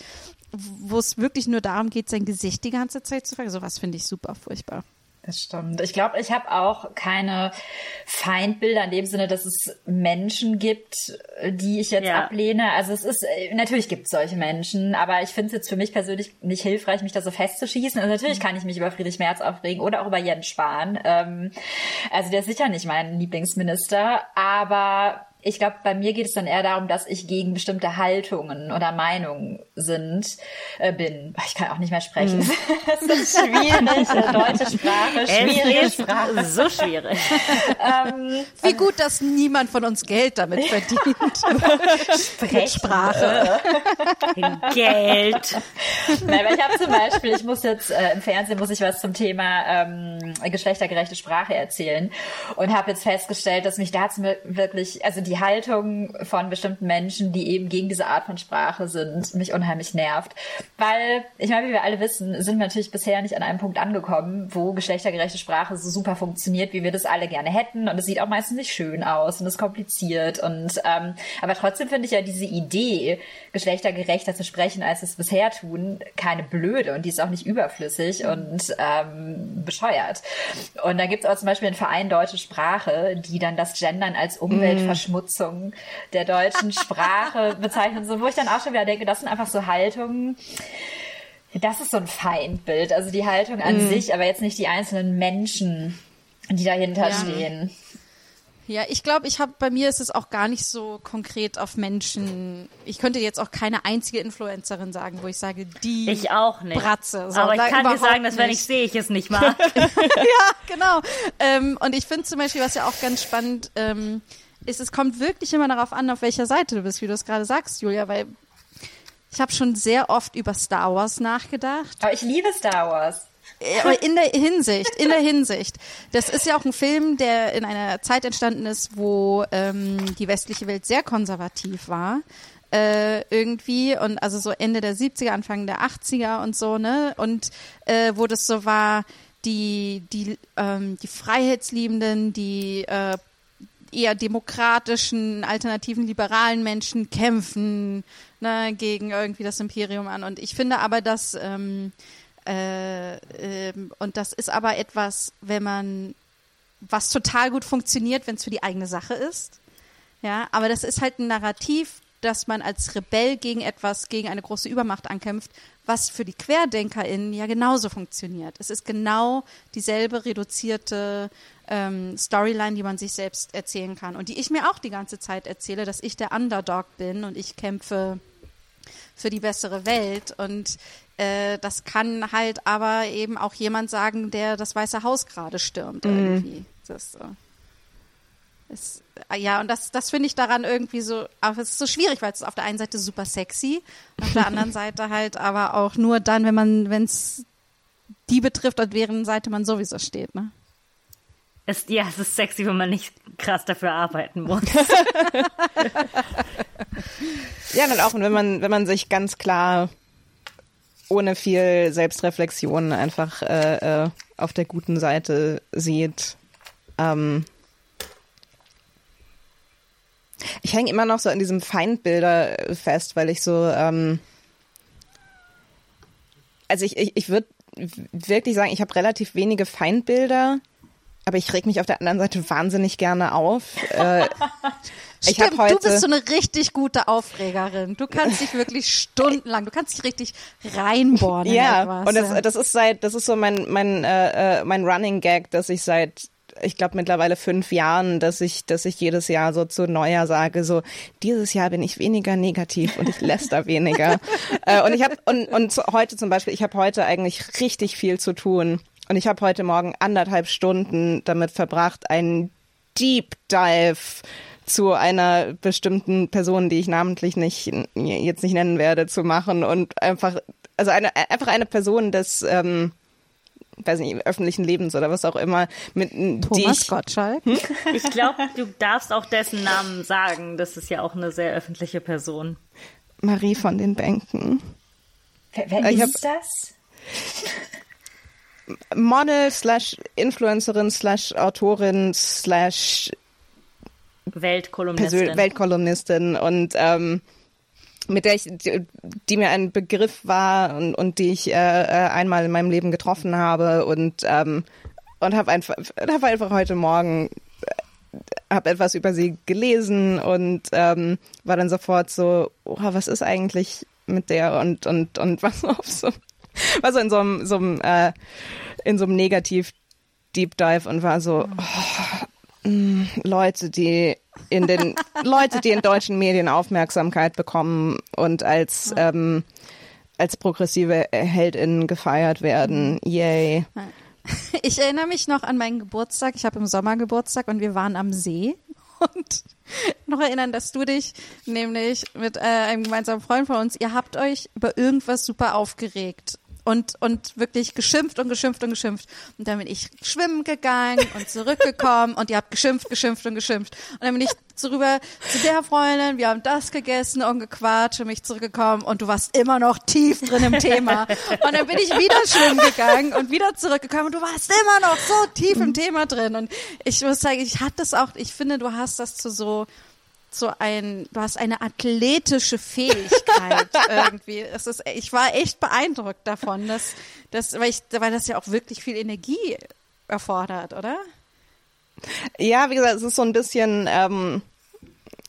wo es wirklich nur darum geht, sein Gesicht die ganze Zeit zu vergessen. Sowas finde ich super furchtbar. Das stimmt. Ich glaube, ich habe auch keine Feindbilder in dem Sinne, dass es Menschen gibt, die ich jetzt ja. ablehne. Also es ist, äh, natürlich gibt es solche Menschen, aber ich finde es jetzt für mich persönlich nicht hilfreich, mich da so festzuschießen. Also natürlich kann ich mich über Friedrich Merz aufregen oder auch über Jens Spahn. Ähm, also der ist sicher nicht mein Lieblingsminister, aber ich glaube, bei mir geht es dann eher darum, dass ich gegen bestimmte Haltungen oder Meinungen sind, äh, bin. Ich kann auch nicht mehr sprechen. Hm. Es ist schwierig, äh, deutsche Sprache, schwierige Sprache. So schwierig. ähm, Wie gut, dass niemand von uns Geld damit verdient. Mit Sprache. Geld. Nein, weil ich habe zum Beispiel, ich muss jetzt äh, im Fernsehen muss ich was zum Thema ähm, geschlechtergerechte Sprache erzählen und habe jetzt festgestellt, dass mich dazu wirklich, also die die Haltung von bestimmten Menschen, die eben gegen diese Art von Sprache sind, mich unheimlich nervt. Weil, ich meine, wie wir alle wissen, sind wir natürlich bisher nicht an einem Punkt angekommen, wo geschlechtergerechte Sprache so super funktioniert, wie wir das alle gerne hätten. Und es sieht auch meistens nicht schön aus und ist kompliziert. Und ähm, aber trotzdem finde ich ja diese Idee, geschlechtergerechter zu sprechen, als es bisher tun, keine blöde und die ist auch nicht überflüssig und ähm, bescheuert. Und da gibt es auch zum Beispiel einen Verein Deutsche Sprache, die dann das Gendern als Umweltverschmutzung Verschmutzung der deutschen Sprache bezeichnen, so wo ich dann auch schon wieder denke, das sind einfach so Haltungen. Das ist so ein Feindbild, also die Haltung an mm. sich, aber jetzt nicht die einzelnen Menschen, die dahinter ja. stehen. Ja, ich glaube, ich habe bei mir ist es auch gar nicht so konkret auf Menschen. Ich könnte jetzt auch keine einzige Influencerin sagen, wo ich sage, die ich auch nicht. Bratze. So, Aber ich kann dir sagen, dass wenn ich sehe, ich es nicht mag. ja, genau. Ähm, und ich finde zum Beispiel, was ja auch ganz spannend ähm, ist, es kommt wirklich immer darauf an, auf welcher Seite du bist, wie du es gerade sagst, Julia, weil ich habe schon sehr oft über Star Wars nachgedacht. Aber ich liebe Star Wars. Aber in der Hinsicht, in der Hinsicht. Das ist ja auch ein Film, der in einer Zeit entstanden ist, wo ähm, die westliche Welt sehr konservativ war. Äh, irgendwie und also so Ende der 70er, Anfang der 80er und so, ne? Und äh, wo das so war, die, die, ähm, die Freiheitsliebenden, die äh, eher demokratischen, alternativen, liberalen Menschen kämpfen ne, gegen irgendwie das Imperium an. Und ich finde aber, dass ähm, äh, äh, und das ist aber etwas, wenn man was total gut funktioniert, wenn es für die eigene Sache ist. Ja, aber das ist halt ein Narrativ, dass man als Rebell gegen etwas, gegen eine große Übermacht ankämpft, was für die QuerdenkerInnen ja genauso funktioniert. Es ist genau dieselbe reduzierte ähm, Storyline, die man sich selbst erzählen kann und die ich mir auch die ganze Zeit erzähle, dass ich der Underdog bin und ich kämpfe für die bessere Welt und äh, das kann halt aber eben auch jemand sagen, der das Weiße Haus gerade stürmt mhm. irgendwie. Das so. Ist, äh, ja, und das, das finde ich daran irgendwie so, aber es ist so schwierig, weil es ist auf der einen Seite super sexy, auf der anderen Seite halt aber auch nur dann, wenn man, wenn es die betrifft, an deren Seite man sowieso steht, ne? Es, ja, es ist sexy, wenn man nicht krass dafür arbeiten muss. Ja, und auch wenn man, wenn man sich ganz klar ohne viel Selbstreflexion einfach äh, äh, auf der guten Seite sieht. Ähm ich hänge immer noch so an diesem Feindbilder fest, weil ich so, ähm also ich, ich, ich würde wirklich sagen, ich habe relativ wenige Feindbilder, aber ich reg mich auf der anderen Seite wahnsinnig gerne auf. Äh, ich Stimmt, heute, du bist so eine richtig gute Aufregerin. Du kannst dich wirklich stundenlang, du kannst dich richtig reinbohren in ja, etwas. und das, das ist seit, das ist so mein mein äh, äh, mein Running Gag, dass ich seit ich glaube mittlerweile fünf Jahren, dass ich, dass ich jedes Jahr so zu Neujahr sage, so dieses Jahr bin ich weniger negativ und ich läster weniger. äh, und ich habe und und heute zum Beispiel, ich habe heute eigentlich richtig viel zu tun und ich habe heute Morgen anderthalb Stunden damit verbracht, einen Deep Dive zu einer bestimmten Person, die ich namentlich nicht jetzt nicht nennen werde, zu machen und einfach also eine einfach eine Person des ähm, weiß nicht öffentlichen Lebens oder was auch immer mit die Thomas ich, Gottschalk. Ich glaube, du darfst auch dessen Namen sagen. Das ist ja auch eine sehr öffentliche Person. Marie von den Bänken Wer, wer ist das? Model slash Influencerin slash Autorin slash Weltkolumnistin. Persön Weltkolumnistin. Und ähm, mit der ich, die, die mir ein Begriff war und, und die ich äh, äh, einmal in meinem Leben getroffen habe. Und ähm, und habe einfach hab einfach heute Morgen habe etwas über sie gelesen und ähm, war dann sofort so, oh, was ist eigentlich mit der? Und und und was auf so war so in so einem so einem äh, in so einem negativ Deep Dive und war so oh, mh, Leute, die in den Leute, die in deutschen Medien Aufmerksamkeit bekommen und als ähm, als progressive HeldInnen gefeiert werden. Yay. Ich erinnere mich noch an meinen Geburtstag. Ich habe im Sommer Geburtstag und wir waren am See. Und noch erinnern, dass du dich nämlich mit äh, einem gemeinsamen Freund von uns, ihr habt euch über irgendwas super aufgeregt. Und, und wirklich geschimpft und geschimpft und geschimpft. Und dann bin ich schwimmen gegangen und zurückgekommen und ihr habt geschimpft, geschimpft und geschimpft. Und dann bin ich zurüber zu der Freundin, wir haben das gegessen und gequatscht und mich zurückgekommen und du warst immer noch tief drin im Thema. Und dann bin ich wieder schwimmen gegangen und wieder zurückgekommen und du warst immer noch so tief im Thema drin. Und ich muss sagen, ich hatte das auch, ich finde, du hast das zu so, so ein, du hast eine athletische Fähigkeit irgendwie. Es ist, ich war echt beeindruckt davon, dass, dass, weil ich, weil das ja auch wirklich viel Energie erfordert, oder? Ja, wie gesagt, es ist so ein bisschen, ähm,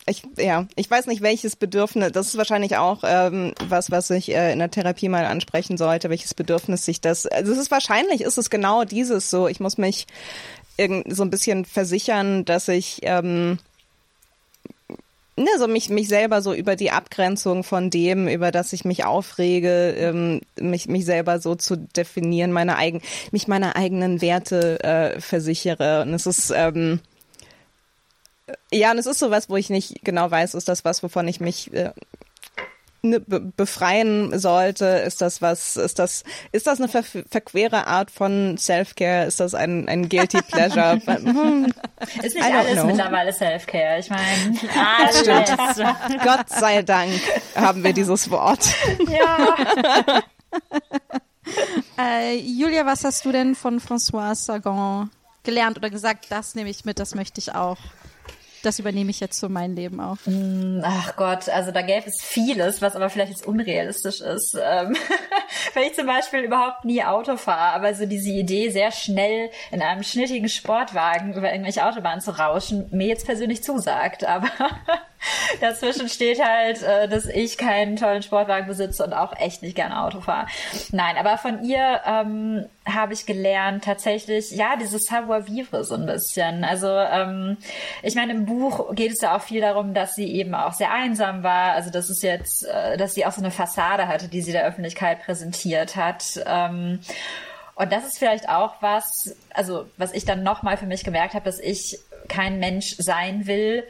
ich, ja, ich weiß nicht, welches Bedürfnis, das ist wahrscheinlich auch ähm, was, was ich äh, in der Therapie mal ansprechen sollte, welches Bedürfnis sich das, also es ist wahrscheinlich, ist es genau dieses so, ich muss mich irgend, so ein bisschen versichern, dass ich, ähm, ne, so mich, mich selber so über die Abgrenzung von dem, über das ich mich aufrege, ähm, mich, mich selber so zu definieren, meine eigen, mich meiner eigenen Werte äh, versichere. Und es ist, ähm, ja, und es ist sowas, wo ich nicht genau weiß, ist das was, wovon ich mich äh, befreien sollte? Ist das was, ist das, ist das eine ver verquere Art von Self-Care? Ist das ein, ein Guilty Pleasure? Hm, Ist I nicht alles know. mittlerweile Self-Care. Ich meine, Alles. Gott sei Dank haben wir dieses Wort. ja. Äh, Julia, was hast du denn von François Sagan gelernt oder gesagt, das nehme ich mit, das möchte ich auch. Das übernehme ich jetzt für mein Leben auch. Ach Gott, also da gäbe es vieles, was aber vielleicht jetzt unrealistisch ist. Ähm, Wenn ich zum Beispiel überhaupt nie Auto fahre, aber so diese Idee, sehr schnell in einem schnittigen Sportwagen über irgendwelche Autobahnen zu rauschen, mir jetzt persönlich zusagt. Aber dazwischen steht halt, äh, dass ich keinen tollen Sportwagen besitze und auch echt nicht gerne Auto fahre. Nein, aber von ihr ähm, habe ich gelernt, tatsächlich, ja, dieses Savoir-vivre so ein bisschen. Also ähm, ich meine, im Buch geht es ja auch viel darum, dass sie eben auch sehr einsam war. Also das ist jetzt, äh, dass sie auch so eine Fassade hatte, die sie der Öffentlichkeit präsentiert hat. Ähm, und das ist vielleicht auch was, also was ich dann nochmal für mich gemerkt habe, dass ich kein Mensch sein will,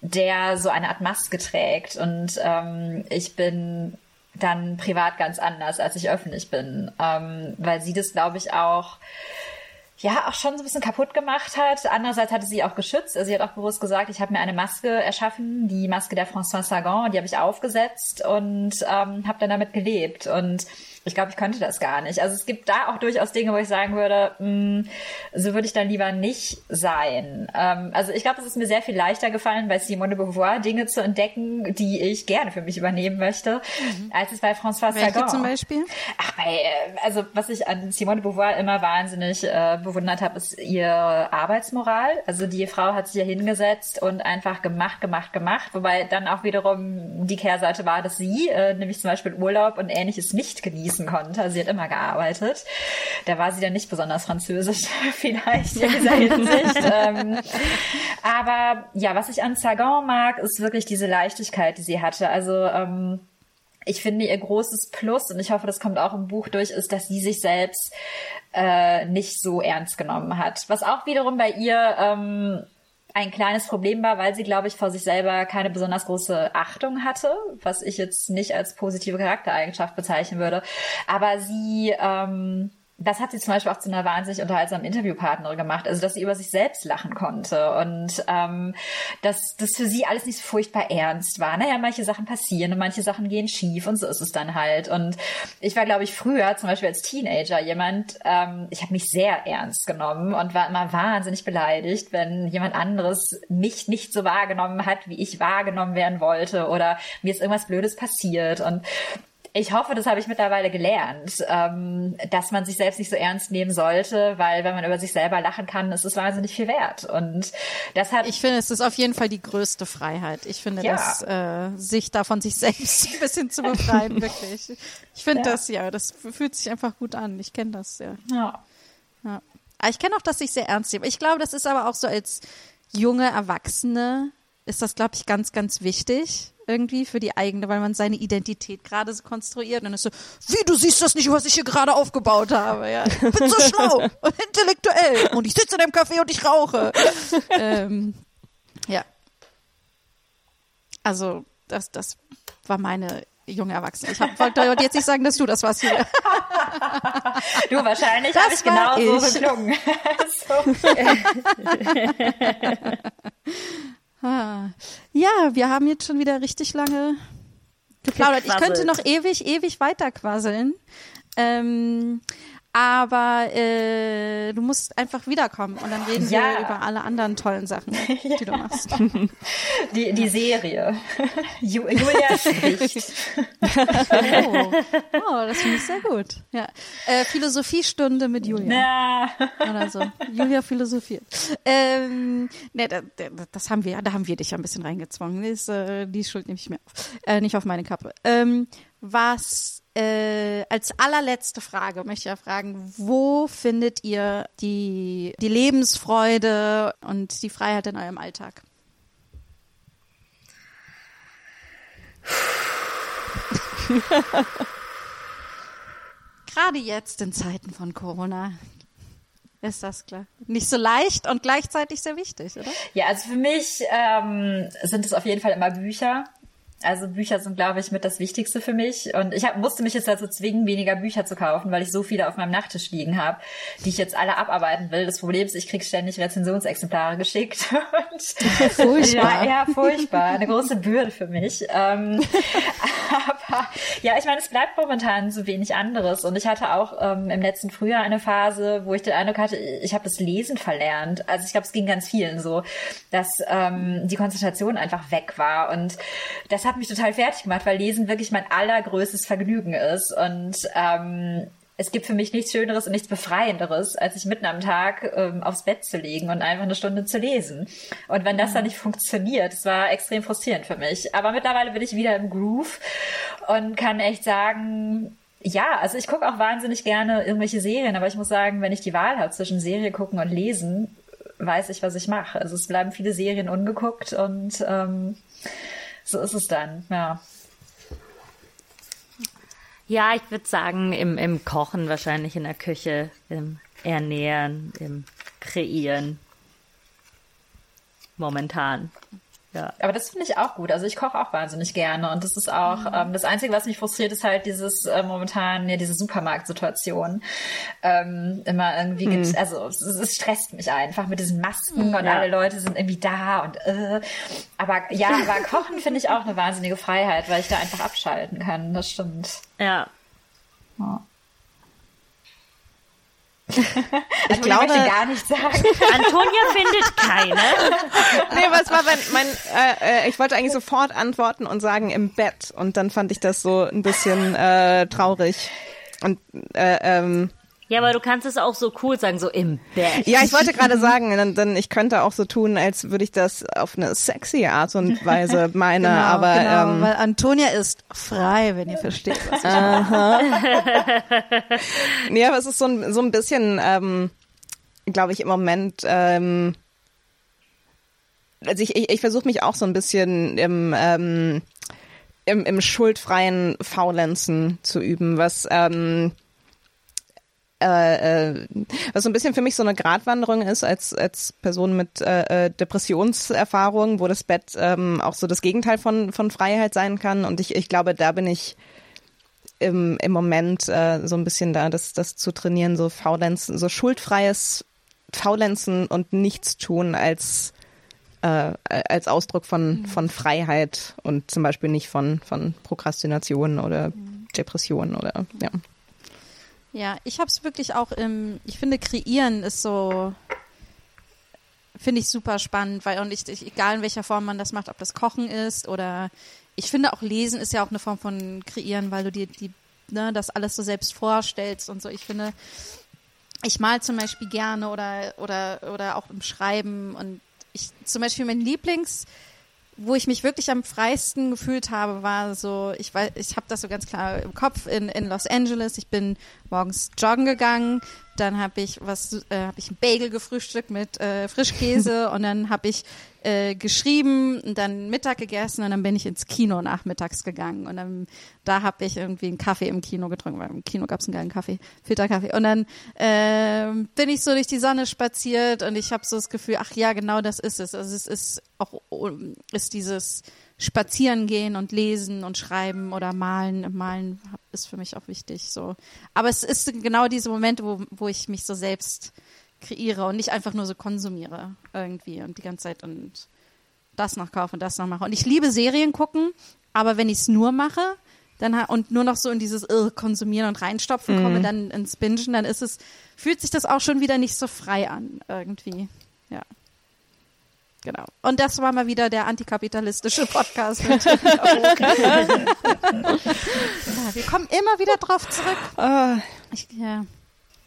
der so eine Art Maske trägt. Und ähm, ich bin dann privat ganz anders, als ich öffentlich bin, ähm, weil sie das, glaube ich, auch ja auch schon so ein bisschen kaputt gemacht hat. Andererseits hatte sie auch geschützt. Also sie hat auch bewusst gesagt, ich habe mir eine Maske erschaffen, die Maske der François Sagan, die habe ich aufgesetzt und ähm, habe dann damit gelebt. Und ich glaube, ich könnte das gar nicht. Also es gibt da auch durchaus Dinge, wo ich sagen würde, mh, so würde ich dann lieber nicht sein. Ähm, also ich glaube, es ist mir sehr viel leichter gefallen, bei Simone de Beauvoir Dinge zu entdecken, die ich gerne für mich übernehmen möchte, mhm. als es bei François Welche Sagan. zum Beispiel? Ach, bei, äh, also was ich an Simone de Beauvoir immer wahnsinnig äh, bewundert habe, ist ihr Arbeitsmoral. Also die Frau hat sich ja hingesetzt und einfach gemacht, gemacht, gemacht. Wobei dann auch wiederum die Kehrseite war, dass sie, äh, nämlich zum Beispiel Urlaub und ähnliches nicht genießen konnte. Sie hat immer gearbeitet. Da war sie dann nicht besonders französisch vielleicht in dieser Hinsicht. ähm, aber ja, was ich an Sagan mag, ist wirklich diese Leichtigkeit, die sie hatte. Also ähm, ich finde, ihr großes Plus, und ich hoffe, das kommt auch im Buch durch, ist, dass sie sich selbst äh, nicht so ernst genommen hat. Was auch wiederum bei ihr ähm, ein kleines Problem war, weil sie, glaube ich, vor sich selber keine besonders große Achtung hatte, was ich jetzt nicht als positive Charaktereigenschaft bezeichnen würde. Aber sie ähm, das hat sie zum Beispiel auch zu einer wahnsinnig unterhaltsamen Interviewpartnerin gemacht, also dass sie über sich selbst lachen konnte und ähm, dass das für sie alles nicht so furchtbar ernst war. Naja, manche Sachen passieren und manche Sachen gehen schief und so ist es dann halt. Und ich war, glaube ich, früher, zum Beispiel als Teenager, jemand, ähm, ich habe mich sehr ernst genommen und war immer wahnsinnig beleidigt, wenn jemand anderes mich nicht so wahrgenommen hat, wie ich wahrgenommen werden wollte oder mir ist irgendwas Blödes passiert. Und ich hoffe, das habe ich mittlerweile gelernt, ähm, dass man sich selbst nicht so ernst nehmen sollte, weil wenn man über sich selber lachen kann, ist es wahnsinnig viel wert. Und deshalb. Ich finde, es ist auf jeden Fall die größte Freiheit. Ich finde, ja. dass äh, sich davon sich selbst ein bisschen zu befreien, wirklich. Ich finde ja. das ja, das fühlt sich einfach gut an. Ich kenne das ja. Ja. ja. Aber ich kenne auch, dass ich sehr ernst nehme. Ich glaube, das ist aber auch so als junge Erwachsene ist das, glaube ich, ganz, ganz wichtig irgendwie für die eigene, weil man seine Identität gerade so konstruiert und dann ist so, wie, du siehst das nicht, was ich hier gerade aufgebaut habe, ja. Ich bin so schlau und intellektuell und ich sitze in einem Café und ich rauche. ähm, ja. Also, das, das war meine junge Erwachsene. Ich hab, wollte jetzt nicht sagen, dass du das warst, Julia. Du, wahrscheinlich habe ich genau so geklungen. Ah. Ja, wir haben jetzt schon wieder richtig lange geplaudert. Ich könnte noch ewig, ewig weiter quasseln. Ähm, aber äh, du musst einfach wiederkommen und dann reden ja. wir über alle anderen tollen Sachen, die ja. du machst. Die, die Serie. Julia spricht. Oh. oh, das finde ich sehr gut. Ja. Äh, Philosophiestunde mit Julia. Ja. Oder so. Julia philosophiert. Ähm, ne, da, das haben wir, da haben wir dich ja ein bisschen reingezwungen. Die, ist, äh, die Schuld nehme ich mir auf. Äh, nicht auf meine Kappe. Ähm, was äh, als allerletzte Frage möchte ich ja fragen, wo findet ihr die, die Lebensfreude und die Freiheit in eurem Alltag? Gerade jetzt in Zeiten von Corona ist das klar. Nicht so leicht und gleichzeitig sehr wichtig, oder? Ja, also für mich ähm, sind es auf jeden Fall immer Bücher. Also Bücher sind, glaube ich, mit das Wichtigste für mich. Und ich hab, musste mich jetzt dazu zwingen, weniger Bücher zu kaufen, weil ich so viele auf meinem Nachttisch liegen habe, die ich jetzt alle abarbeiten will. Das Problem ist, ich krieg ständig Rezensionsexemplare geschickt. Und furchtbar. Ja, ja, furchtbar. Eine große Bürde für mich. Ähm, aber ja, ich meine, es bleibt momentan so wenig anderes. Und ich hatte auch ähm, im letzten Frühjahr eine Phase, wo ich den Eindruck hatte, ich habe das Lesen verlernt. Also ich glaube, es ging ganz vielen so, dass ähm, die Konzentration einfach weg war. Und das hat mich total fertig gemacht, weil Lesen wirklich mein allergrößtes Vergnügen ist. Und ähm, es gibt für mich nichts Schöneres und nichts Befreienderes, als sich mitten am Tag ähm, aufs Bett zu legen und einfach eine Stunde zu lesen. Und wenn das dann nicht funktioniert, das war extrem frustrierend für mich. Aber mittlerweile bin ich wieder im Groove und kann echt sagen, ja, also ich gucke auch wahnsinnig gerne irgendwelche Serien, aber ich muss sagen, wenn ich die Wahl habe zwischen Serie gucken und lesen, weiß ich, was ich mache. Also es bleiben viele Serien ungeguckt und ähm, so ist es dann, ja. Ja, ich würde sagen, im, im Kochen wahrscheinlich in der Küche, im Ernähren, im Kreieren. Momentan. Ja. Aber das finde ich auch gut. Also ich koche auch wahnsinnig gerne und das ist auch Mhm. ähm, das Einzige, was mich frustriert, ist halt dieses äh, momentan ja diese Supermarktsituation. Ähm, immer irgendwie gibt's, also es, es stresst mich einfach mit diesen Masken und Ja. alle Leute sind irgendwie da und äh, aber ja, aber Kochen finde ich auch eine wahnsinnige Freiheit, weil ich da einfach abschalten kann. Das stimmt. Ja. Ja. Ich möchte glaube, gar nichts sagen. Antonia findet keine. nee, was war mein, mein äh, äh, ich wollte eigentlich sofort antworten und sagen im Bett und dann fand ich das so ein bisschen äh, traurig. Und äh, ähm, Ja, aber du kannst es auch so cool sagen, so im Bett. ja, ich wollte gerade sagen, dann, dann ich könnte auch so tun, als würde ich das auf eine sexy Art und Weise meine, Genau, aber genau, ähm, weil Antonia ist frei, wenn ihr versteht, was ich meine. Nee, aber es ist so ein, so ein bisschen, ähm, glaube ich, im Moment, ähm, also ich, ich, ich versuche mich auch so ein bisschen im, ähm, im, im schuldfreien Faulenzen zu üben, was, ähm, äh, äh, was so ein bisschen für mich so eine Gratwanderung ist als als Person mit äh, äh, Depressionserfahrung, wo das Bett ähm, auch so das Gegenteil von von Freiheit sein kann. Und ich ich glaube, da bin ich im, im Moment äh, so ein bisschen da, das, das zu trainieren, so Faulenzen, so schuldfreies Faulenzen und nichts tun als, äh, als Ausdruck von, von Freiheit und zum Beispiel nicht von, von Prokrastination oder Depression oder ja. Ja, ich habe es wirklich auch im, ich finde, kreieren ist so, finde ich super spannend, weil und ich, egal in welcher Form man das macht, ob das Kochen ist oder ich finde auch Lesen ist ja auch eine Form von kreieren, weil du dir die, ne, das alles so selbst vorstellst und so. Ich finde, ich mal zum Beispiel gerne oder oder oder auch im Schreiben und ich zum Beispiel mein Lieblings wo ich mich wirklich am freisten gefühlt habe, war so, ich weiß, ich habe das so ganz klar im Kopf in, in Los Angeles. Ich bin morgens joggen gegangen, dann habe ich was, äh, habe ich ein Bagel gefrühstückt mit äh, Frischkäse. Und dann habe ich äh, geschrieben und dann Mittag gegessen. Und dann bin ich ins Kino nachmittags gegangen. Und dann da habe ich irgendwie einen Kaffee im Kino getrunken, weil im Kino gab es einen geilen Kaffee, Filterkaffee. Und dann ähm, bin ich so durch die Sonne spaziert. Und ich habe so das Gefühl, ach ja, genau das ist es. Also es ist auch ist dieses Spazieren gehen und lesen und schreiben oder malen. Malen ist für mich auch wichtig. So, aber es ist genau diese Momente, wo wo ich mich so selbst kreiere und nicht einfach nur so konsumiere irgendwie und die ganze Zeit und das noch kaufe und das noch mache. Und ich liebe Serien gucken, aber wenn ich es nur mache, dann und nur noch so in dieses äh, Konsumieren und reinstopfen komme, dann ins Bingen, dann ist es, fühlt sich das auch schon wieder nicht so frei an, irgendwie. Ja. Genau. Und das war mal wieder der antikapitalistische Podcast. Mit ja, wir kommen immer wieder drauf zurück. Ah, Ich, ja.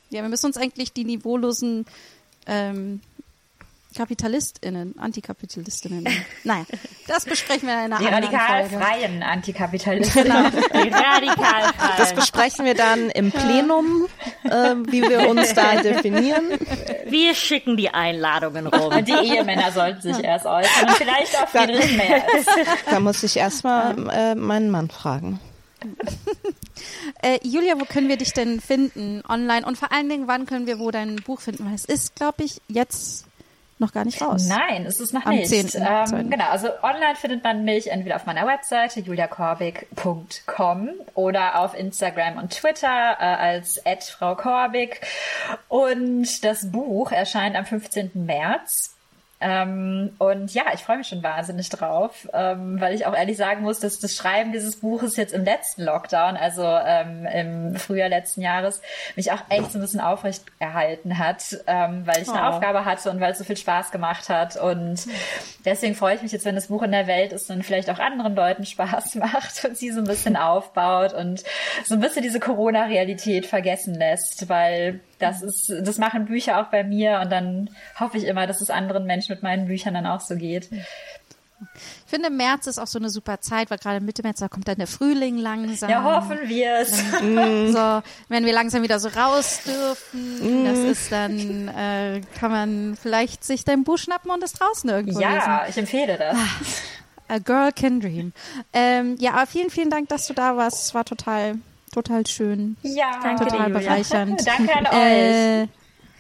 ja, wir müssen uns eigentlich die niveaulosen ähm, KapitalistInnen, Antikapitalistinnen. Naja, das besprechen wir in einer Die anderen radikal Folge. freien Antikapitalisten. Die radikal das besprechen wir dann im Plenum, äh, wie wir uns da definieren. Wir schicken die Einladungen rum. Und die Ehemänner sollten sich erst äußern. Und vielleicht auch Friedrich Merz. Da muss ich erstmal äh, meinen Mann fragen. Äh, Julia, wo können wir dich denn finden? Online und vor allen Dingen, wann können wir wo dein Buch finden? Weil es ist, glaube ich, jetzt noch gar nicht raus. Nein, es ist noch Am nicht. 10., Ähm, 2.. genau, also online findet man mich entweder auf meiner Webseite juliakorbig.com oder auf Instagram und Twitter äh, als Frau Korbig. Und das Buch erscheint am 15. März. Ähm, und ja, ich freue mich schon wahnsinnig drauf, ähm, weil ich auch ehrlich sagen muss, dass das Schreiben dieses Buches jetzt im letzten Lockdown, also ähm, im Frühjahr letzten Jahres, mich auch echt so ein bisschen aufrecht erhalten hat, ähm, weil ich eine Oh. Aufgabe hatte und weil es so viel Spaß gemacht hat. Und deswegen freue ich mich jetzt, wenn das Buch in der Welt ist und vielleicht auch anderen Leuten Spaß macht und sie so ein bisschen aufbaut und so ein bisschen diese Corona-Realität vergessen lässt, weil das ist, das machen Bücher auch bei mir und dann hoffe ich immer, dass es anderen Menschen mit meinen Büchern dann auch so geht. Ich finde, März ist auch so eine super Zeit, weil gerade Mitte März, da kommt dann der Frühling langsam. Ja, hoffen wir es. So, wenn wir langsam wieder so raus dürfen, das ist dann, äh, kann man vielleicht sich dein Buch schnappen und es draußen irgendwo lesen. Ja, ich empfehle das. A Girl Can Dream. Ähm, ja, aber vielen, vielen Dank, dass du da warst. Es war total, total schön. Ja, Danke dir, Total Julia. bereichernd. Danke an euch. Äh,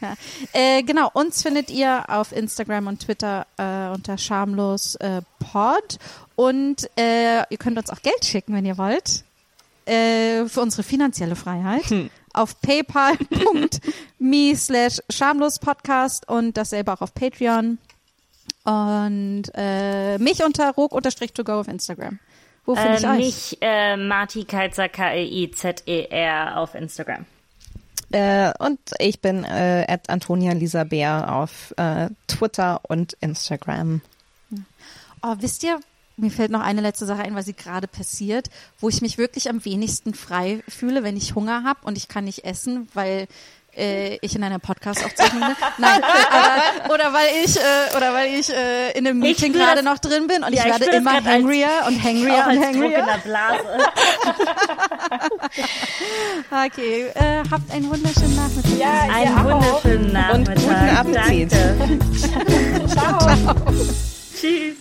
Ja. Äh, genau, uns findet ihr auf Instagram und Twitter äh, unter schamlos äh, pod und äh, ihr könnt uns auch Geld schicken, wenn ihr wollt, äh, für unsere finanzielle Freiheit auf paypal.me slash schamlospodcast und dasselbe auch auf Patreon und äh, mich unter rog unterstrich to go auf Instagram. Wo finde ich Äh, euch? mich, äh, Marti Keizer, K-E-I-Z-E-R auf Instagram. Äh, und ich bin äh, at Antonia Lisa Bär auf äh, Twitter und Instagram. Oh, wisst ihr, mir fällt noch eine letzte Sache ein, weil sie gerade passiert, wo ich mich wirklich am wenigsten frei fühle, wenn ich Hunger habe und ich kann nicht essen, weil äh, ich in einer Podcast-Aufzeichnung bin. Nein, aber, oder weil ich, äh, oder weil ich äh, in einem Meeting gerade noch drin bin und ja, ich werde ich immer hangrier als, und hangrier und hangrier. Druck in der Blase. okay, äh, habt einen wunderschönen Nachmittag. Ja, einen ja, wunderschönen Nachmittag. Und guten Appetit. Ciao. Ciao. Tschüss.